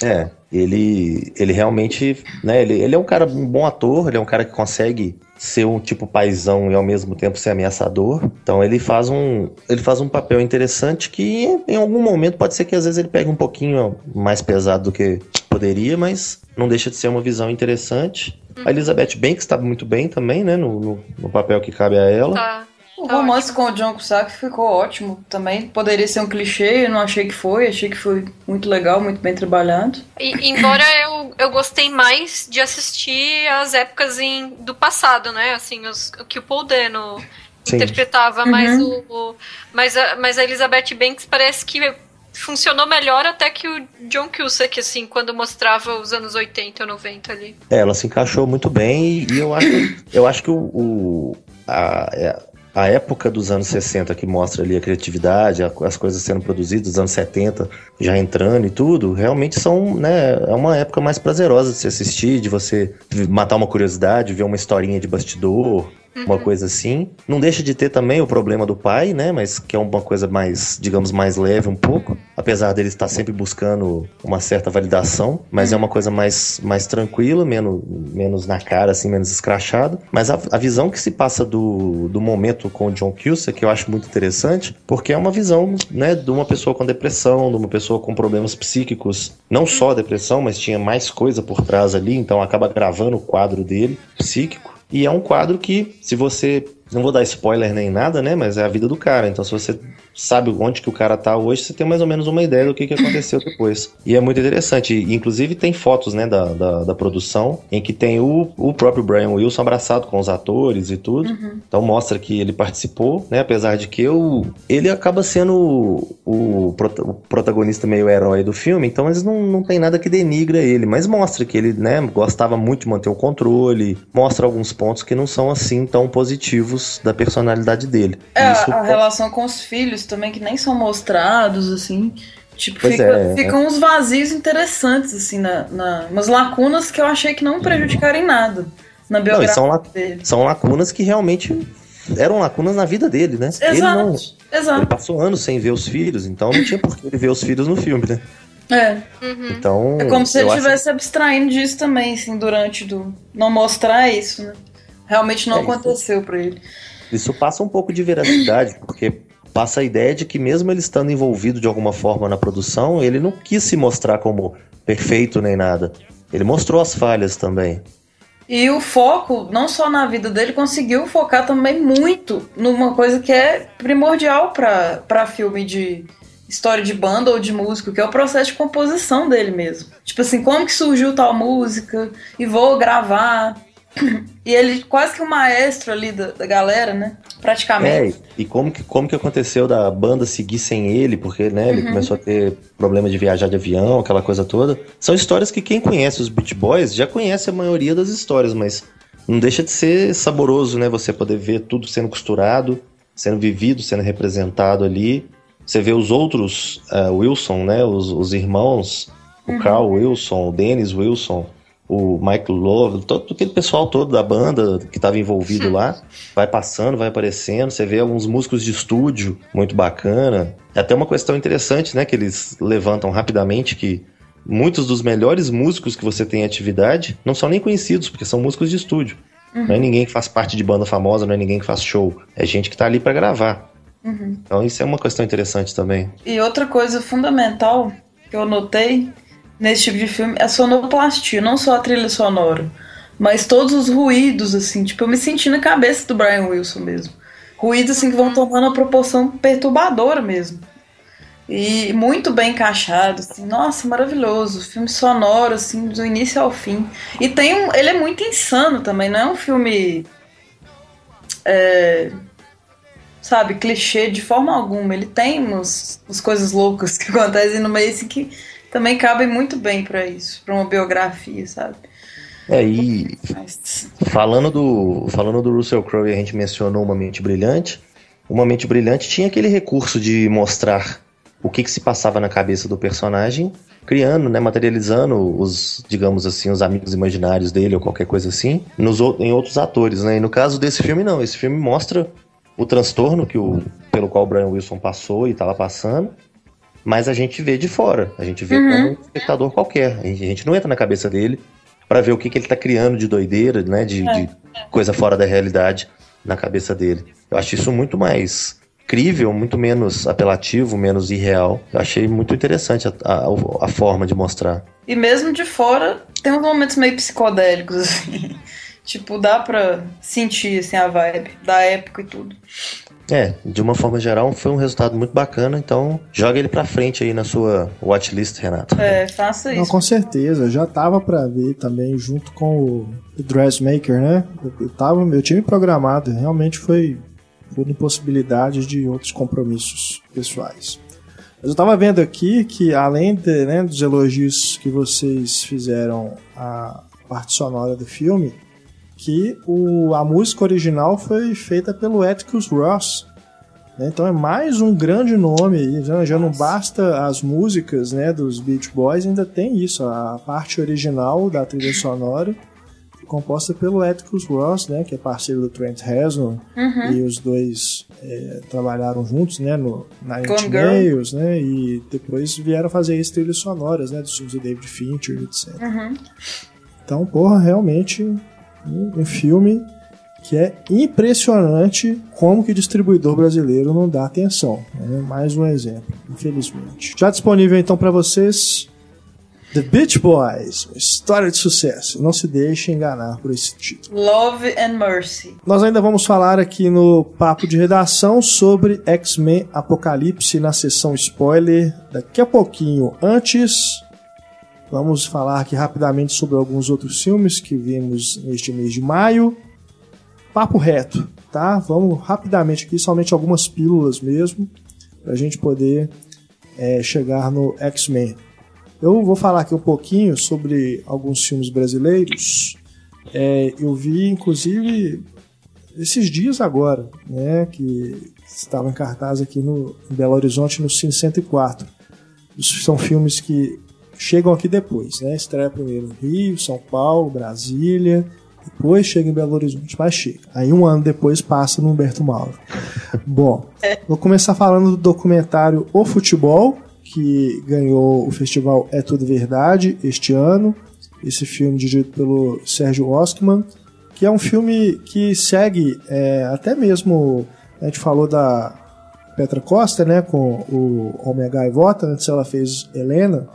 É, ele, ele realmente, né? Ele, ele é um cara, um bom ator, ele é um cara que consegue ser um tipo paizão e ao mesmo tempo ser ameaçador. Então ele faz um, ele faz um papel interessante que em algum momento pode ser que às vezes ele pegue um pouquinho mais pesado do que poderia, mas não deixa de ser uma visão interessante. A Elizabeth Banks está muito bem também, né? No, no, no papel que cabe a ela. Tá. O Tá romance com o John Cusack ficou ótimo também. Poderia ser um clichê, eu não achei que foi. Achei que foi muito legal, muito bem trabalhado. E, embora eu, eu gostei mais de assistir as épocas em, do passado, né? Assim, os, o que o Paul Dano Sim. interpretava, mas, o, o- mas, a, mas a Elizabeth Banks parece que funcionou melhor até que o John Cusack, assim, quando mostrava os anos 80 ou 90 ali. É, ela se encaixou muito bem e, e eu acho, eu acho que o, o- a, é, a época dos anos 60 que mostra ali a criatividade, as coisas sendo produzidas, os anos 70 já entrando e tudo, realmente são, né, é uma época mais prazerosa de se assistir, de você matar uma curiosidade, ver uma historinha de bastidor, uma coisa assim. Não deixa de ter também o problema do pai, né? Mas que é uma coisa mais, digamos, mais leve um pouco. Apesar dele estar sempre buscando uma certa validação. Mas é uma coisa mais, mais tranquila, menos, menos na cara, assim, menos escrachada. Mas a, a visão que se passa do, do momento com o John Cusack, que eu acho muito interessante, porque é uma visão, né, de uma pessoa com depressão, de uma pessoa com problemas psíquicos. Não só a depressão, mas tinha mais coisa por trás ali, então acaba gravando o quadro dele, psíquico. E é um quadro que, se você. Não vou dar spoiler nem nada, né? Mas é a vida do cara. Então, se você sabe onde que o cara tá hoje, você tem mais ou menos uma ideia do que, que aconteceu depois. E é muito interessante. Inclusive, tem fotos, né, da, da, da produção, em que tem o, o próprio Brian Wilson abraçado com os atores e tudo. Então, mostra que ele participou, né? Apesar de que o, ele acaba sendo o, o, o protagonista meio herói do filme. Então, eles não, não tem nada que denigra ele. Mas mostra que ele, né, gostava muito de manter o controle. Mostra alguns pontos que não são assim tão positivos da personalidade dele. É, Isso a, a relação com os filhos também, que nem são mostrados, assim. Tipo, fica- é, ficam uns vazios interessantes, assim, na, na, umas lacunas que eu achei que não prejudicaram em nada na Não, biografia são, la- dele. são lacunas que realmente eram lacunas na vida dele, né? Ele não. Exato, exato. Ele passou anos sem ver os filhos, então não tinha por que ele ver os filhos no filme, né? É, Então. é como se ele eu acho- estivesse abstraindo disso também, assim, durante do. Não mostrar isso, né? Realmente não É, aconteceu pra ele. Isso passa um pouco de veracidade, porque passa a ideia de que mesmo ele estando envolvido de alguma forma na produção, ele não quis se mostrar como perfeito nem nada. Ele mostrou as falhas também. E o foco, não só na vida dele, conseguiu focar também muito numa coisa que é primordial pra filme de história de banda ou de músico, que é o processo de composição dele mesmo. Tipo assim, como que surgiu tal música, e vou gravar, E ele quase que o maestro ali da, da galera, né? Praticamente. É, e como que, como que aconteceu da banda seguir sem ele, porque né, ele começou a ter problema de viajar de avião, aquela coisa toda. São histórias que quem conhece os Beach Boys já conhece a maioria das histórias, mas não deixa de ser saboroso, né? Você poder ver tudo sendo costurado, sendo vivido, sendo representado ali. Você vê os outros uh, Wilson, né? Os, os irmãos, o Carl Wilson, o Dennis Wilson, o Michael Love, todo aquele pessoal todo da banda que estava envolvido lá, vai passando, vai aparecendo. Você vê alguns músicos de estúdio muito bacana. É até uma questão interessante, né? Que eles levantam rapidamente que muitos dos melhores músicos que você tem em atividade não são nem conhecidos, porque são músicos de estúdio. Não é ninguém que faz parte de banda famosa, não é ninguém que faz show. É gente que tá ali para gravar. Então isso é uma questão interessante também. E outra coisa fundamental que eu notei nesse tipo de filme é a sonoplastia, não só a trilha sonora, mas todos os ruídos, assim, tipo, eu me senti na cabeça do Brian Wilson mesmo. Ruídos, assim, que vão tomando uma proporção perturbadora mesmo. E muito bem encaixado, assim, nossa, maravilhoso. Filme sonoro, assim, do início ao fim. E tem um. Ele é muito insano também, não é um filme. é, sabe, clichê de forma alguma. Ele tem umas, umas coisas loucas que acontecem no meio assim, que também cabem muito bem pra isso, pra uma biografia, sabe? É, e Mas, falando do, falando do Russell Crowe, a gente mencionou Uma Mente Brilhante. Uma Mente Brilhante tinha aquele recurso de mostrar o que, que se passava na cabeça do personagem, criando, né, materializando os, digamos assim, os amigos imaginários dele ou qualquer coisa assim, nos, em outros atores, né? E no caso desse filme, não. Esse filme mostra o transtorno que o, pelo qual o Brian Wilson passou e estava passando, mas a gente vê de fora. A gente vê como um espectador qualquer. A gente, não entra na cabeça dele para ver o que, que ele tá criando de doideira, né? De, de coisa fora da realidade na cabeça dele. Eu acho isso muito mais crível, muito menos apelativo, menos irreal. Eu achei muito interessante a, a, a forma de mostrar. e mesmo de fora, tem uns momentos meio psicodélicos, assim. tipo, dá pra sentir, assim, a vibe da época e tudo. É, de uma forma geral, foi um resultado muito bacana, então joga ele pra frente aí na sua watchlist, Renato. É, faça Não, isso. com certeza, já tava pra ver também junto com o Dressmaker, né? Eu, eu, tava, eu tinha me programado, realmente foi por impossibilidade de outros compromissos pessoais. Mas eu tava vendo aqui que além de, né, dos elogios que vocês fizeram à parte sonora do filme, que o, a música original foi feita pelo Atticus Ross. né? Então é mais um grande nome aí. Já, já não basta as músicas né, dos Beach Boys, ainda tem isso. A parte original da trilha sonora composta pelo Atticus Ross, né, que é parceiro do Trent Reznor. E os dois é, trabalharam juntos né, no, Inch Girl. Nails, né, e depois vieram fazer as trilhas sonoras né, dos filmes do David Fincher, etc. Então, porra, realmente um, filme que é impressionante como que o distribuidor brasileiro não dá atenção. né? Mais um exemplo, infelizmente. Já disponível então para vocês The Beach Boys, uma história de sucesso. Não se deixe enganar por esse título. Love and Mercy. Nós ainda vamos falar aqui no papo de redação sobre X-Men Apocalipse na sessão spoiler daqui a pouquinho. Antes, vamos falar aqui rapidamente sobre alguns outros filmes que vimos neste mês de maio. Papo reto, tá? Vamos rapidamente aqui, somente algumas pílulas mesmo, para a gente poder é, chegar no X-Men. Eu vou falar aqui um pouquinho sobre alguns filmes brasileiros. É, eu vi, inclusive, esses dias agora, né, que estavam em cartaz aqui no em Belo Horizonte no Cine 104. Isso São filmes que chegam aqui depois, né? Estreia primeiro no Rio, São Paulo, Brasília, depois chega em Belo Horizonte, mas chega. Aí um ano depois passa no Humberto Mauro. Bom, vou começar falando do documentário O Futebol, que ganhou o festival É Tudo Verdade este ano. Esse filme dirigido pelo Sérgio Oskman, que é um filme que segue é, até mesmo. A gente falou da Petra Costa, né, com o Homem Gaivota, antes ela fez Helena,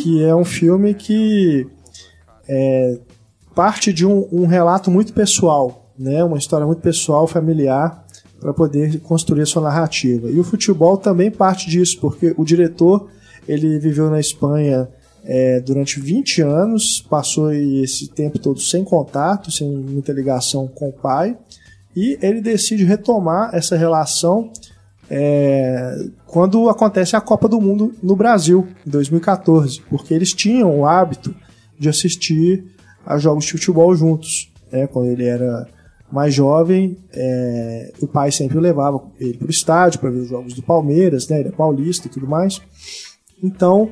que é um filme que é, parte de um, um relato muito pessoal, né, uma história muito pessoal, familiar, para poder construir a sua narrativa. E o futebol também parte disso, porque o diretor ele viveu na Espanha é, durante 20 anos, passou esse tempo todo sem contato, sem muita ligação com o pai, e ele decide retomar essa relação é, quando acontece a Copa do Mundo no Brasil, em 2014, porque eles tinham o hábito de assistir a jogos de futebol juntos. Né? Quando ele era mais jovem, é, o pai sempre levava ele para o estádio para ver os jogos do Palmeiras, né? ele é paulista e tudo mais. Então,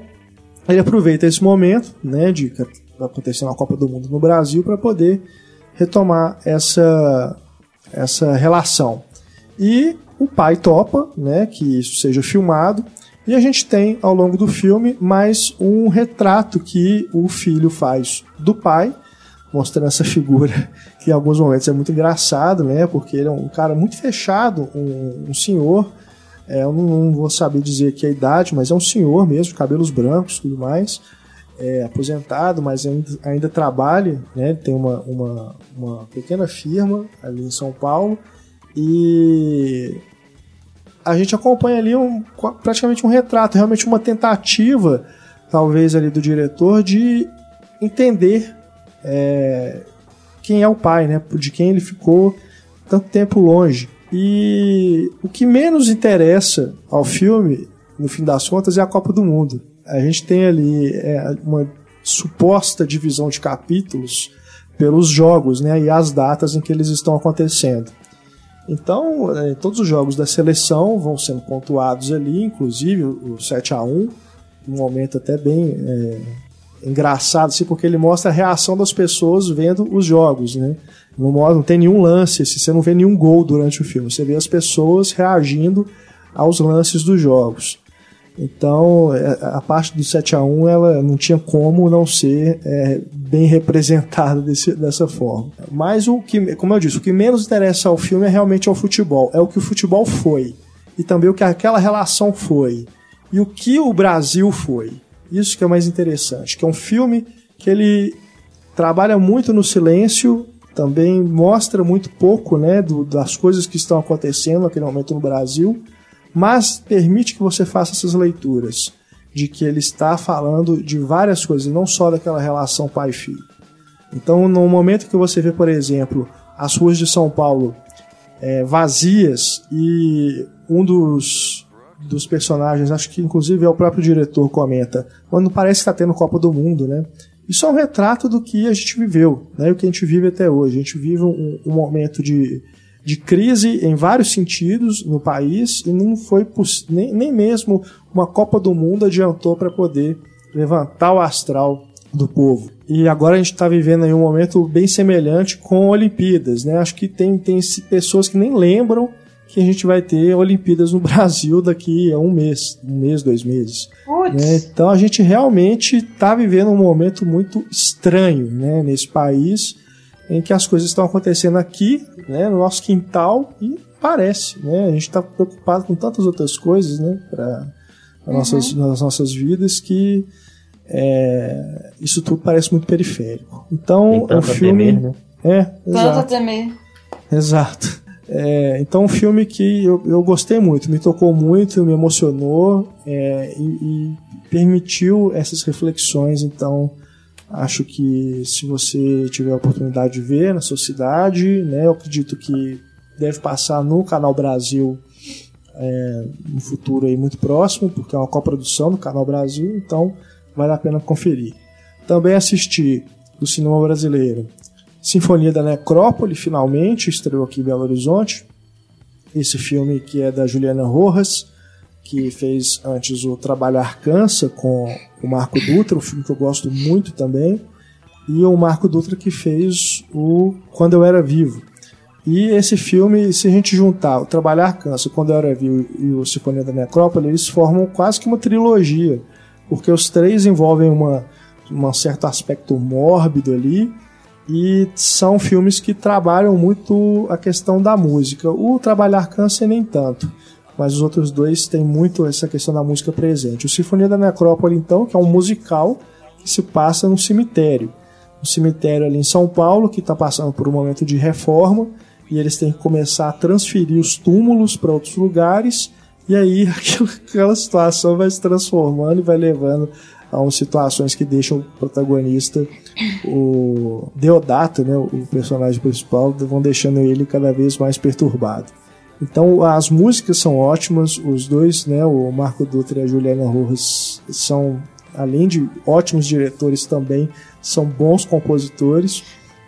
ele aproveita esse momento, né, de acontecer uma Copa do Mundo no Brasil para poder retomar essa essa relação. E o pai topa, né, que isso seja filmado, e a gente tem ao longo do filme mais um retrato que o filho faz do pai, mostrando essa figura que em alguns momentos é muito engraçado, né, porque ele é um cara muito fechado, um, um senhor é, eu não, não, vou saber dizer aqui a idade, mas é um senhor mesmo, cabelos brancos tudo mais. É, aposentado, mas ainda, ainda trabalha, né? Tem uma, uma, uma pequena firma ali em São Paulo e a gente acompanha ali um, praticamente um retrato, realmente uma tentativa, talvez ali do diretor, de entender é, quem é o pai, né? De quem ele ficou tanto tempo longe. E o que menos interessa ao filme, no fim das contas, é a Copa do Mundo. A gente tem ali é, uma suposta divisão de capítulos pelos jogos né, e as datas em que eles estão acontecendo. Então, é, todos os jogos da seleção vão sendo pontuados ali, inclusive o 7 a 1 um momento até bem é, engraçado, assim, porque ele mostra a reação das pessoas vendo os jogos, né? Não, não tem nenhum lance, assim, você não vê nenhum gol durante o filme. Você vê as pessoas reagindo aos lances dos jogos. Então, é, a parte do 7 a 1 ela não tinha como não ser é, bem representada dessa forma. Mas o que, como eu disse, o que menos interessa ao filme é realmente ao futebol. É o que o futebol foi. E também o que aquela relação foi. E o que o Brasil foi. Isso que é mais interessante. Que é um filme que ele trabalha muito no silêncio também mostra muito pouco né, do, das coisas que estão acontecendo naquele momento no Brasil, mas permite que você faça essas leituras de que ele está falando de várias coisas, não só daquela relação pai-filho. Então, no momento que você vê, por exemplo, as ruas de São Paulo é, vazias e um dos, dos personagens, acho que inclusive é o próprio diretor, comenta, quando parece que está tendo Copa do Mundo, né? Isso é um retrato do que a gente viveu, né? o que a gente vive até hoje. A gente vive um, um momento de, de crise em vários sentidos no país e não foi nem, nem mesmo uma Copa do Mundo adiantou para poder levantar o astral do povo. E agora a gente está vivendo aí um momento bem semelhante com Olimpíadas, né? Acho que tem, tem pessoas que nem lembram que a gente vai ter Olimpíadas no Brasil daqui a um mês, um mês, dois meses. Né? Então a gente realmente está vivendo um momento muito estranho né, nesse país, em que as coisas estão acontecendo aqui, né, no nosso quintal, e parece, né? A gente está preocupado com tantas outras coisas, né, para uhum. nossas, nas nossas vidas que é, isso tudo parece muito periférico. Então, o filme. Temer, né? É, tanto exato. a temer. Exato. É, então, um filme que eu, eu gostei muito, me tocou muito, me emocionou é, e, e, permitiu essas reflexões. Então, acho que se você tiver a oportunidade de ver na sua cidade, né, eu acredito que deve passar no Canal Brasil é, no futuro aí muito próximo, porque é uma coprodução do Canal Brasil, então vale a pena conferir. Também assisti do cinema brasileiro Sinfonia da Necrópole, finalmente, estreou aqui em Belo Horizonte. Esse filme que é da Juliana Rojas, que fez antes o Trabalhar Cansa com o Marco Dutra, um filme que eu gosto muito também. E o Marco Dutra que fez o Quando Eu Era Vivo. E esse filme, se a gente juntar o Trabalhar Cansa, Quando Eu Era Vivo e o Sinfonia da Necrópole, eles formam quase que uma trilogia, porque os três envolvem uma, um certo aspecto mórbido ali, e são filmes que trabalham muito a questão da música. O Trabalhar Câncer nem tanto, mas os outros dois têm muito essa questão da música presente. O Sinfonia da Necrópole, então, que é um musical que se passa num cemitério. Um cemitério ali em São Paulo, que está passando por um momento de reforma, e eles têm que começar a transferir os túmulos para outros lugares, e aí aquela situação vai se transformando e vai levando há umas situações que deixam o protagonista, o Deodato, né, o personagem principal, vão deixando ele cada vez mais perturbado. Então as músicas são ótimas, os dois, né, o Marco Dutra e a Juliana Rojas são, além de ótimos diretores também, são bons compositores.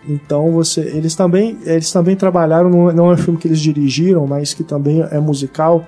Então você, eles também, eles também trabalharam, não é um filme que eles dirigiram, mas que também é musical,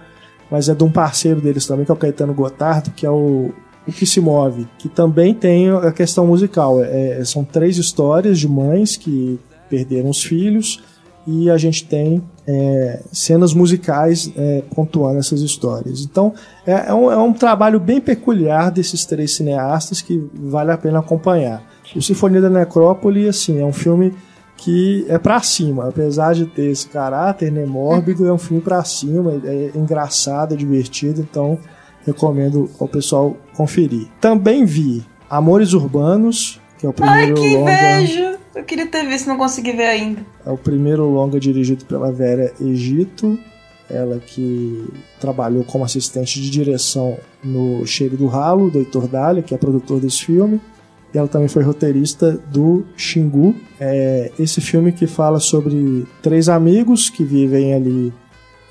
mas é de um parceiro deles também, que é o Caetano Gotardo, que é o, o que se move, que também tem a questão musical. É, são três histórias de mães que perderam os filhos e a gente tem é, cenas musicais é, pontuando essas histórias. Então é, é, um, é um trabalho bem peculiar desses três cineastas que vale a pena acompanhar. O Sinfonia da Necrópole, assim, é um filme que é pra cima, apesar de ter esse caráter né, mórbido, é um filme pra cima, é engraçado, é divertido, então recomendo ao pessoal conferir. Também vi Amores Urbanos, que é o primeiro Ai, que longa. inveja! Eu queria ter visto, não consegui ver ainda. É o primeiro longa dirigido pela Vera Egito, ela que trabalhou como assistente de direção no Cheiro do Ralo, do Heitor Dália, que é produtor desse filme. E ela também foi roteirista do Xingu. É esse filme que fala sobre três amigos que vivem ali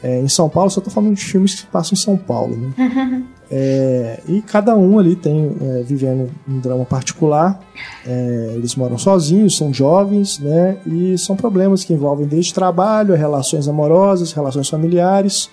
é, em São Paulo. Só tô falando de filmes que se passam em São Paulo, né? É, e cada um ali tem é, vivendo um drama particular. É, eles moram sozinhos, são jovens, né? E são problemas que envolvem desde trabalho, relações amorosas, relações familiares,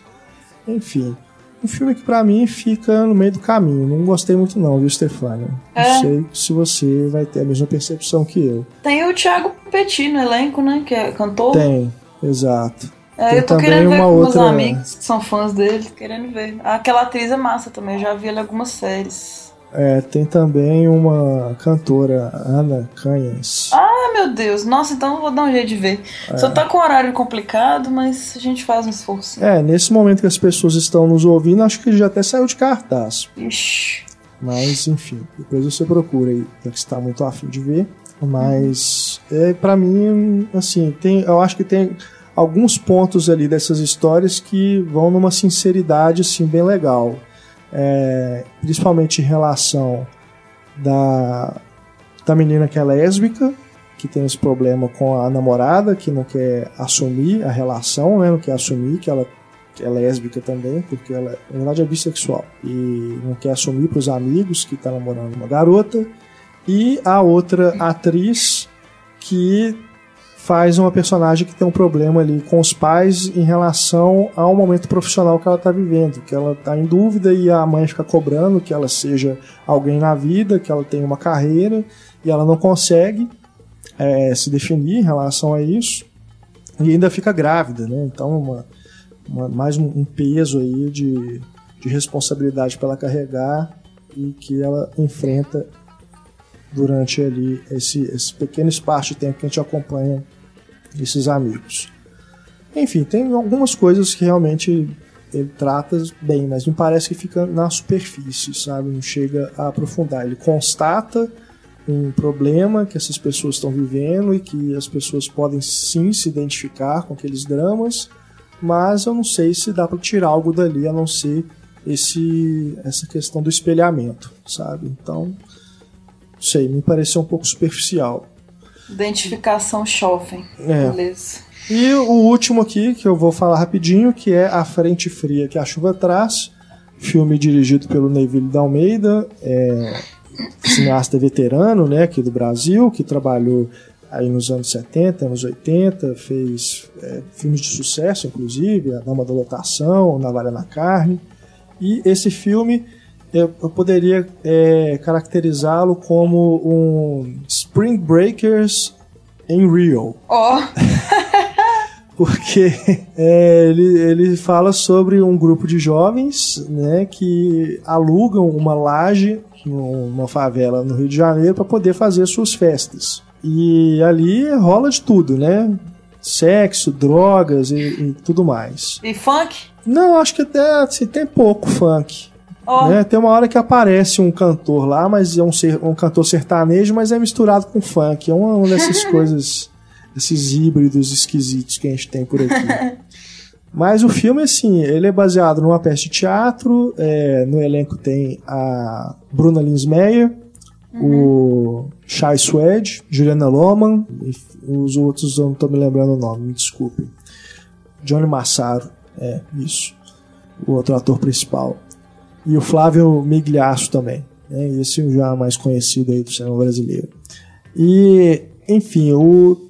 enfim. Um filme que pra mim fica no meio do caminho. Não gostei muito não, viu, Stefania? Não É. sei se você vai ter a mesma percepção que eu. Tem o Thiago Petit no elenco, né? Que é cantor. Tem, exato. É, Tem eu tô querendo ver uma com meus outra- amigos que são fãs dele, querendo ver. Aquela atriz é massa também, eu já vi ela em algumas séries. É, tem também uma cantora, Ana Canhas. Ah, meu Deus. Nossa, então eu vou dar um jeito de ver. É. Só tá com horário complicado, mas a gente faz um esforço. É, nesse momento que as pessoas estão nos ouvindo, acho que ele já até saiu de cartaz. Ixi. Mas, enfim, depois você procura aí, já que está muito afim de ver. Mas, é, para mim, assim, tem, eu acho que tem alguns pontos ali dessas histórias que vão numa sinceridade, assim, bem legal. É, principalmente em relação da, da menina que é lésbica, que tem esse problema com a namorada, que não quer assumir a relação, né, não quer assumir que ela é lésbica também, porque ela, na verdade, é bissexual. E não quer assumir para os amigos que está namorando uma garota. E a outra atriz que faz uma personagem que tem um problema ali com os pais em relação ao momento profissional que ela está vivendo, que ela está em dúvida e a mãe fica cobrando que ela seja alguém na vida, que ela tenha uma carreira e ela não consegue é, se definir em relação a isso e ainda fica grávida, né? Então uma, uma- mais um, peso aí de, de responsabilidade para ela carregar e que ela enfrenta durante ali esse, esse pequeno espaço de tempo que a gente acompanha esses amigos. Enfim, tem algumas coisas que realmente ele trata bem, mas me parece que fica na superfície, sabe? Não chega a aprofundar. Ele constata um problema que essas pessoas estão vivendo e que as pessoas podem sim se identificar com aqueles dramas, mas eu não sei se dá para tirar algo dali a não ser esse essa questão do espelhamento, sabe? Então, não sei, me pareceu um pouco superficial. Identificação jovem. É. Beleza. E o último aqui, que eu vou falar rapidinho, que é A Frente Fria que a Chuva Traz, filme dirigido pelo Neville da Almeida, é, cineasta veterano né, aqui do Brasil, que trabalhou aí nos anos 70, anos 80, fez é, filmes de sucesso, inclusive, A Dama da Lotação, Navalha na Carne. E esse filme eu, eu poderia é, caracterizá-lo como um Spring Breakers em Rio Ó, porque é, ele, ele fala sobre um grupo de jovens né, que alugam uma laje numa favela no Rio de Janeiro para poder fazer suas festas. E ali rola de tudo, né? Sexo, drogas e, e tudo mais. e funk? Não, acho que até assim, tem pouco funk. Ó, né? Tem uma hora que aparece um cantor lá, mas é um, ser, um cantor sertanejo, mas é misturado com funk. É uma, dessas coisas, esses híbridos esquisitos que a gente tem por aqui. Mas o filme, assim, ele é baseado numa peça de teatro. é, no elenco tem a Bruna Linsmeyer, o Shai Swed, Juliana Loman, e os outros eu não estou me lembrando o nome, me desculpe. Johnny Massaro, é, isso. O outro ator principal. E o Flávio Migliasso também. Né, esse já mais conhecido aí do cinema brasileiro. E, enfim, o,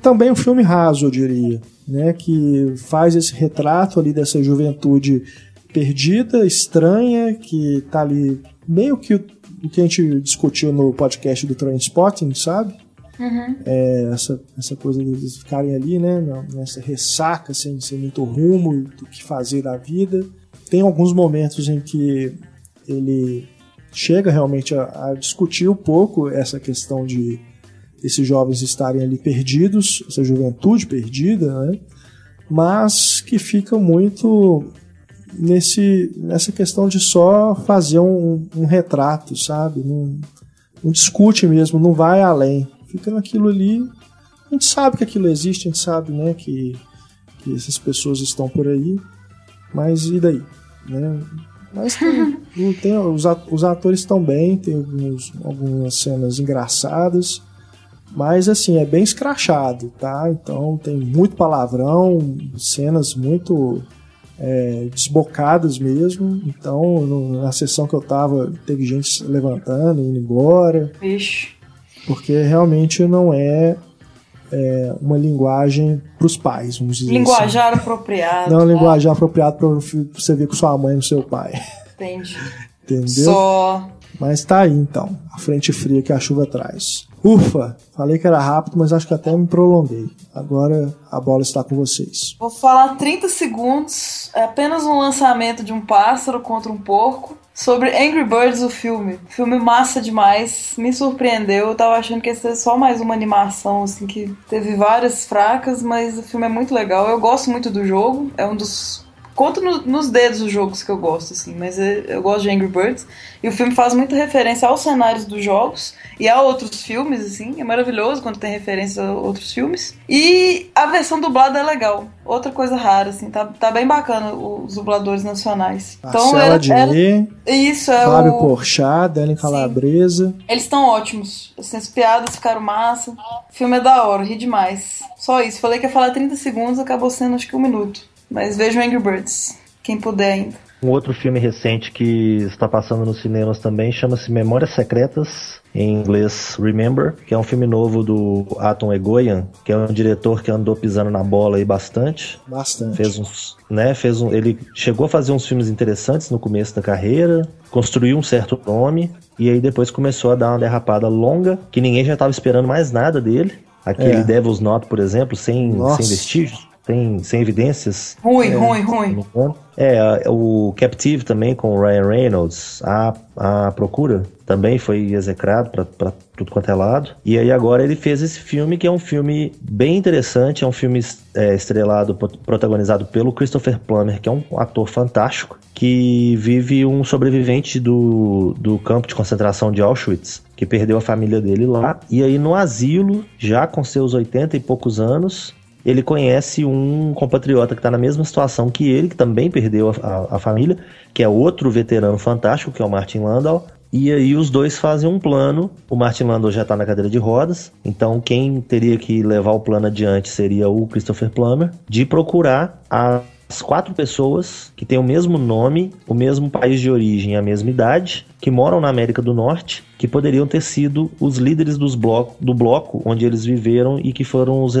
também um filme raso, eu diria, né, que faz esse retrato ali dessa juventude perdida, estranha, que tá ali meio que o, que a gente discutiu no podcast do Transpotting, sabe? É, essa, essa coisa deles ficarem ali, né, nessa ressaca, sem, sem muito rumo do que fazer da vida. Tem alguns momentos em que ele chega realmente a, a discutir um pouco essa questão de esses jovens estarem ali perdidos, essa juventude perdida, né? mas que fica muito nesse, nessa questão de só fazer um, um retrato, sabe? Não, não discute mesmo, não vai além. Fica naquilo ali. A gente sabe que aquilo existe, a gente sabe né, que, que essas pessoas estão por aí, mas e daí? Né? Mas tem, tem- os, at- os atores estão bem, tem alguns- algumas cenas engraçadas, mas assim, é bem escrachado, tá? Então tem muito palavrão, cenas muito é, desbocadas mesmo. Então, no- na sessão que eu tava, teve gente se levantando, indo embora, Vixe. porque realmente não é, é, uma linguagem para os pais, vamos dizer assim. Linguajar apropriado. Não né? linguajar apropriada para você ver com sua mãe e seu pai. Entendi. Entendeu? Só. Mas tá aí então, a frente fria que a chuva traz. Ufa, falei que era rápido, mas acho que até me prolonguei. Agora a bola está com vocês. Vou falar 30 segundos. É apenas um lançamento de um pássaro contra um porco. Sobre Angry Birds, o filme. Filme massa demais. Me surpreendeu. Eu tava achando que ia ser só mais uma animação, assim, que teve várias fracas, mas o filme é muito legal. Eu gosto muito do jogo. É um dos. Conto no- nos dedos os jogos que eu gosto, assim, mas é- eu gosto de Angry Birds. E o filme faz muita referência aos cenários dos jogos e a outros filmes, assim. É maravilhoso quando tem referência a outros filmes. E a versão dublada é legal. Outra coisa rara, assim. Tá, tá bem bacana os dubladores nacionais. Marcela era, era- Diné, Isso, é Fábio o... Porchat, Dani Calabresa. Eles estão ótimos. Assim, as piadas ficaram massa. O filme é da hora, ri demais. Só isso. Falei que ia falar 30 segundos, acabou sendo acho que um minuto. Mas vejam Angry Birds. Quem puder ainda. Um outro filme recente que está passando nos cinemas também chama-se Memórias Secretas, em inglês Remember, que é um filme novo do Atom Egoyan, que é um diretor que andou pisando na bola aí bastante. Bastante. Fez uns, né, fez um, ele chegou a fazer uns filmes interessantes no começo da carreira, construiu um certo nome e aí depois começou a dar uma derrapada longa, que ninguém já estava esperando mais nada dele. Aquele É. Devil's Knot, por exemplo, sem, Nossa. sem vestígios, sem, sem evidências. Ruim, ruim, ruim. É, o Captive também com o Ryan Reynolds, a, a Procura também foi execrado pra, pra tudo quanto é lado. E aí agora ele fez esse filme que é um filme bem interessante, é um filme é, estrelado, pro- protagonizado pelo Christopher Plummer, que é um ator fantástico, que vive um sobrevivente do, do campo de concentração de Auschwitz, que perdeu a família dele lá. E aí no asilo, já com seus 80 e poucos anos, ele conhece um compatriota que está na mesma situação que ele, que também perdeu a, a- a família, que é outro veterano fantástico, que é o Martin Landau. E aí os dois fazem um plano. O Martin Landau já está na cadeira de rodas, então quem teria que levar o plano adiante seria o Christopher Plummer, de procurar as quatro pessoas que têm o mesmo nome, o mesmo país de origem, a mesma idade, que moram na América do Norte, que poderiam ter sido os líderes dos bloco, do bloco onde eles viveram e que foram os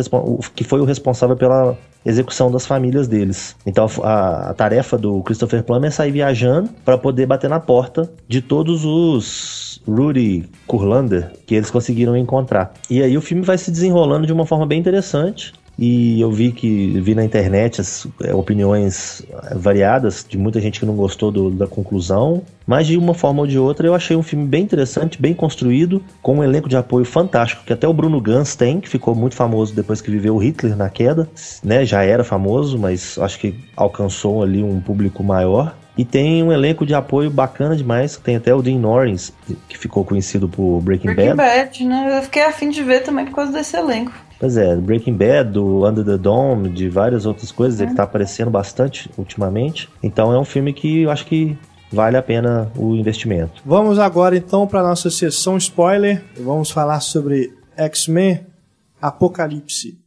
que foi o responsável pela execução das famílias deles. Então a, a tarefa do Christopher Plummer é sair viajando para poder bater na porta de todos os Rudy Kurlander que eles conseguiram encontrar. E aí o filme vai se desenrolando de uma forma bem interessante. E eu vi que vi na internet as é, opiniões é, variadas de muita gente que não gostou do- da conclusão, mas de uma forma ou de outra eu achei um filme bem interessante, bem construído, com um elenco de apoio fantástico que até o Bruno Gans tem, que ficou muito famoso depois que viveu o Hitler na queda, né? Já era famoso, mas acho que alcançou ali um público maior. E tem um elenco de apoio bacana demais. Tem até o Dean Norris, que ficou conhecido por Breaking, Breaking Bad. Bad, né? Eu fiquei afim de ver também por causa desse elenco. Pois é, Breaking Bad, do Under the Dome, de várias outras coisas, ele tá aparecendo bastante ultimamente. Então é um filme que eu acho que vale a pena o investimento. Vamos agora então para nossa sessão spoiler. Vamos falar sobre X-Men Apocalipse.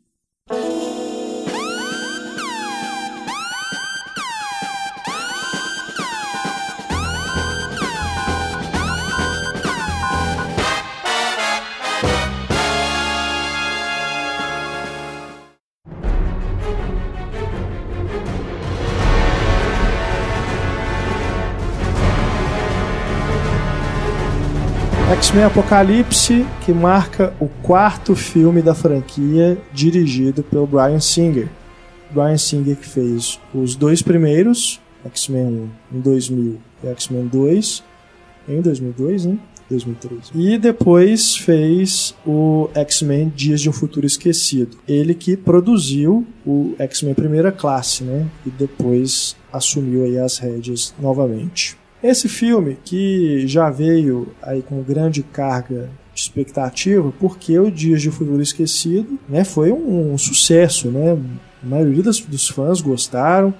X-Men Apocalipse, que marca o quarto filme da franquia, dirigido pelo Brian Singer. Brian Singer que fez os dois primeiros, X-Men 1 em 2000 e X-Men 2 em 2002, né? 2003. E depois fez o X-Men Dias de um Futuro Esquecido. Ele que produziu o X-Men Primeira Classe, né? E depois assumiu aí as rédeas novamente. Esse filme que já veio aí com grande carga de expectativa, porque o Dias de Futuro Esquecido né, foi um, um sucesso, né? A maioria dos, dos fãs gostaram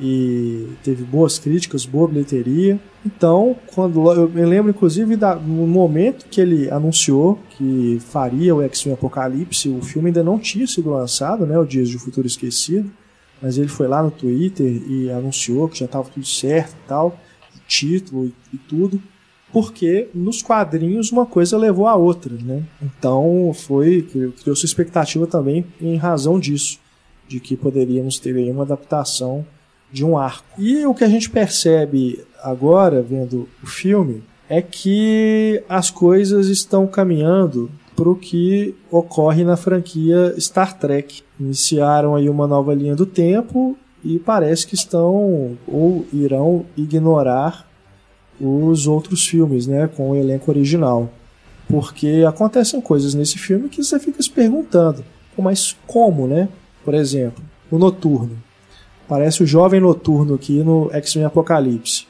e teve boas críticas, boa bilheteria. Então, quando eu me lembro inclusive da, no momento que ele anunciou que faria o X-Men Apocalipse, o filme ainda não tinha sido lançado, né, o Dias de Futuro Esquecido, mas ele foi lá no Twitter e anunciou que já estava tudo certo e tal título e, e tudo, porque nos quadrinhos uma coisa levou a outra, né? Então foi criou sua expectativa também em razão disso, de que poderíamos ter aí uma adaptação de um arco. E o que a gente percebe agora vendo o filme é que as coisas estão caminhando para o que ocorre na franquia Star Trek. Iniciaram aí uma nova linha do tempo e parece que estão ou irão ignorar os outros filmes, né, com o elenco original. Porque acontecem coisas nesse filme que você fica se perguntando, mas como, né? Por exemplo, o Noturno. Parece o jovem Noturno aqui no X-Men Apocalipse.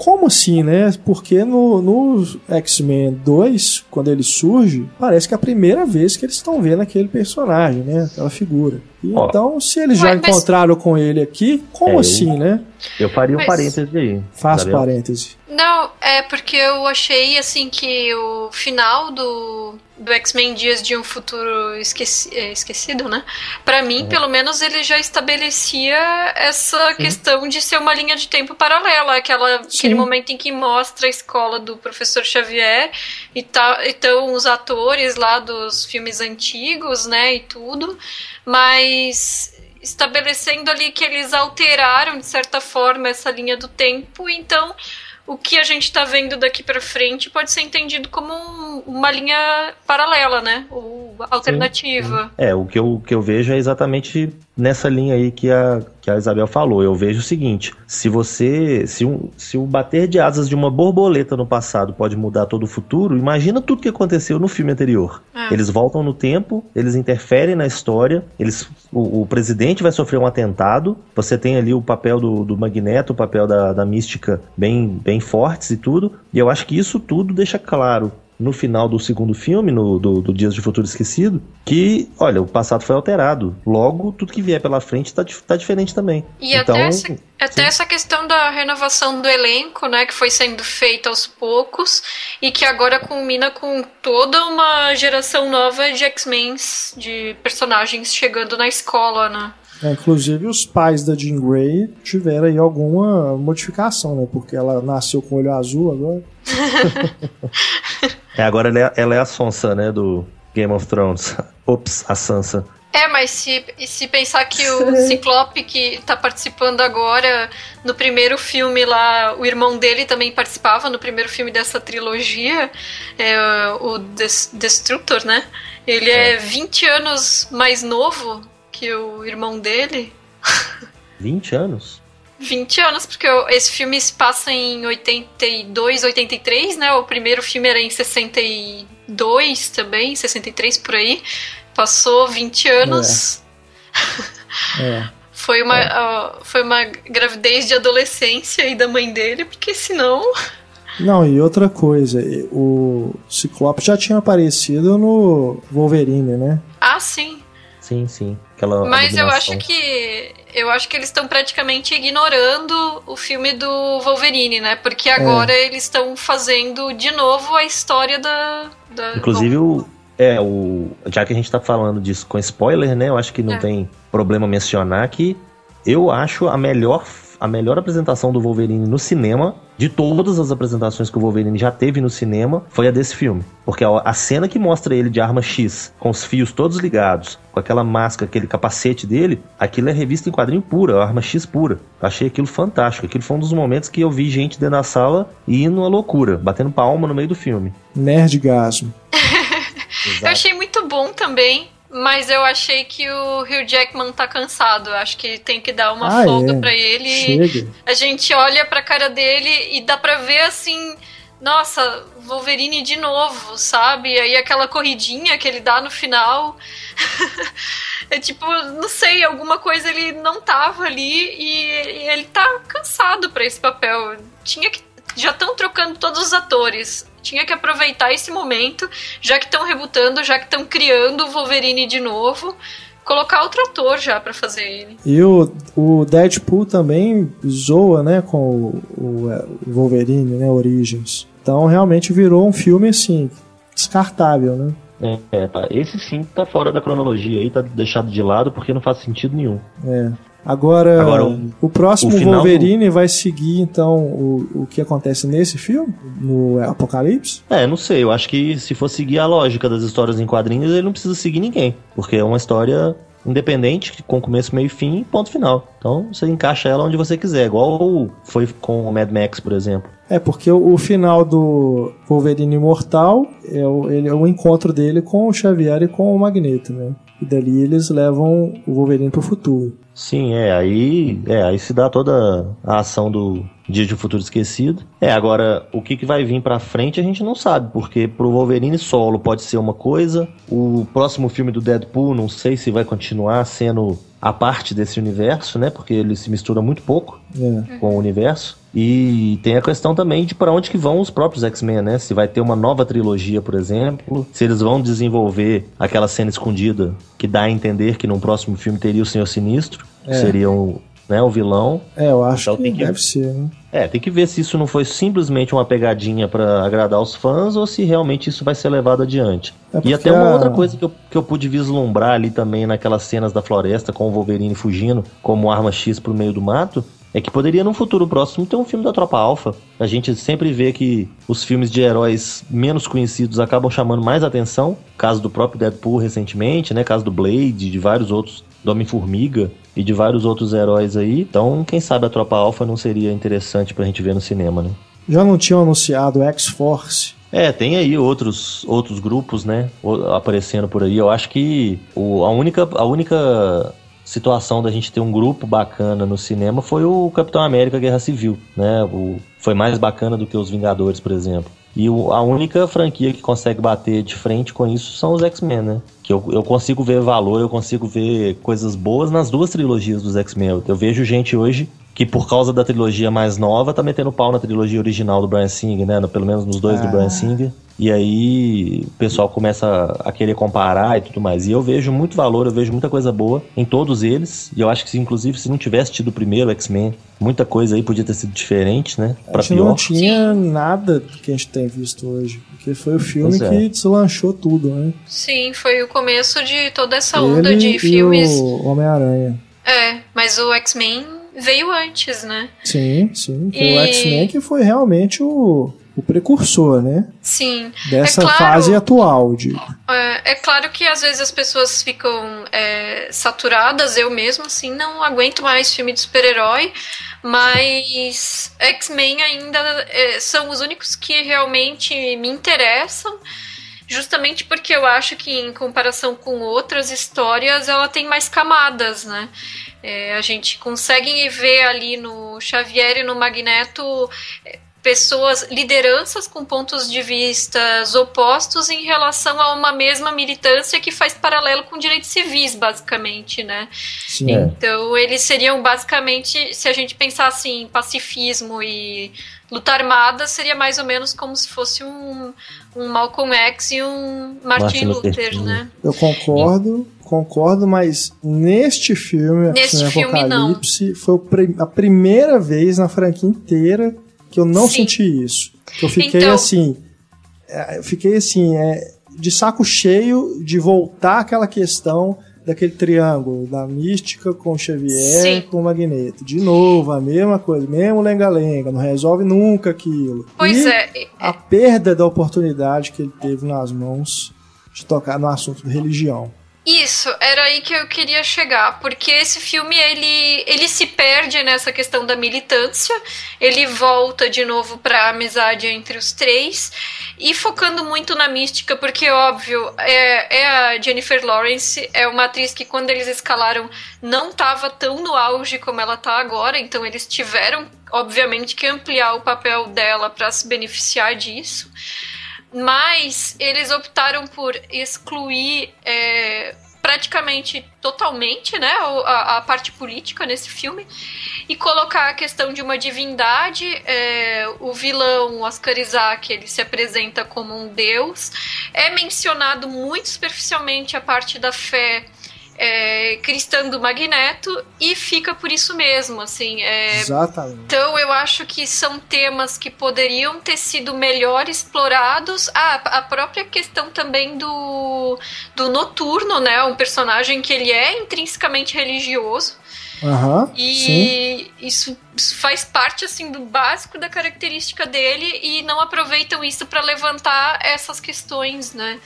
Como assim, né? Porque no, no X-Men 2, quando ele surge, parece que é a primeira vez que eles estão vendo aquele personagem, né? Aquela figura. E oh. Então, se eles já encontraram com ele aqui, como é, assim, eu, né? Eu faria um parêntese aí. Faz parêntese. Não, é porque eu achei, assim, que o final do do X-Men Dias de um Futuro esqueci, é, Esquecido, né? Para mim, uhum. pelo menos, ele já estabelecia essa Sim. questão de ser uma linha de tempo paralela, aquela, aquele momento em que mostra a escola do professor Xavier e tá, então os atores lá dos filmes antigos, né, e tudo, mas estabelecendo ali que eles alteraram de certa forma essa linha do tempo, então o que a gente está vendo daqui para frente pode ser entendido como um, uma linha paralela, né? Ou alternativa. Sim, sim. É, o que eu, que eu vejo é exatamente nessa linha aí que a, que a Isabel falou. Eu vejo o seguinte: se você. Se, um, se o bater de asas de uma borboleta no passado pode mudar todo o futuro, imagina tudo que aconteceu no filme anterior. É. Eles voltam no tempo, eles interferem na história, eles, o, o, presidente vai sofrer um atentado, você tem ali o papel do, do Magneto, o papel da, da mística bem, bem fortes e tudo. E eu acho que isso tudo deixa claro no final do segundo filme, no, do, do Dias de Futuro Esquecido, que, olha, o passado foi alterado. Logo, tudo que vier pela frente tá, tá diferente também. E então, até, essa, até essa questão da renovação do elenco, né, que foi sendo feita aos poucos e que agora culmina com toda uma geração nova de X-Men, de personagens chegando na escola, né? É, inclusive os pais da Jean Grey tiveram aí alguma modificação, né? Porque ela nasceu com olho azul agora. é, agora ela é, ela é a Sonsa, né? Do Game of Thrones. Ops, a Sansa. É, mas se, se pensar que o Ciclope que tá participando agora, no primeiro filme lá, o irmão dele também participava no primeiro filme dessa trilogia, é, o Destructor, né? Ele é. é 20 anos mais novo que o irmão dele. 20 anos? 20 anos, porque esse filme se passa em 82, 83, né? O primeiro filme era em 62 também, 63 por aí. Passou 20 anos. É. é. Foi uma, é. uh, foi uma gravidez de adolescência e da mãe dele, porque senão. Não, e outra coisa, o Ciclope já tinha aparecido no Wolverine, né? Ah, sim. Sim, sim. Aquela Mas eu abominação. acho que. Eu acho que eles estão praticamente ignorando o filme do Wolverine, né? Porque agora eles estão fazendo de novo a história da. da Inclusive, o, é, o, já que a gente tá falando disso com spoiler, né? Eu acho que não É. tem problema mencionar que eu acho a melhor, a melhor apresentação do Wolverine no cinema, de todas as apresentações que o Wolverine já teve no cinema, foi a desse filme. Porque a, cena que mostra ele de arma X, com os fios todos ligados, com aquela máscara, aquele capacete dele, aquilo é revista em quadrinho pura, arma X pura. Eu achei aquilo fantástico. Aquilo foi um dos momentos que eu vi gente dentro da sala e indo à loucura, batendo palma no meio do filme. Nerdgasmo. Eu achei muito bom também. Mas eu achei que o Hugh Jackman tá cansado. Acho que tem que dar uma Ah, folga é. pra ele. Chega. A gente olha pra cara dele e dá pra ver assim. Nossa, Wolverine de novo, sabe? Aí aquela corridinha que ele dá no final. é tipo, não sei, alguma coisa ele não tava ali e ele tá cansado pra esse papel. Tinha que. Já estão trocando todos os atores. Tinha que aproveitar esse momento, já que estão rebutando, já que estão criando o Wolverine de novo, colocar outro ator já pra fazer ele. E o, o Deadpool também zoa, né, com o, o, é, o Wolverine, né, Origins. Então realmente virou um filme, assim, descartável, né? É, é, tá. Esse sim tá fora da cronologia aí, tá deixado de lado porque não faz sentido nenhum. É. Agora, Agora, o, o- próximo o final Wolverine vai seguir, então, o, o que acontece nesse filme? No Apocalipse? É, não sei, eu acho que se for seguir a lógica das histórias em quadrinhos, ele não precisa seguir ninguém. Porque é uma história independente, com começo, meio e fim, ponto final. Então você encaixa ela onde você quiser, igual foi com o Mad Max, por exemplo. É, porque o, o final do Wolverine Imortal é o, ele, é o encontro dele com o Xavier e com o Magneto, né? E dali eles levam o Wolverine pro futuro. Sim, é, aí, é, aí se dá toda a ação do Dia de Futuro Esquecido. É, agora, o que, que vai vir pra frente a gente não sabe, porque pro Wolverine solo pode ser uma coisa, o próximo filme do Deadpool não sei se vai continuar sendo a parte desse universo, né, porque ele se mistura muito pouco É. com o universo. E tem a questão também de para onde que vão os próprios X-Men, né? Se vai ter uma nova trilogia, por exemplo, se eles vão desenvolver aquela cena escondida que dá a entender que num próximo filme teria o Senhor Sinistro, que É. seria o, né, o vilão. É, eu acho Então que, tem que- deve ser, né? É, tem que ver se isso não foi simplesmente uma pegadinha para agradar os fãs ou se realmente isso vai ser levado adiante. É E até uma a- outra coisa que eu, que eu pude vislumbrar ali também naquelas cenas da floresta com o Wolverine fugindo como arma X pro meio do mato. É que poderia num futuro próximo ter um filme da Tropa Alpha. A gente sempre vê que os filmes de heróis menos conhecidos acabam chamando mais atenção. Caso do próprio Deadpool recentemente, né? Caso do Blade, de vários outros, do Homem-Formiga e de vários outros heróis aí. Então, quem sabe a Tropa Alpha não seria interessante pra gente ver no cinema, né? Já não tinham anunciado X-Force? É, tem aí outros, outros grupos, né, aparecendo por aí. Eu acho que o- a, única, a única situação da gente ter um grupo bacana no cinema foi o Capitão América Guerra Civil, né? O, foi mais bacana do que os Vingadores, por exemplo. E o- a única franquia que consegue bater de frente com isso são os X-Men, né? Que eu, eu consigo ver valor, eu consigo ver coisas boas nas duas trilogias dos X-Men. Eu, eu vejo gente hoje que por causa da trilogia mais nova tá metendo pau na trilogia original do Brian Singer, né? No- Pelo menos nos dois do Ah. Brian Singer. E aí o pessoal começa a querer comparar e tudo mais. E eu vejo muito valor, eu vejo muita coisa boa em todos eles. E eu acho que, se, inclusive, se não tivesse tido o primeiro X-Men, muita coisa aí podia ter sido diferente, né? A Pra gente pior. não tinha nada do que a gente tem visto hoje. Porque foi o filme Pois é. que deslanchou tudo, né? Sim, foi o começo de toda essa onda Ele de e filmes. o Homem-Aranha. É, mas o X-Men veio antes, né? Sim, sim. Foi o E- X-Men que foi realmente o, o precursor, né? Sim. Dessa É claro. fase atual de. É, é claro que às vezes as pessoas ficam é, saturadas, eu mesmo, assim, não aguento mais filme de super-herói, mas X-Men ainda é, são os únicos que realmente me interessam, justamente porque eu acho que, em comparação com outras histórias, ela tem mais camadas, né? É, a gente consegue ver ali no Xavier e no Magneto é, pessoas, lideranças com pontos de vistas opostos em relação a uma mesma militância que faz paralelo com direitos civis, basicamente, né? Sim. É. Então, eles seriam basicamente, se a gente pensasse em pacifismo e luta armada seria mais ou menos como se fosse um, um Malcolm X e um Martin, Martin Luther, né? Eu concordo, e... concordo, mas neste filme, neste filme Apocalipse, não. foi a primeira vez na franquia inteira que eu não Sim. senti isso. Eu fiquei então... assim, é, eu fiquei assim, é, de saco cheio de voltar aquela questão daquele triângulo da mística com Xavier Sim. com Magneto. De novo, a mesma coisa, mesmo lenga-lenga, não resolve nunca aquilo. Pois e é. A perda da oportunidade que ele teve nas mãos de tocar no assunto de religião. Isso, era aí que eu queria chegar, porque esse filme ele, ele se perde nessa questão da militância, ele volta de novo para a amizade entre os três e focando muito na mística, porque óbvio é, é a Jennifer Lawrence, é uma atriz que quando eles escalaram não estava tão no auge como ela está agora, então eles tiveram obviamente que ampliar o papel dela para se beneficiar disso mas eles optaram por excluir é, praticamente totalmente né, a, a, parte política nesse filme e colocar a questão de uma divindade. É, o vilão, Oscar Isaac, ele se apresenta como um deus. É mencionado muito superficialmente a parte da fé é, cristã do Magneto e fica por isso mesmo, assim. É, Exatamente. Então eu acho que são temas que poderiam ter sido melhor explorados. Ah, a própria questão também do, do Noturno, né? Um personagem que ele é intrinsecamente religioso. Uhum, e isso, isso, faz parte assim do básico da característica dele e não aproveitam isso para levantar essas questões, né?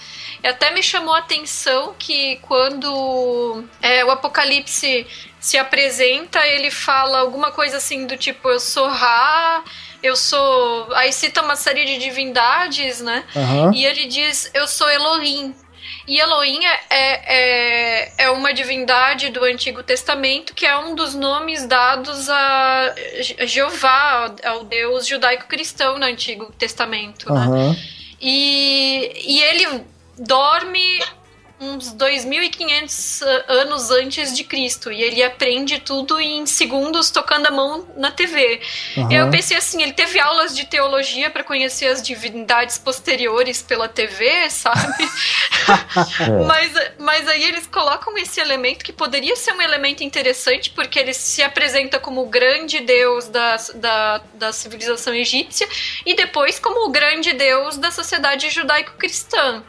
E até me chamou a atenção que quando é, o Apocalipse se apresenta, ele fala alguma coisa assim do tipo eu sou Ra, eu sou. Aí cita uma série de divindades, né? Uhum. E ele diz eu sou Elohim. E Elohim é, é, é uma divindade do Antigo Testamento que é um dos nomes dados a Jeová, ao Deus judaico-cristão no Antigo Testamento. Uhum. Né? E, e ele dorme uns 2.500 anos antes de Cristo. E ele aprende tudo em segundos tocando a mão na TV. Uhum. Eu pensei assim, ele teve aulas de teologia para conhecer as divindades posteriores pela TV, sabe? mas, mas aí eles colocam esse elemento que poderia ser um elemento interessante, porque ele se apresenta como o grande deus da, da, da civilização egípcia e depois como o grande deus da sociedade judaico-cristã.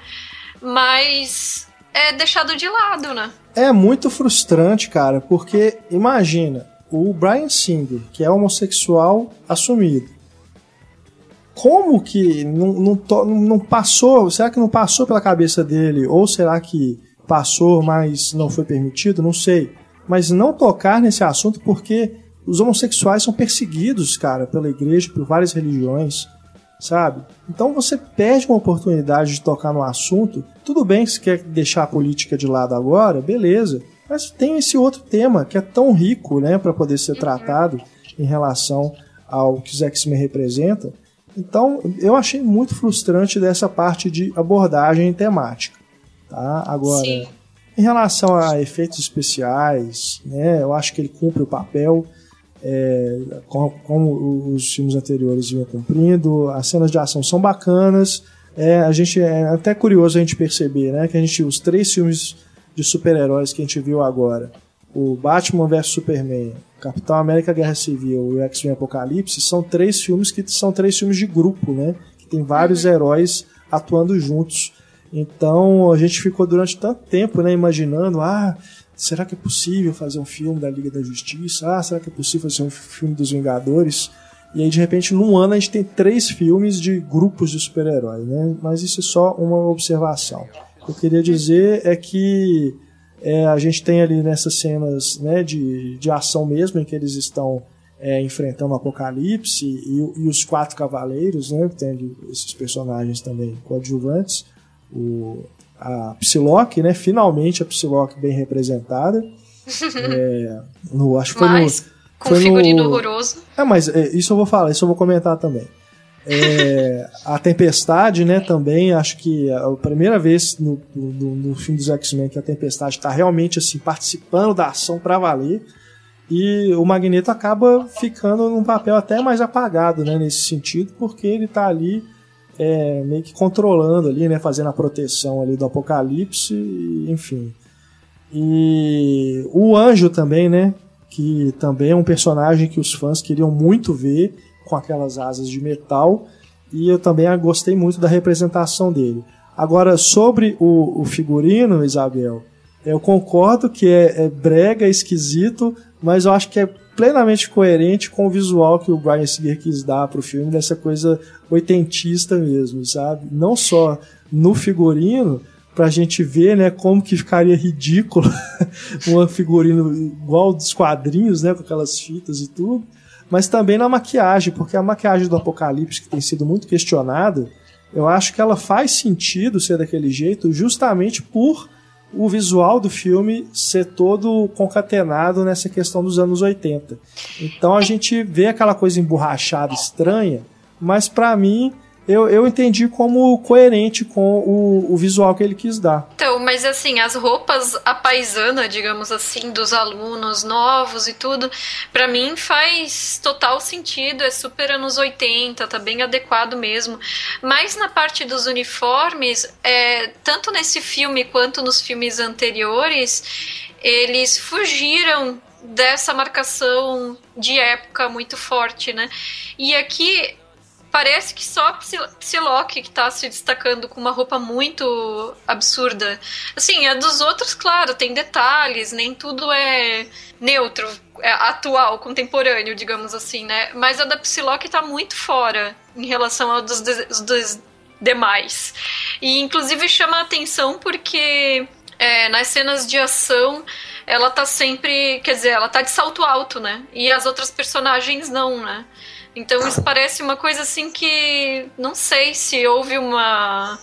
Mas é deixado de lado, né? É muito frustrante, cara, porque imagina, o Brian Singer, que é homossexual assumido, como que não, não, não, passou? Será que não passou pela cabeça dele? Ou será que passou, mas não foi permitido? Não sei. Mas não tocar nesse assunto porque os homossexuais são perseguidos, cara, pela igreja, por várias religiões sabe? Então você perde uma oportunidade de tocar no assunto. Tudo bem você quer deixar a política de lado agora, beleza. Mas tem esse outro tema que é tão rico, né, para poder ser tratado em relação ao que os X-Men representam. Então, eu achei muito frustrante dessa parte de abordagem temática, tá? Agora, Sim. em relação a efeitos especiais, né, eu acho que ele cumpre o papel é, como, como, os filmes anteriores vinham cumprindo. As cenas de ação são bacanas. É, a gente é até curioso a gente perceber, né, que a gente os três filmes de super-heróis que a gente viu agora, o Batman vs Superman, Capitão América Guerra Civil e o X-Men Apocalipse, são três filmes que são três filmes de grupo, né, que tem vários uhum. heróis atuando juntos. Então a gente ficou durante tanto tempo, né, imaginando, ah, será que é possível fazer um filme da Liga da Justiça? Ah, será que é possível fazer um filme dos Vingadores? E aí, de repente, num ano a gente tem três filmes de grupos de super-heróis, né? Mas isso é só uma observação. O que eu queria dizer é que é, a gente tem ali nessas cenas né, de, de ação mesmo, em que eles estão é, enfrentando o Apocalipse e, e, os Quatro Cavaleiros, né? Tem ali esses personagens também coadjuvantes. O, a Psylocke, né? Finalmente a Psylocke bem representada. é, no, acho que foi no. Com foi figurino no... horroroso. É, mas é, isso eu vou falar, isso eu vou comentar também. É, a Tempestade, né, também, acho que é a primeira vez no, no, no filme dos X-Men que a Tempestade está realmente assim participando da ação para valer. E o Magneto acaba ficando num papel até mais apagado, né, nesse sentido, porque ele tá ali é, meio que controlando ali, né, fazendo a proteção ali do Apocalipse, enfim. E o Anjo também, né, que também é um personagem que os fãs queriam muito ver com aquelas asas de metal, e eu também gostei muito da representação dele. Agora, sobre o, o figurino, Isabel, eu concordo que é, é brega, esquisito, mas eu acho que é plenamente coerente com o visual que o Brian Singer quis dar pro filme, dessa coisa oitentista mesmo, sabe? Não só no figurino, pra gente ver, né, como que ficaria ridículo um figurino igual dos quadrinhos, né, com aquelas fitas e tudo, mas também na maquiagem, porque a maquiagem do Apocalipse, que tem sido muito questionada, eu acho que ela faz sentido ser daquele jeito justamente por o visual do filme ser todo concatenado nessa questão dos anos 80. Então a gente vê aquela coisa emborrachada, estranha, mas para mim eu, eu entendi como coerente com o, o visual que ele quis dar. Então, mas assim, as roupas a paisana, digamos assim, dos alunos novos e tudo, para mim faz total sentido, é super anos 80, tá bem adequado mesmo. Mas na parte dos uniformes, é, tanto nesse filme quanto nos filmes anteriores, eles fugiram dessa marcação de época muito forte, né? E aqui parece que só Psylocke que tá se destacando com uma roupa muito absurda. Assim, a dos outros, claro, tem detalhes, nem tudo é neutro, é atual, contemporâneo, digamos assim, né? Mas a da Psylocke tá muito fora em relação ao dos, dos demais. E inclusive chama a atenção porque é, nas cenas de ação ela tá sempre, quer dizer, ela tá de salto alto, né? E as outras personagens não, né? Então isso parece uma coisa assim que não sei se houve uma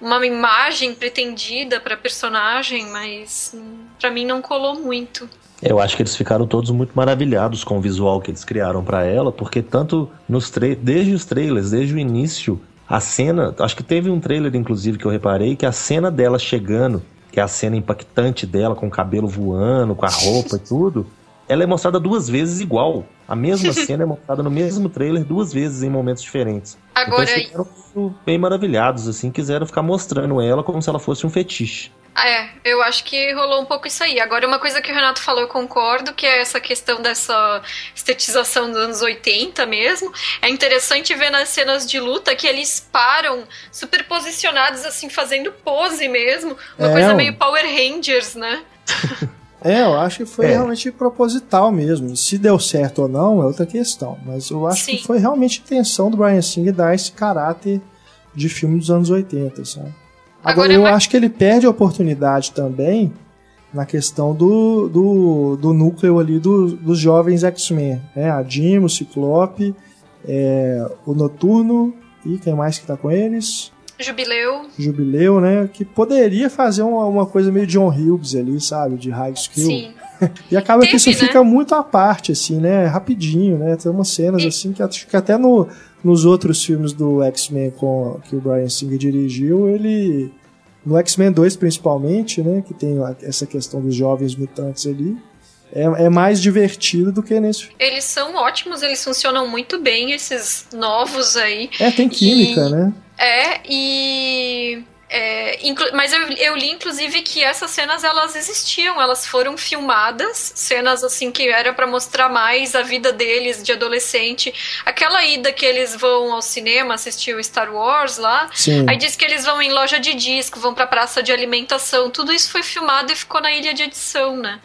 uma imagem pretendida para personagem, mas para mim não colou muito. Eu acho que eles ficaram todos muito maravilhados com o visual que eles criaram para ela, porque tanto nos desde os trailers, desde o início, a cena, acho que teve um trailer inclusive que eu reparei que a cena dela chegando, que é a cena impactante dela com o cabelo voando, com a roupa e tudo, ela é mostrada duas vezes igual. A mesma cena é mostrada no mesmo trailer duas vezes em momentos diferentes. Agora, então, eles ficaram bem maravilhados, assim, quiseram ficar mostrando ela como se ela fosse um fetiche. É, eu acho que rolou um pouco isso aí. Agora, uma coisa que o Renato falou, eu concordo, que é essa questão dessa estetização dos anos 80 mesmo. É interessante ver nas cenas de luta que eles param super posicionados, assim, fazendo pose mesmo. Uma é, coisa meio Power Rangers, né? É, eu acho que foi é. realmente proposital mesmo. Se deu certo ou não é outra questão. Mas eu acho Sim. que foi realmente intenção do Brian Singer dar esse caráter de filme dos anos 80, sabe? Agora, Agora eu acho que ele perde a oportunidade também na questão do, do, do núcleo ali do, dos jovens X-Men. Né? A Dimo, o Ciclope, é, o Noturno e quem mais que tá com eles? Jubileu. Jubileu, né? Que poderia fazer uma, uma coisa meio John Hughes ali, sabe? De high skill. Sim. e acaba Teve, que isso né? fica muito à parte, assim, né? Rapidinho, né? Tem umas cenas, e... assim, que acho que até no, nos outros filmes do X-Men que o Brian Singer dirigiu, ele... No X-Men 2, principalmente, né? Que tem essa questão dos jovens mutantes ali. É, é, mais divertido do que nesse. Eles são ótimos, eles funcionam muito bem, esses novos aí. É, tem química, e... né? É, e. É, mas eu, eu, li inclusive que essas cenas elas existiam, elas foram filmadas, cenas assim que era para mostrar mais a vida deles de adolescente. Aquela ida que eles vão ao cinema assistir o Star Wars lá, Sim. aí diz que eles vão em loja de disco, vão pra praça de alimentação, tudo isso foi filmado e ficou na ilha de edição, né?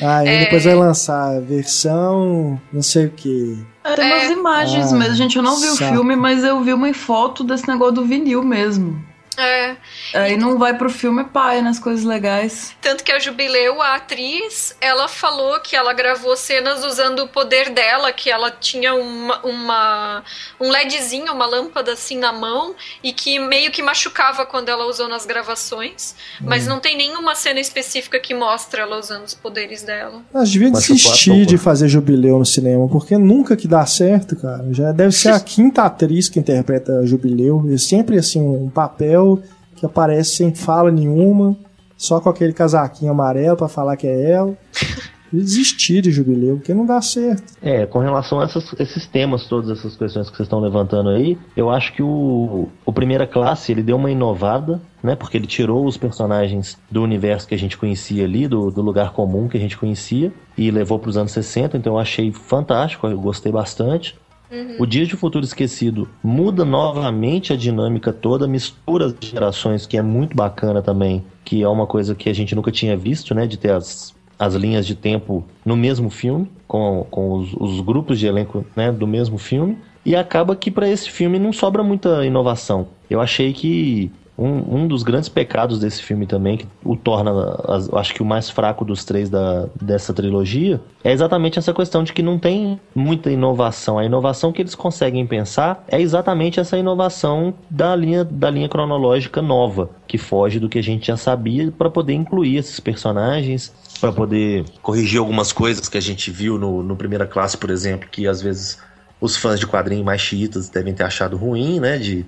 Ah, e é... depois vai lançar a versão não sei o que eram é. umas imagens ah, mesmo, gente. Eu não vi saco. o filme, mas eu vi uma foto desse negócio do vinil mesmo. É. Aí não vai pro filme pai nas coisas legais. Tanto que a Jubileu, a atriz, ela falou que ela gravou cenas usando o poder dela, que ela tinha uma, uma um LEDzinho, uma lâmpada assim na mão, e que meio que machucava quando ela usou nas gravações. Hum. Mas não tem nenhuma cena específica que mostra ela usando os poderes dela. Mas devia desistir de fazer Jubileu no cinema, porque nunca que dá certo, cara. Já deve ser a quinta atriz que interpreta a Jubileu. É sempre assim, um papel que aparece sem fala nenhuma, só com aquele casaquinho amarelo para falar que é ela. desistir de Jubileu, porque não dá certo. É, com relação a essas, esses temas, todas essas questões que vocês estão levantando aí, eu acho que o, o Primeira Classe, ele deu uma inovada, né, porque ele tirou os personagens do universo que a gente conhecia ali, do, do lugar comum que a gente conhecia, e levou para os anos 60, então eu achei fantástico, eu gostei bastante. Uhum. O Dia de Futuro Esquecido muda novamente a dinâmica toda, mistura as gerações, que é muito bacana também, que é uma coisa que a gente nunca tinha visto, né? De ter as, as linhas de tempo no mesmo filme, com, com os, os grupos de elenco né, do mesmo filme. E acaba que para esse filme não sobra muita inovação. Eu achei que um, um dos grandes pecados desse filme também, que o torna, acho que o mais fraco dos três da, dessa trilogia, é exatamente essa questão de que não tem muita inovação. A inovação que eles conseguem pensar é exatamente essa inovação da linha, da linha cronológica nova, que foge do que a gente já sabia para poder incluir esses personagens, para poder corrigir algumas coisas que a gente viu no, no Primeira Classe, por exemplo, que às vezes os fãs de quadrinhos mais chiitas devem ter achado ruim, né? De,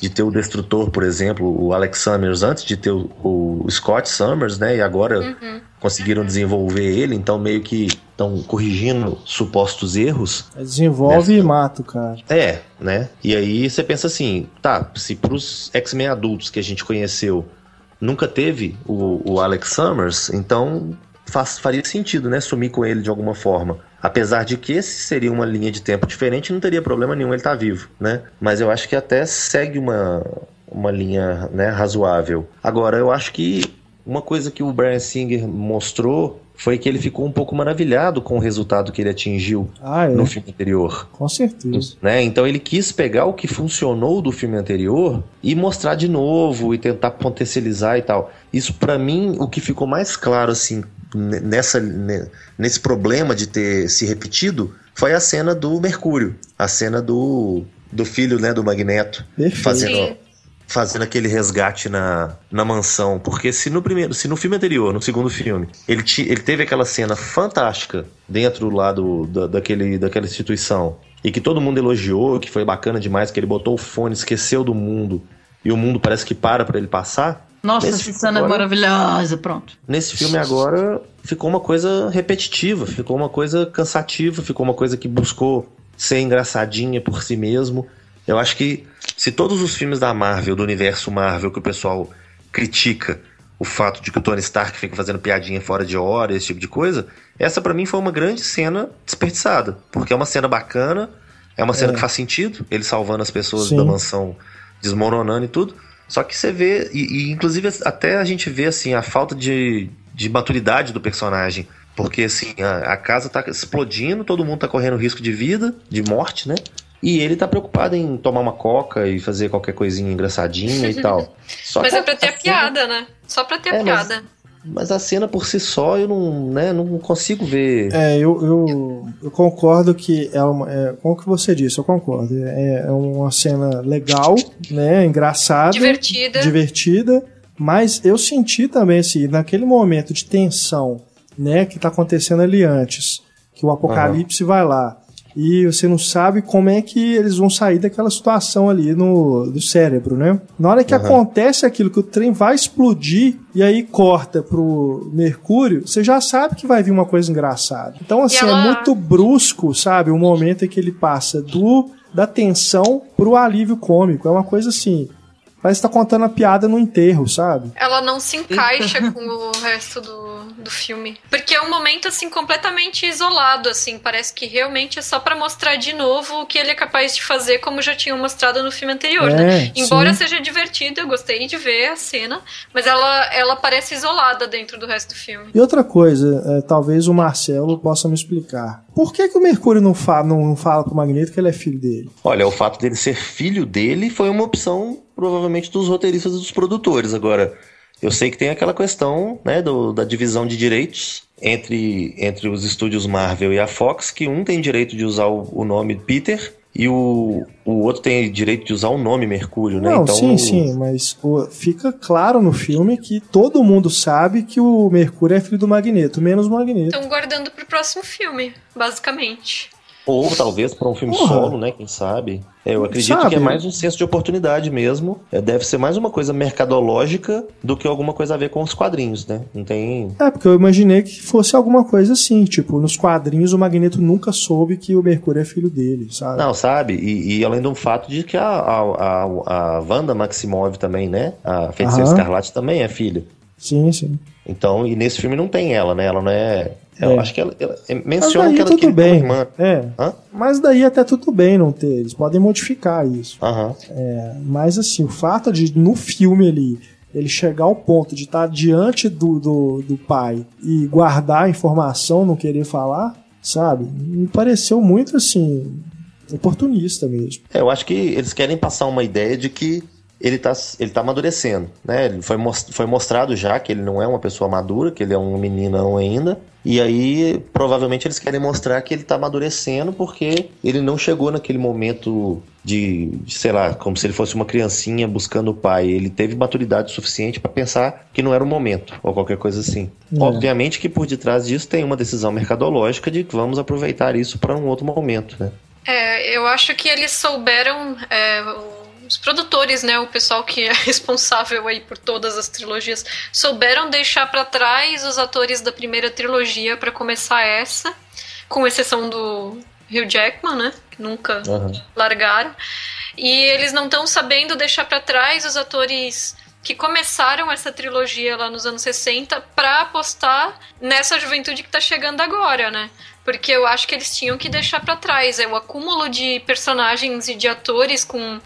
de ter o Destrutor, por exemplo, o Alex Summers antes de ter o, o Scott Summers, né? E agora uhum. conseguiram desenvolver ele, então meio que estão corrigindo supostos erros. Desenvolve nessa... e mata o cara. É, né? E aí você pensa assim, tá, se pros X-Men adultos que a gente conheceu nunca teve o, o Alex Summers, então faz, faria sentido, né? Sumir com ele de alguma forma. Apesar de que esse seria uma linha de tempo diferente, não teria problema nenhum ele estar tá vivo, né? Mas eu acho que até segue uma, uma linha né, razoável. Agora, eu acho que uma coisa que o Brian Singer mostrou foi que ele ficou um pouco maravilhado com o resultado que ele atingiu ah, é? no filme anterior. Com certeza. Né? Então ele quis pegar o que funcionou do filme anterior e mostrar de novo e tentar potencializar e tal. Isso para mim o que ficou mais claro assim nessa, nesse problema de ter se repetido foi a cena do Mercúrio, a cena do, do filho né, do Magneto Perfeito. fazendo fazendo aquele resgate na, na mansão, porque se no primeiro, se no filme anterior, no segundo filme, ele, ti, ele teve aquela cena fantástica dentro lá do, da, daquele, daquela instituição e que todo mundo elogiou, que foi bacana demais, que ele botou o fone, esqueceu do mundo e o mundo parece que para para ele passar. Nossa, essa cena é agora, é maravilhosa, pronto. Nesse filme agora ficou uma coisa repetitiva, ficou uma coisa cansativa, ficou uma coisa que buscou ser engraçadinha por si mesmo. Eu acho que se todos os filmes da Marvel, do universo Marvel, que o pessoal critica o fato de que o Tony Stark fica fazendo piadinha fora de hora, esse tipo de coisa, essa para mim foi uma grande cena desperdiçada, porque é uma cena bacana, é uma cena é. que faz sentido, ele salvando as pessoas Sim. da mansão desmoronando e tudo. Só que você vê, e, e, inclusive até a gente vê assim a falta de, de maturidade do personagem. Porque assim, a, a, casa tá explodindo, todo mundo tá correndo risco de vida, de morte, né? E ele tá preocupado em tomar uma coca e fazer qualquer coisinha engraçadinha e tal. Só mas é pra ter a, piada, né? Só pra ter é, a piada. Mas... Mas a cena por si só eu não, né, não consigo ver. É, eu, eu, eu concordo que é uma. É, como que você disse, eu concordo. É, é uma cena legal, né? Engraçada. Divertida. Divertida. Mas eu senti também, assim, naquele momento de tensão, né, que tá acontecendo ali antes, que o apocalipse uhum. vai lá e você não sabe como é que eles vão sair daquela situação ali no do cérebro, né? Na hora que uhum. acontece aquilo que o trem vai explodir e aí corta pro Mercúrio, você já sabe que vai vir uma coisa engraçada. Então assim, é ela... é muito brusco, sabe? O momento em que ele passa do da tensão pro alívio cômico. É uma coisa assim, Parece que tá contando a piada no enterro, sabe? Ela não se encaixa com o resto do, do filme. Porque é um momento, assim, completamente isolado, assim. Parece que realmente é só para mostrar de novo o que ele é capaz de fazer, como já tinham mostrado no filme anterior, né? é, né? Embora sim. seja divertido, eu gostei de ver a cena, mas ela, ela parece isolada dentro do resto do filme. E outra coisa, é, talvez o Marcelo possa me explicar. Por que, que o Mercúrio não fala, não, não fala pro Magneto que ele é filho dele? Olha, o fato dele ser filho dele foi uma opção provavelmente dos roteiristas e dos produtores. Agora, eu sei que tem aquela questão né, do, da divisão de direitos entre, entre os estúdios Marvel e a Fox, que um tem direito de usar o, o nome Peter e o, o outro tem direito de usar o nome Mercúrio, né? Não, então, sim, sim, mas o, fica claro no filme que todo mundo sabe que o Mercúrio é filho do Magneto, menos o Magneto. Estão guardando pro próximo filme, basicamente. Ou talvez para um filme Porra. solo, né? Quem sabe? É, Eu acredito Sabe? que é mais um senso de oportunidade mesmo. É, deve ser mais uma coisa mercadológica do que alguma coisa a ver com os quadrinhos, né? Não tem. É, porque eu imaginei que fosse alguma coisa assim, tipo, nos quadrinhos o Magneto nunca soube que o Mercúrio é filho dele, sabe? Não, sabe? E, e além do fato de que a, a, a, a Wanda Maximov também, né? A Feiticeira Aham. Escarlate também é filha. Sim, sim. Então, e nesse filme não tem ela, né? Ela não é. Eu É. acho que ela, ela Mas menciona que ela tudo ele bem. irmã. É. Hã? Mas daí até tudo bem não ter. Eles podem modificar isso. Aham. Mas assim, o fato de no filme ali ele chegar ao ponto de estar diante do, do, do pai e guardar a informação, não querer falar, sabe? Me pareceu muito assim, oportunista mesmo. É, eu acho que eles querem passar uma ideia de que ele tá, ele tá amadurecendo, né? Ele foi, foi mostrado já que ele não é uma pessoa madura, que ele é um meninão ainda. E aí, provavelmente, eles querem mostrar que ele tá amadurecendo porque ele não chegou naquele momento de, de, sei lá, como se ele fosse uma criancinha buscando o pai. Ele teve maturidade suficiente para pensar que não era o momento, ou qualquer coisa assim. É. Obviamente que por detrás disso tem uma decisão mercadológica de que vamos aproveitar isso para um outro momento, né? É, eu acho que eles souberam. é, os produtores, né, o pessoal que é responsável aí por todas as trilogias, souberam deixar pra trás os atores da primeira trilogia pra começar essa, com exceção do Hugh Jackman, né, que nunca Aham. largaram. E eles não estão sabendo deixar pra trás os atores que começaram essa trilogia lá nos anos 60 pra apostar nessa juventude que tá chegando agora, né? Porque eu acho que eles tinham que deixar pra trás. É o acúmulo de personagens e de atores com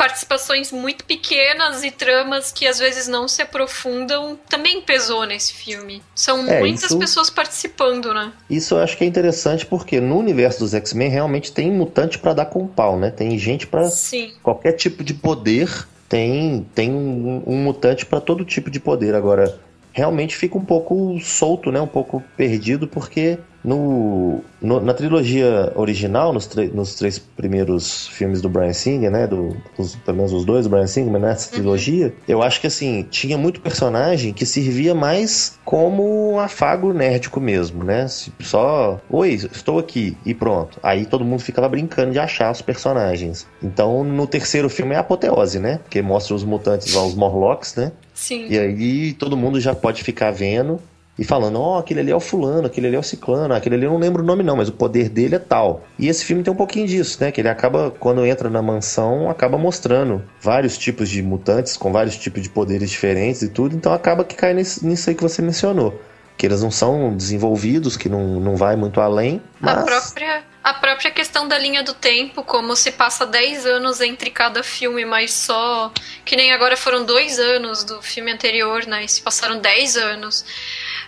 participações muito pequenas e tramas que às vezes não se aprofundam também pesou nesse filme. São É, muitas isso- pessoas participando, né? Isso eu acho que é interessante porque no universo dos X-Men realmente tem mutante pra dar com pau, né? Tem gente pra Sim. qualquer tipo de poder, tem tem um, um mutante pra todo tipo de poder. Agora, realmente fica um pouco solto, né? Um pouco perdido porque no, no- na trilogia original, nos, nos três primeiros filmes do Brian Singer, né? Do, os, pelo menos os dois do Brian Singer, mas nessa trilogia, eu acho que assim, tinha muito personagem que servia mais como um afago nerdico mesmo, né? Só, oi, estou aqui, e pronto. Aí todo mundo ficava brincando de achar os personagens. Então, no terceiro filme é a apoteose, né? Porque mostra os mutantes lá, os Morlocks, né? Sim. E aí todo mundo já pode ficar vendo e falando, ó, aquele ali é o fulano, aquele ali é o ciclano, aquele ali eu não lembro o nome não, mas o poder dele é tal. E esse filme tem um pouquinho disso, né? Que ele acaba, quando entra na mansão, acaba mostrando vários tipos de mutantes com vários tipos de poderes diferentes e tudo, então acaba que cai nesse- nisso aí que você mencionou. Que eles não são desenvolvidos, que não, não vai muito além, A mas... própria, a própria questão da linha do tempo, como se passa 10 anos entre cada filme, mas só. Que nem agora foram dois anos do filme anterior, né? E se passaram 10 anos.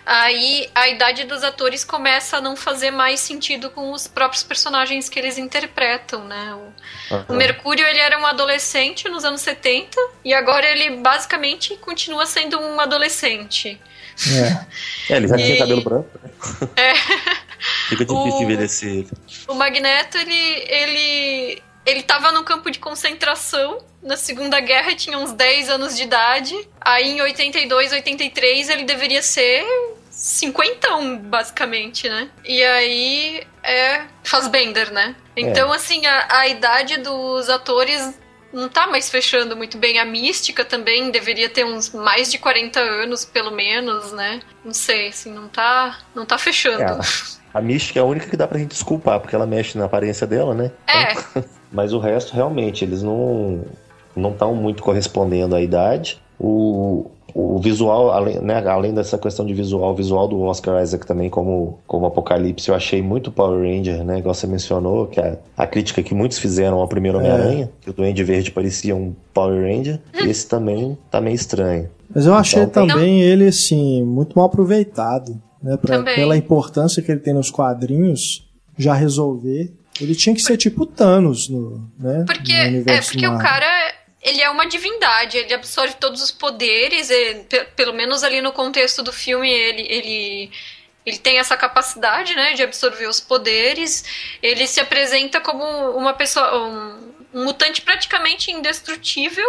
Aí a idade dos atores começa a não fazer mais sentido com os próprios personagens que eles interpretam, né? O, Aham. o Mercúrio ele era um adolescente nos anos 70 e agora ele basicamente continua sendo um adolescente. É. É, ele já tinha E- cabelo branco, né? É. Fica difícil O- envelhecer ele. O Magneto, ele. ele. ele tava no campo de concentração na Segunda Guerra tinha uns 10 anos de idade. Aí em 82, 83 ele deveria ser cinquentão, basicamente, né? E aí é Fassbender, né? Então, assim, a, a idade dos atores não tá mais fechando muito bem. A mística também deveria ter uns mais de 40 anos, pelo menos, né? Não sei, assim, não tá, não tá fechando. É, a mística é a única que dá pra gente desculpar, porque ela mexe na aparência dela, né? É, Mas o resto, realmente, eles não não estão muito correspondendo à idade. O, o visual, além, né, além dessa questão de visual, o visual do Oscar Isaac também como, como Apocalipse, eu achei muito Power Ranger, né? Igual você mencionou, que a, a crítica que muitos fizeram ao primeiro Homem-Aranha, que o Duende Verde parecia um Power Ranger, esse também tá meio estranho. Mas eu achei Então, também ele, assim, muito mal aproveitado. Né, pra- pela importância que ele tem nos quadrinhos, já resolver. Ele tinha que ser tipo Thanos no, né, Porque, no é universo porque o Marvel. cara, ele é uma divindade, ele absorve todos os poderes, ele- pelo menos ali no contexto do filme, ele, ele, ele tem essa capacidade, né, de absorver os poderes, ele se apresenta como uma pessoa, um, um mutante praticamente indestrutível,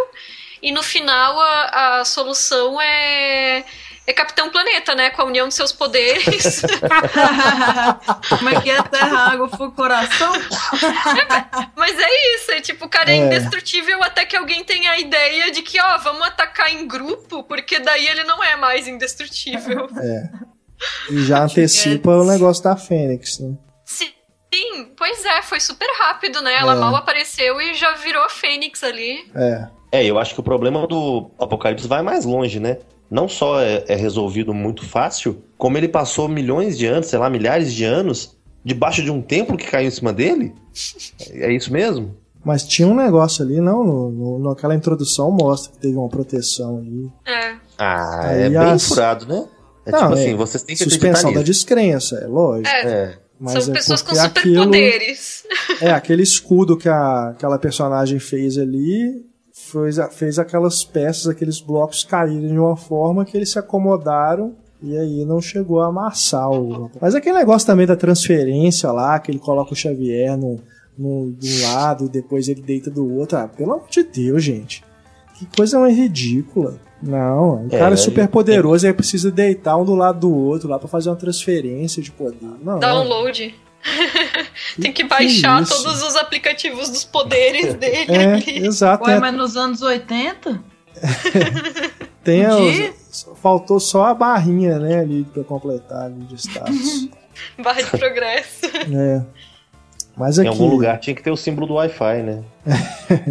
e no final a, a solução é, é Capitão Planeta, né? Com a união de seus poderes. Como é que é terra, água, fogo, coração? Mas é isso, é tipo, o cara é, É. indestrutível até que alguém tenha a ideia de que, ó, vamos atacar em grupo, porque daí ele não é mais indestrutível. É. E já antecipa o negócio da Fênix, né? Sim, pois é, foi super rápido, né? Ela É. mal apareceu e já virou a Fênix ali. É. É, eu acho que o problema do Apocalipse vai mais longe, né? Não só é, é resolvido muito fácil, como ele passou milhões de anos, sei lá, milhares de anos, debaixo de um templo que caiu em cima dele. É isso mesmo? Mas tinha um negócio ali, não? No, no- naquela introdução mostra que teve uma proteção ali. É. Ah, Aí é bem as- furado, né? É Não, tipo é assim, vocês têm que Suspensão da descrença, é lógico. É, É, Mas são é pessoas com aquilo- superpoderes. É, aquele escudo que a, aquela personagem fez ali fez, fez aquelas peças, aqueles blocos caírem de uma forma que eles se acomodaram e aí não chegou a amassar o. Mas aquele negócio também da transferência lá, que ele coloca o Xavier no, no, de um lado e depois ele deita do outro. Ah, pelo amor de Deus, gente. Que coisa mais ridícula. Não, o É, cara é super poderoso e aí precisa deitar um do lado do outro lá pra fazer uma transferência de poder. Não. Download. Tem que que baixar isso? todos os aplicativos dos poderes dele É, ali. exato. Ué, a- mas nos anos 80? Tem os- faltou só a barrinha, né, ali pra completar ali de status. Barra de progresso. é. Mas em aqui, algum lugar tinha que ter o símbolo do Wi-Fi, né?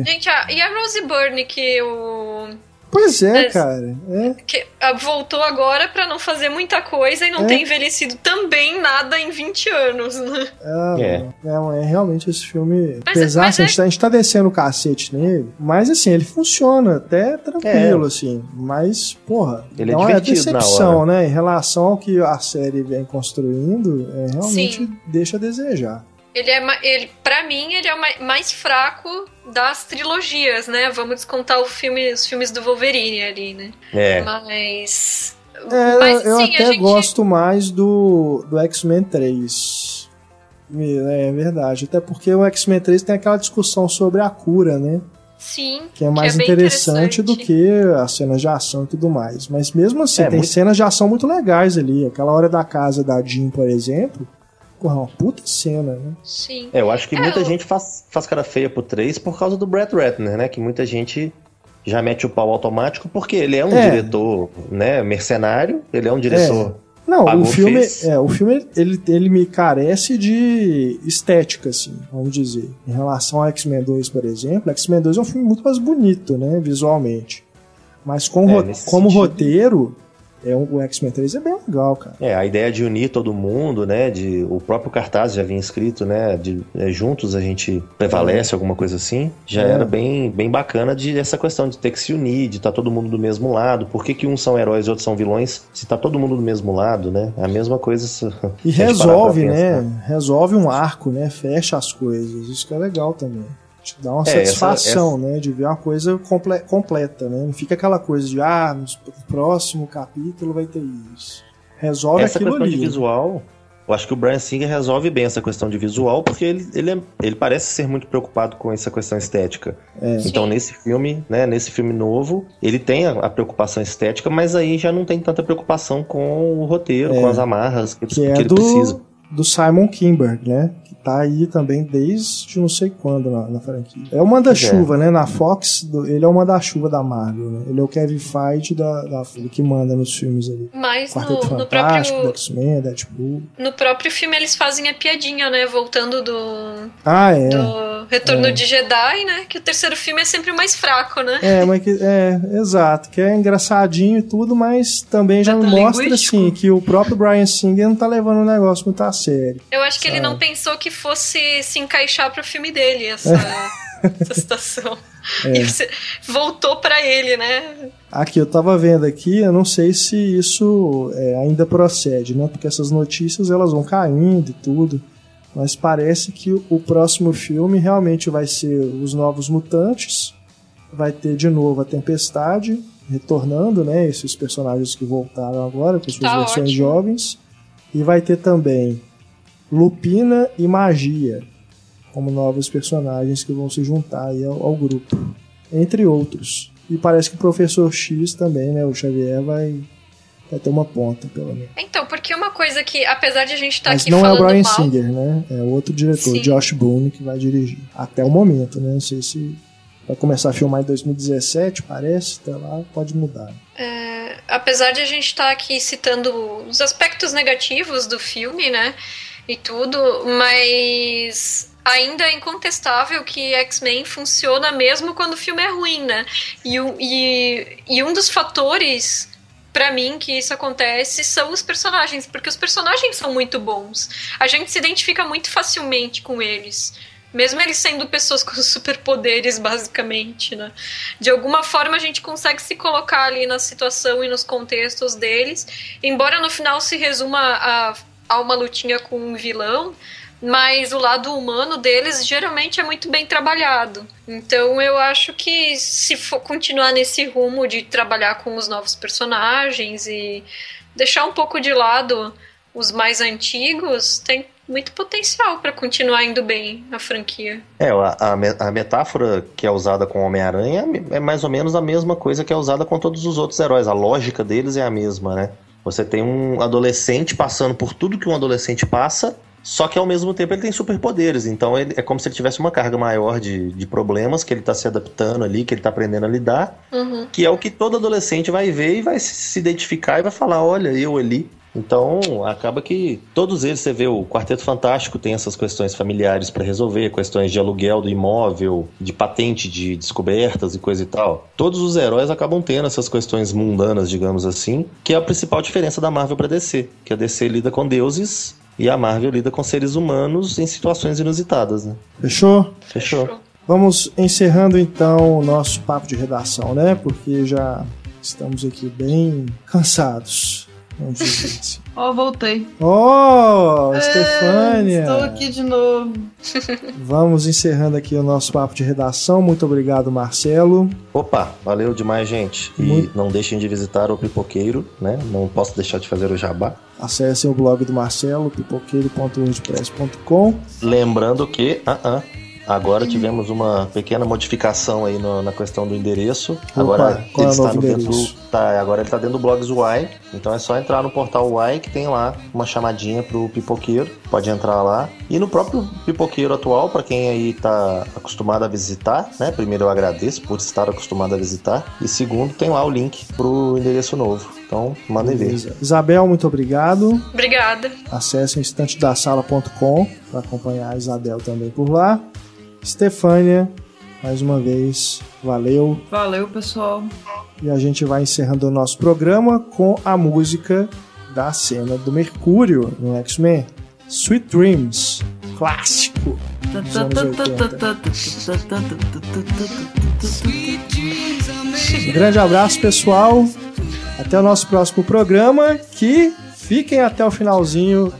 Gente, a- e a Rose Byrne, que o. pois é, Mas- cara. É, Que ah, voltou agora pra não fazer muita coisa e não É. ter envelhecido também nada em 20 anos, né? é, É. é, é realmente esse filme. Mas- apesar, mas assim, a, é- gente tá, a gente tá descendo o cacete nele, mas assim, ele funciona até tranquilo, assim. Mas, porra, Ele é uma decepção, né? Em relação ao que a série vem construindo, é, realmente Sim. deixa a desejar. Ele é, ele, pra mim, ele é o mai- mais fraco das trilogias, né? Vamos descontar o filme, os filmes do Wolverine ali, né? É. Mas. É, mas eu sim, até gente. gosto mais do, do X-Men 3. É, é verdade. Até porque o X-Men 3 tem aquela discussão sobre a cura, né? Sim. Que é mais bem interessante, do interessante. que as cenas de ação e tudo mais. Mas mesmo assim, É, tem muito- cenas de ação muito legais ali. Aquela hora da casa da Jean, por exemplo. Porra, uma puta cena, né? Sim. É, eu acho que É, muita eu- gente faz, faz cara feia pro 3 por causa do Brett Ratner, né? Que muita gente já mete o pau automático porque ele é um É. diretor, né, mercenário, ele é um diretor. Não, Pagou, o filme, fez. é, o filme ele, ele me carece de estética, assim, vamos dizer. Em relação ao X-Men 2, por exemplo, X-Men 2 é um filme muito mais bonito, né, visualmente. Mas com É, ro- como sentido. roteiro, é um, o X-Men 3 é bem legal, cara. É, a ideia de unir todo mundo, né? De, o próprio cartaz já vinha escrito, né? De é, juntos a gente prevalece, alguma coisa assim. Já É. era bem, bem bacana de essa questão de ter que se unir, de estar todo mundo do mesmo lado. Por que, que uns são heróis e outros são vilões? Se tá todo mundo do mesmo lado, né? A mesma coisa. se- E resolve, né? Resolve um arco, né? Fecha as coisas. Isso que é legal também. Te dá uma É, essa- satisfação, né? De ver uma coisa comple- completa, né? Não fica aquela coisa de, ah, no próximo capítulo vai ter isso. Resolve Essa aquilo questão ali. de visual, eu acho que o Brian Singer resolve bem essa questão de visual, porque ele, ele, é- ele parece ser muito preocupado com essa questão estética. É. Então, nesse filme, né, nesse filme novo, ele tem a, a preocupação estética, mas aí já não tem tanta preocupação com o roteiro, É. com as amarras que, que que é ele do, precisa. Do Simon Kimberg, né? Que tá aí também desde não sei quando na, na franquia. É o manda-chuva, né? Na Fox, do- ele é o manda-chuva da Marvel, né? Ele é o Kevin Feige da, da, que manda nos filmes ali. Mas Quarteto no, no próprio, X-Men, Deadpool. no próprio filme eles fazem a piadinha, né? Voltando do, Ah, é. do Retorno É. de Jedi, né? Que o terceiro filme é sempre mais fraco, né? É, mas que, é, exato, que é engraçadinho e tudo, mas também já mostra assim que o próprio Brian Singer não tá levando o negócio muito a sério. Eu acho que ele Sabe. não pensou que fosse se encaixar pro filme dele, essa, essa situação. É. Voltou pra ele, né? Aqui, eu tava vendo aqui, eu não sei se isso é, ainda procede, né? Porque essas notícias elas vão caindo e tudo. Mas parece que o- próximo filme realmente vai ser Os Novos Mutantes. Vai ter de novo a Tempestade, retornando, né? Esses personagens que voltaram agora, com suas Tá versões ótimo. jovens. E vai ter também Lupina e Magia, como novos personagens que vão se juntar aí ao, ao grupo. Entre outros. E parece que o Professor X também, né? O Xavier vai vai ter uma ponta, pelo menos. Então, porque uma coisa que, apesar de a gente estar tá Mas aqui não falando é o Brian mal... Singer, né? É outro diretor, Sim. Josh Boone, que vai dirigir. Até o momento, né? Não sei se vai começar a filmar em 2017, parece. Até lá pode mudar. É, apesar de a gente estar aqui citando os aspectos negativos do filme, né? E tudo, mas ainda é incontestável que X-Men funciona mesmo quando o filme é ruim, né? E, e, e um dos fatores pra mim que isso acontece são os personagens, porque os personagens são muito bons. A gente se identifica muito facilmente com eles. Mesmo eles sendo pessoas com superpoderes, basicamente, né? De alguma forma a gente consegue se colocar ali na situação e nos contextos deles. Embora no final se resuma a, a uma lutinha com um vilão, mas o lado humano deles geralmente é muito bem trabalhado. Então eu acho que se for continuar nesse rumo de trabalhar com os novos personagens e deixar um pouco de lado os mais antigos, tem muito potencial para continuar indo bem a franquia. É, a, a me- a metáfora que é usada com o Homem-Aranha é mais ou menos a mesma coisa que é usada com todos os outros heróis. A lógica deles é a mesma, né? Você tem um adolescente passando por tudo que um adolescente passa, só que ao mesmo tempo ele tem superpoderes. Então ele, é como se ele tivesse uma carga maior de, de problemas que ele tá se adaptando ali, que ele tá aprendendo a lidar, Uhum. que é o que todo adolescente vai ver e vai se- se identificar e vai falar: olha, eu ali. Então, acaba que todos eles, você vê, o Quarteto Fantástico tem essas questões familiares para resolver, questões de aluguel do imóvel, de patente de descobertas e coisa e tal. Todos os heróis acabam tendo essas questões mundanas, digamos assim, que é a principal diferença da Marvel para DC, que a DC lida com deuses e a Marvel lida com seres humanos em situações inusitadas, né? Fechou? Fechou. Vamos encerrando então o nosso papo de redação, né? Porque já estamos aqui bem cansados. Vamos dizer assim. Ó, voltei. Oh, É, Stefânia! Estou aqui de novo. Vamos encerrando aqui o nosso papo de redação. Muito obrigado, Marcelo. Opa, valeu demais, gente. E Muito- não deixem de visitar o Pipoqueiro, né? Não posso deixar de fazer o jabá. Acessem o blog do Marcelo, pipoqueiro.wordpress.com. Lembrando que ah, ah, agora tivemos uma pequena modificação aí no- na questão do endereço. agora qual é o ele está novo no dentro, endereço? tá, agora ele está dentro do Blogs Y. Então é só entrar no portal Y que tem lá uma chamadinha pro pipoqueiro. Pode entrar lá. E no próprio pipoqueiro atual, para quem aí tá acostumado a visitar, né? Primeiro eu agradeço por estar acostumado a visitar. E segundo, tem lá o link pro endereço novo. Então, mandem ver. Beleza. Isabel, muito obrigado. Obrigada. Acesse o instantedasala.com para acompanhar a Isabel também por lá. Estefânia, mais uma vez, valeu. Valeu, pessoal. E a gente vai encerrando o nosso programa com a música da cena do Mercúrio no X-Men. Sweet Dreams, clássico. Dos anos 80. Um grande abraço, pessoal. Até o nosso próximo programa. Que fiquem até o finalzinho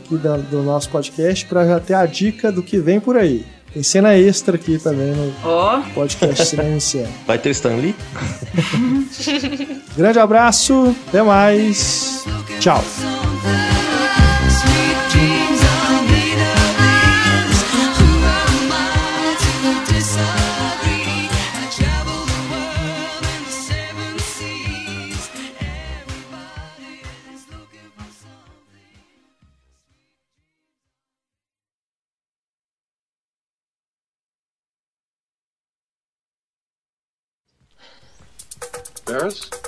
do nosso podcast para já ter a dica do que vem por aí. Tem cena extra aqui também no Ó, podcast Cinema. Vai ter Stan Lee? Grande abraço, até mais. Tchau. upstairs.